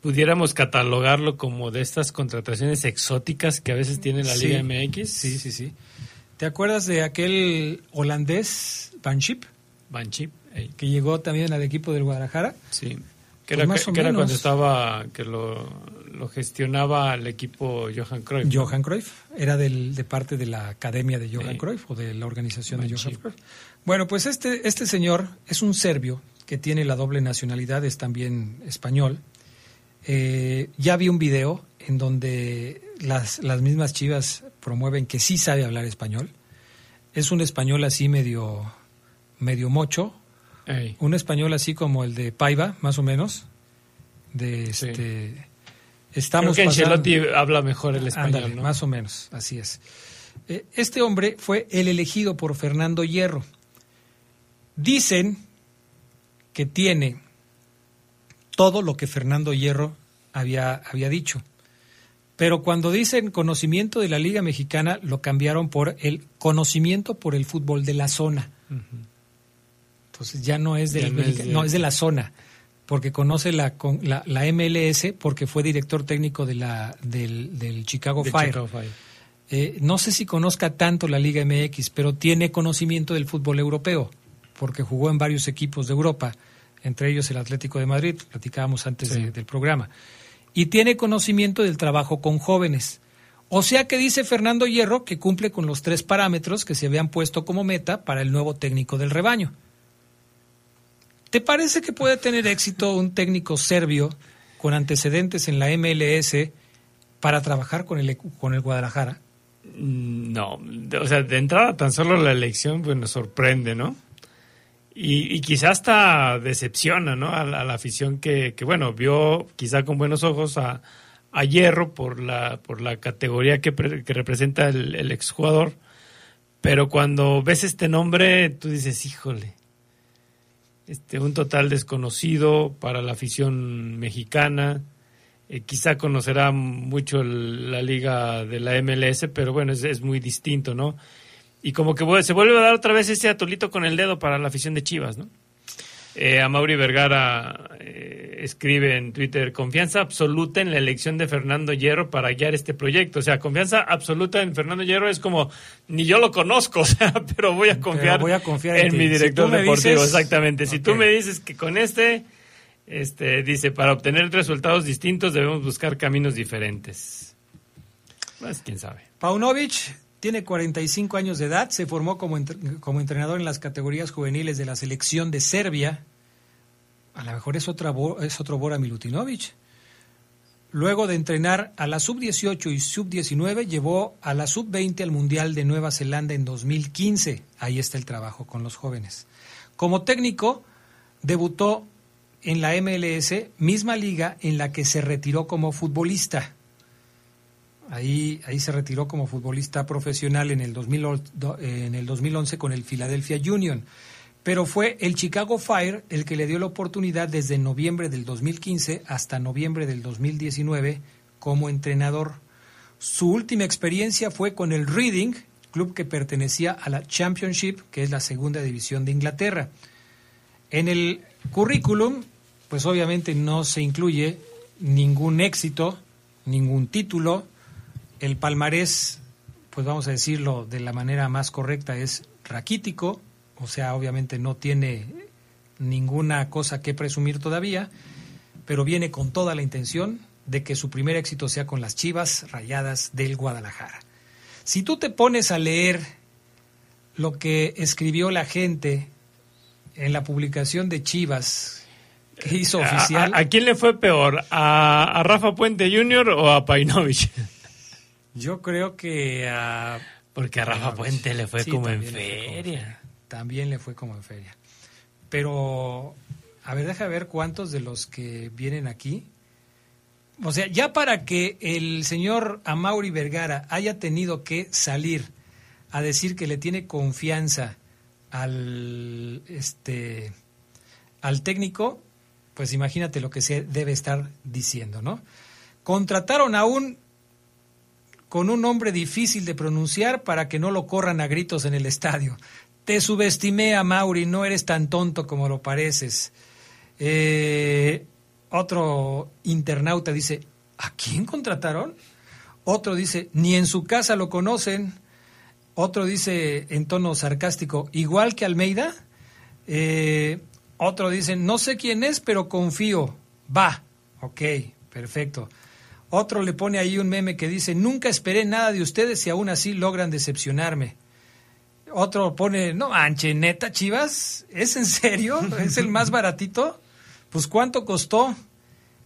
Pudiéramos catalogarlo como de estas contrataciones exóticas que a veces tiene la Sí. Liga MX. Sí, sí, sí. ¿Te acuerdas de aquel holandés, Van Schip? Van Schip, ey. Que llegó también al equipo del Guadalajara. Sí. Que, Pues era, más o que era cuando estaba, que lo, lo gestionaba el equipo Johan Cruyff. Johan Cruyff, era del, de parte de la academia de Johan Sí. Cruyff o de la organización de Johan. Cruyff. Bueno, pues este, este señor es un serbio que tiene la doble nacionalidad, es también español. Eh, ya vi un video en donde las, las mismas chivas promueven que sí sabe hablar español. Es un español así medio, medio mocho, Ey. un español así como el de Paiva, más o menos. De este, estamos Creo que pasando- Ancelotti habla mejor el español, Ándale, ¿no? más o menos, así es. Eh, Este hombre fue el elegido por Fernando Hierro. Dicen que tiene todo lo que Fernando Hierro había, había dicho. Pero cuando dicen conocimiento de la Liga Mexicana, lo cambiaron por el conocimiento por el fútbol de la zona. Entonces ya no es, del no es Mexica- de- no, es de la zona, porque conoce la, la, la MLS, porque fue director técnico de la, del, del Chicago De Fire. Chicago Fire. Eh, no sé si conozca tanto la Liga MX, pero tiene conocimiento del fútbol europeo, porque jugó en varios equipos de Europa, entre ellos el Atlético de Madrid, platicábamos antes Sí. de- del programa. Y tiene conocimiento del trabajo con jóvenes. O sea que dice Fernando Hierro que cumple con los tres parámetros que se habían puesto como meta para el nuevo técnico del rebaño. ¿Te parece que puede tener éxito un técnico serbio con antecedentes en la MLS para trabajar con el, con el Guadalajara? No, o sea, de entrada tan solo la elección pues nos sorprende, ¿no? Y, y quizá hasta decepciona, ¿no? A la, afición que, que, bueno, vio quizá con buenos ojos a, a Hierro por la, por la categoría que, que representa el, el exjugador, pero cuando ves este nombre tú dices, híjole, este, un total desconocido para la afición mexicana, eh, quizá conocerá mucho la liga de la MLS, pero bueno, es, muy distinto, ¿no? Y como que se vuelve a dar otra vez ese atolito con el dedo para la afición de Chivas, ¿no? Eh, a Mauri Vergara eh, escribe en Twitter, confianza absoluta en la elección de Fernando Hierro para guiar este proyecto. O sea, confianza absoluta en Fernando Hierro es como, ni yo lo conozco, o sea, pero voy a confiar, voy a confiar en mi director deportivo. dices- Exactamente. Si tú me dices que con este, este, dice, para obtener resultados distintos debemos buscar caminos diferentes. Pues quién sabe. Paunovic tiene 45 años de edad, se formó como, como entrenador en las categorías juveniles de la selección de Serbia. A lo mejor es, otra, es otro Bora Milutinovic. Luego de entrenar a la sub-18 y sub-19, llevó a la sub-20 al Mundial de Nueva Zelanda en 2015. Ahí está el trabajo con los jóvenes. Como técnico, debutó en la MLS, misma liga en la que se retiró como futbolista. Ahí, ahí se retiró como futbolista profesional en el, 2000 do- en el 2011 con el Philadelphia Union. Pero fue el Chicago Fire el que le dio la oportunidad desde noviembre del 2015 hasta noviembre del 2019 como entrenador. Su última experiencia fue con el Reading, club que pertenecía a la Championship, que es la segunda división de Inglaterra. En el currículum, pues obviamente no se incluye ningún éxito, ningún título. El palmarés, pues vamos a decirlo de la manera más correcta, es raquítico, o sea, obviamente no tiene ninguna cosa que presumir todavía, pero viene con toda la intención de que su primer éxito sea con las Chivas Rayadas del Guadalajara. Si tú te pones a leer lo que escribió la gente en la publicación de Chivas que hizo oficial. ¿A, a quién le fue peor? ¿A, a Rafa Puente Jr. o a Painovich? Yo creo que a... Porque a Rafa Puente le fue Sí, como en como feria. También le fue como en feria. Pero, a ver, deja ver cuántos de los que vienen aquí. O sea, ya para que el señor Amauri Vergara haya tenido que salir a decir que le tiene confianza al este al técnico, pues imagínate lo que se debe estar diciendo, ¿no? Contrataron a un con un nombre difícil de pronunciar para que no lo corran a gritos en el estadio. Te subestimé a Mauri, no eres tan tonto como lo pareces. Eh, otro internauta dice, ¿a quién contrataron? Otro dice, ni en su casa lo conocen. Otro dice en tono sarcástico, igual que Almeida. Eh, otro dice, no sé quién es, pero confío. Va. Ok, perfecto. Otro le pone ahí un meme que dice, nunca esperé nada de ustedes y aún así logran decepcionarme. Otro pone, no manche, neta, Chivas, ¿es en serio? ¿Es el más baratito? Pues ¿cuánto costó?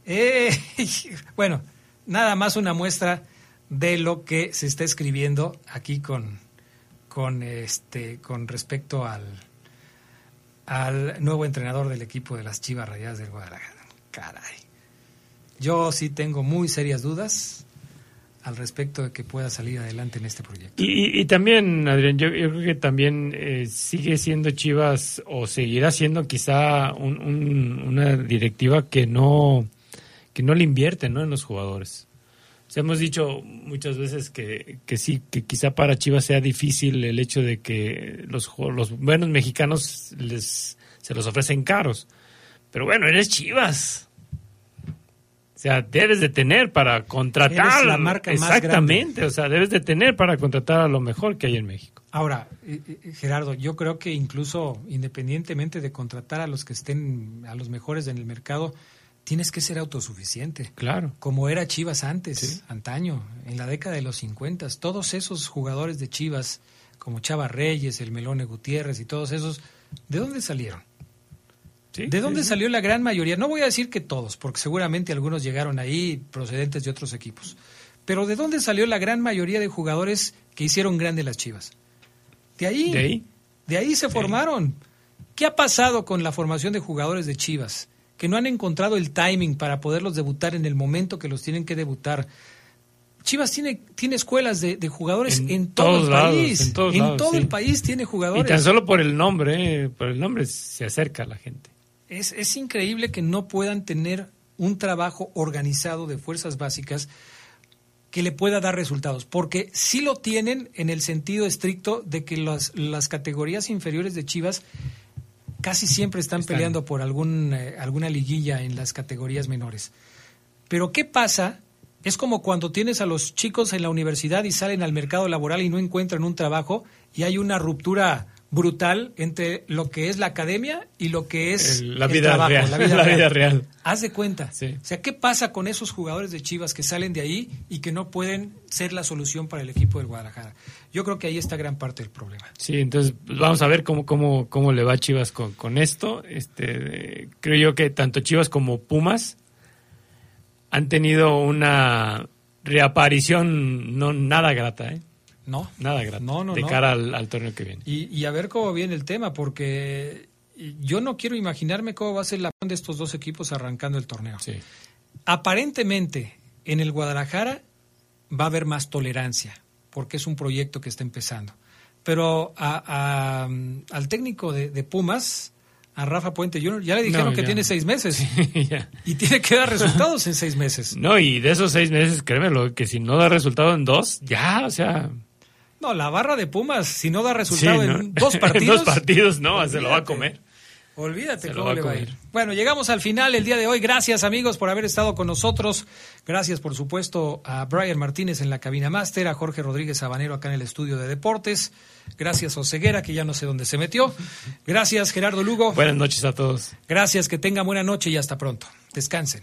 Eh, bueno, nada más una muestra de lo que se está escribiendo aquí con, con, este, con respecto al, al nuevo entrenador del equipo de las Chivas Rayadas del Guadalajara. Caray. Yo sí tengo muy serias dudas al respecto de que pueda salir adelante en este proyecto. Y, también, Adrián, yo, creo que también eh, sigue siendo Chivas o seguirá siendo quizá un- un- una directiva que no, que no le invierte ¿no? en los jugadores. Hemos dicho muchas veces que, que sí, que quizá para Chivas sea difícil el hecho de que los, los buenos mexicanos les, se los ofrecen caros. Pero bueno, eres Chivas. O sea, debes de tener para contratar. Eres la marca Exactamente, o sea, debes de tener para contratar a lo mejor que hay en México. Ahora, eh, eh, Gerardo, yo creo que incluso independientemente de contratar a los que estén, a los mejores en el mercado, tienes que ser autosuficiente. Claro. Como era Chivas antes, antaño, en la década de los 50. Todos esos jugadores de Chivas, como Chava Reyes, el Melone Gutiérrez y todos esos, ¿de dónde salieron? ¿De dónde sí, salió la gran mayoría? No voy a decir que todos, porque seguramente algunos llegaron ahí procedentes de otros equipos. Pero ¿de dónde salió la gran mayoría de jugadores que hicieron grande las Chivas? De ahí. De ahí. De ahí se formaron. ¿Qué ha pasado con la formación de jugadores de Chivas? Que no han encontrado el timing para poderlos debutar en el momento que los tienen que debutar. Chivas tiene, tiene escuelas de, de jugadores en, todo todos el lados, país. en todos lados, todo sí. el país tiene Y jugadores. tan solo por el nombre, eh, por el nombre se acerca a la gente. Es, es increíble que no puedan tener un trabajo organizado de fuerzas básicas que le pueda dar resultados, porque sí lo tienen en el sentido estricto de que las, las categorías inferiores de Chivas casi siempre están, Están. peleando por algún, eh, alguna liguilla en las categorías menores. Pero ¿qué pasa? Es como cuando tienes a los chicos en la universidad y salen al mercado laboral y no encuentran un trabajo y hay una ruptura brutal entre lo que es la academia y lo que es El- la el vida trabajo, real, la vida la real. vida real. Haz de cuenta. Sí. O sea, ¿qué pasa con esos jugadores de Chivas que salen de ahí y que no pueden ser la solución para el equipo del Guadalajara? Yo creo que ahí está gran parte del problema. Sí, entonces pues, vamos a ver cómo, cómo, cómo le va a Chivas con, con esto. Este, creo yo que tanto Chivas como Pumas han tenido una reaparición no nada grata, ¿eh? No. Nada. No, no, de no. cara al, al torneo que viene. Y, y a ver cómo viene el tema, porque yo no quiero imaginarme cómo va a ser la de estos dos equipos arrancando el torneo. Aparentemente, en el Guadalajara va a haber más tolerancia, porque es un proyecto que está empezando. Pero a- a- al técnico de, de Pumas, a Rafa Puente Jr., ya le dijeron No, que tiene seis meses y tiene que dar resultados en seis meses. No, y de esos seis meses, créemelo, que si no da resultado en dos, ya, o sea... No, la barra de Pumas, si no da resultado sí, ¿no? en dos En partidos. dos partidos, no, se lo va a comer. Olvídate Se cómo va le va a ir. Bueno, llegamos al final el día de hoy. Gracias amigos por haber estado con nosotros. Gracias por supuesto a Brian Martínez en la cabina máster, a Jorge Rodríguez Sabanero acá en el estudio de deportes. Gracias a Oseguera, que ya no sé dónde se metió. Gracias Gerardo Lugo. Buenas noches a todos. Gracias, que tengan buena noche y hasta pronto. Descansen.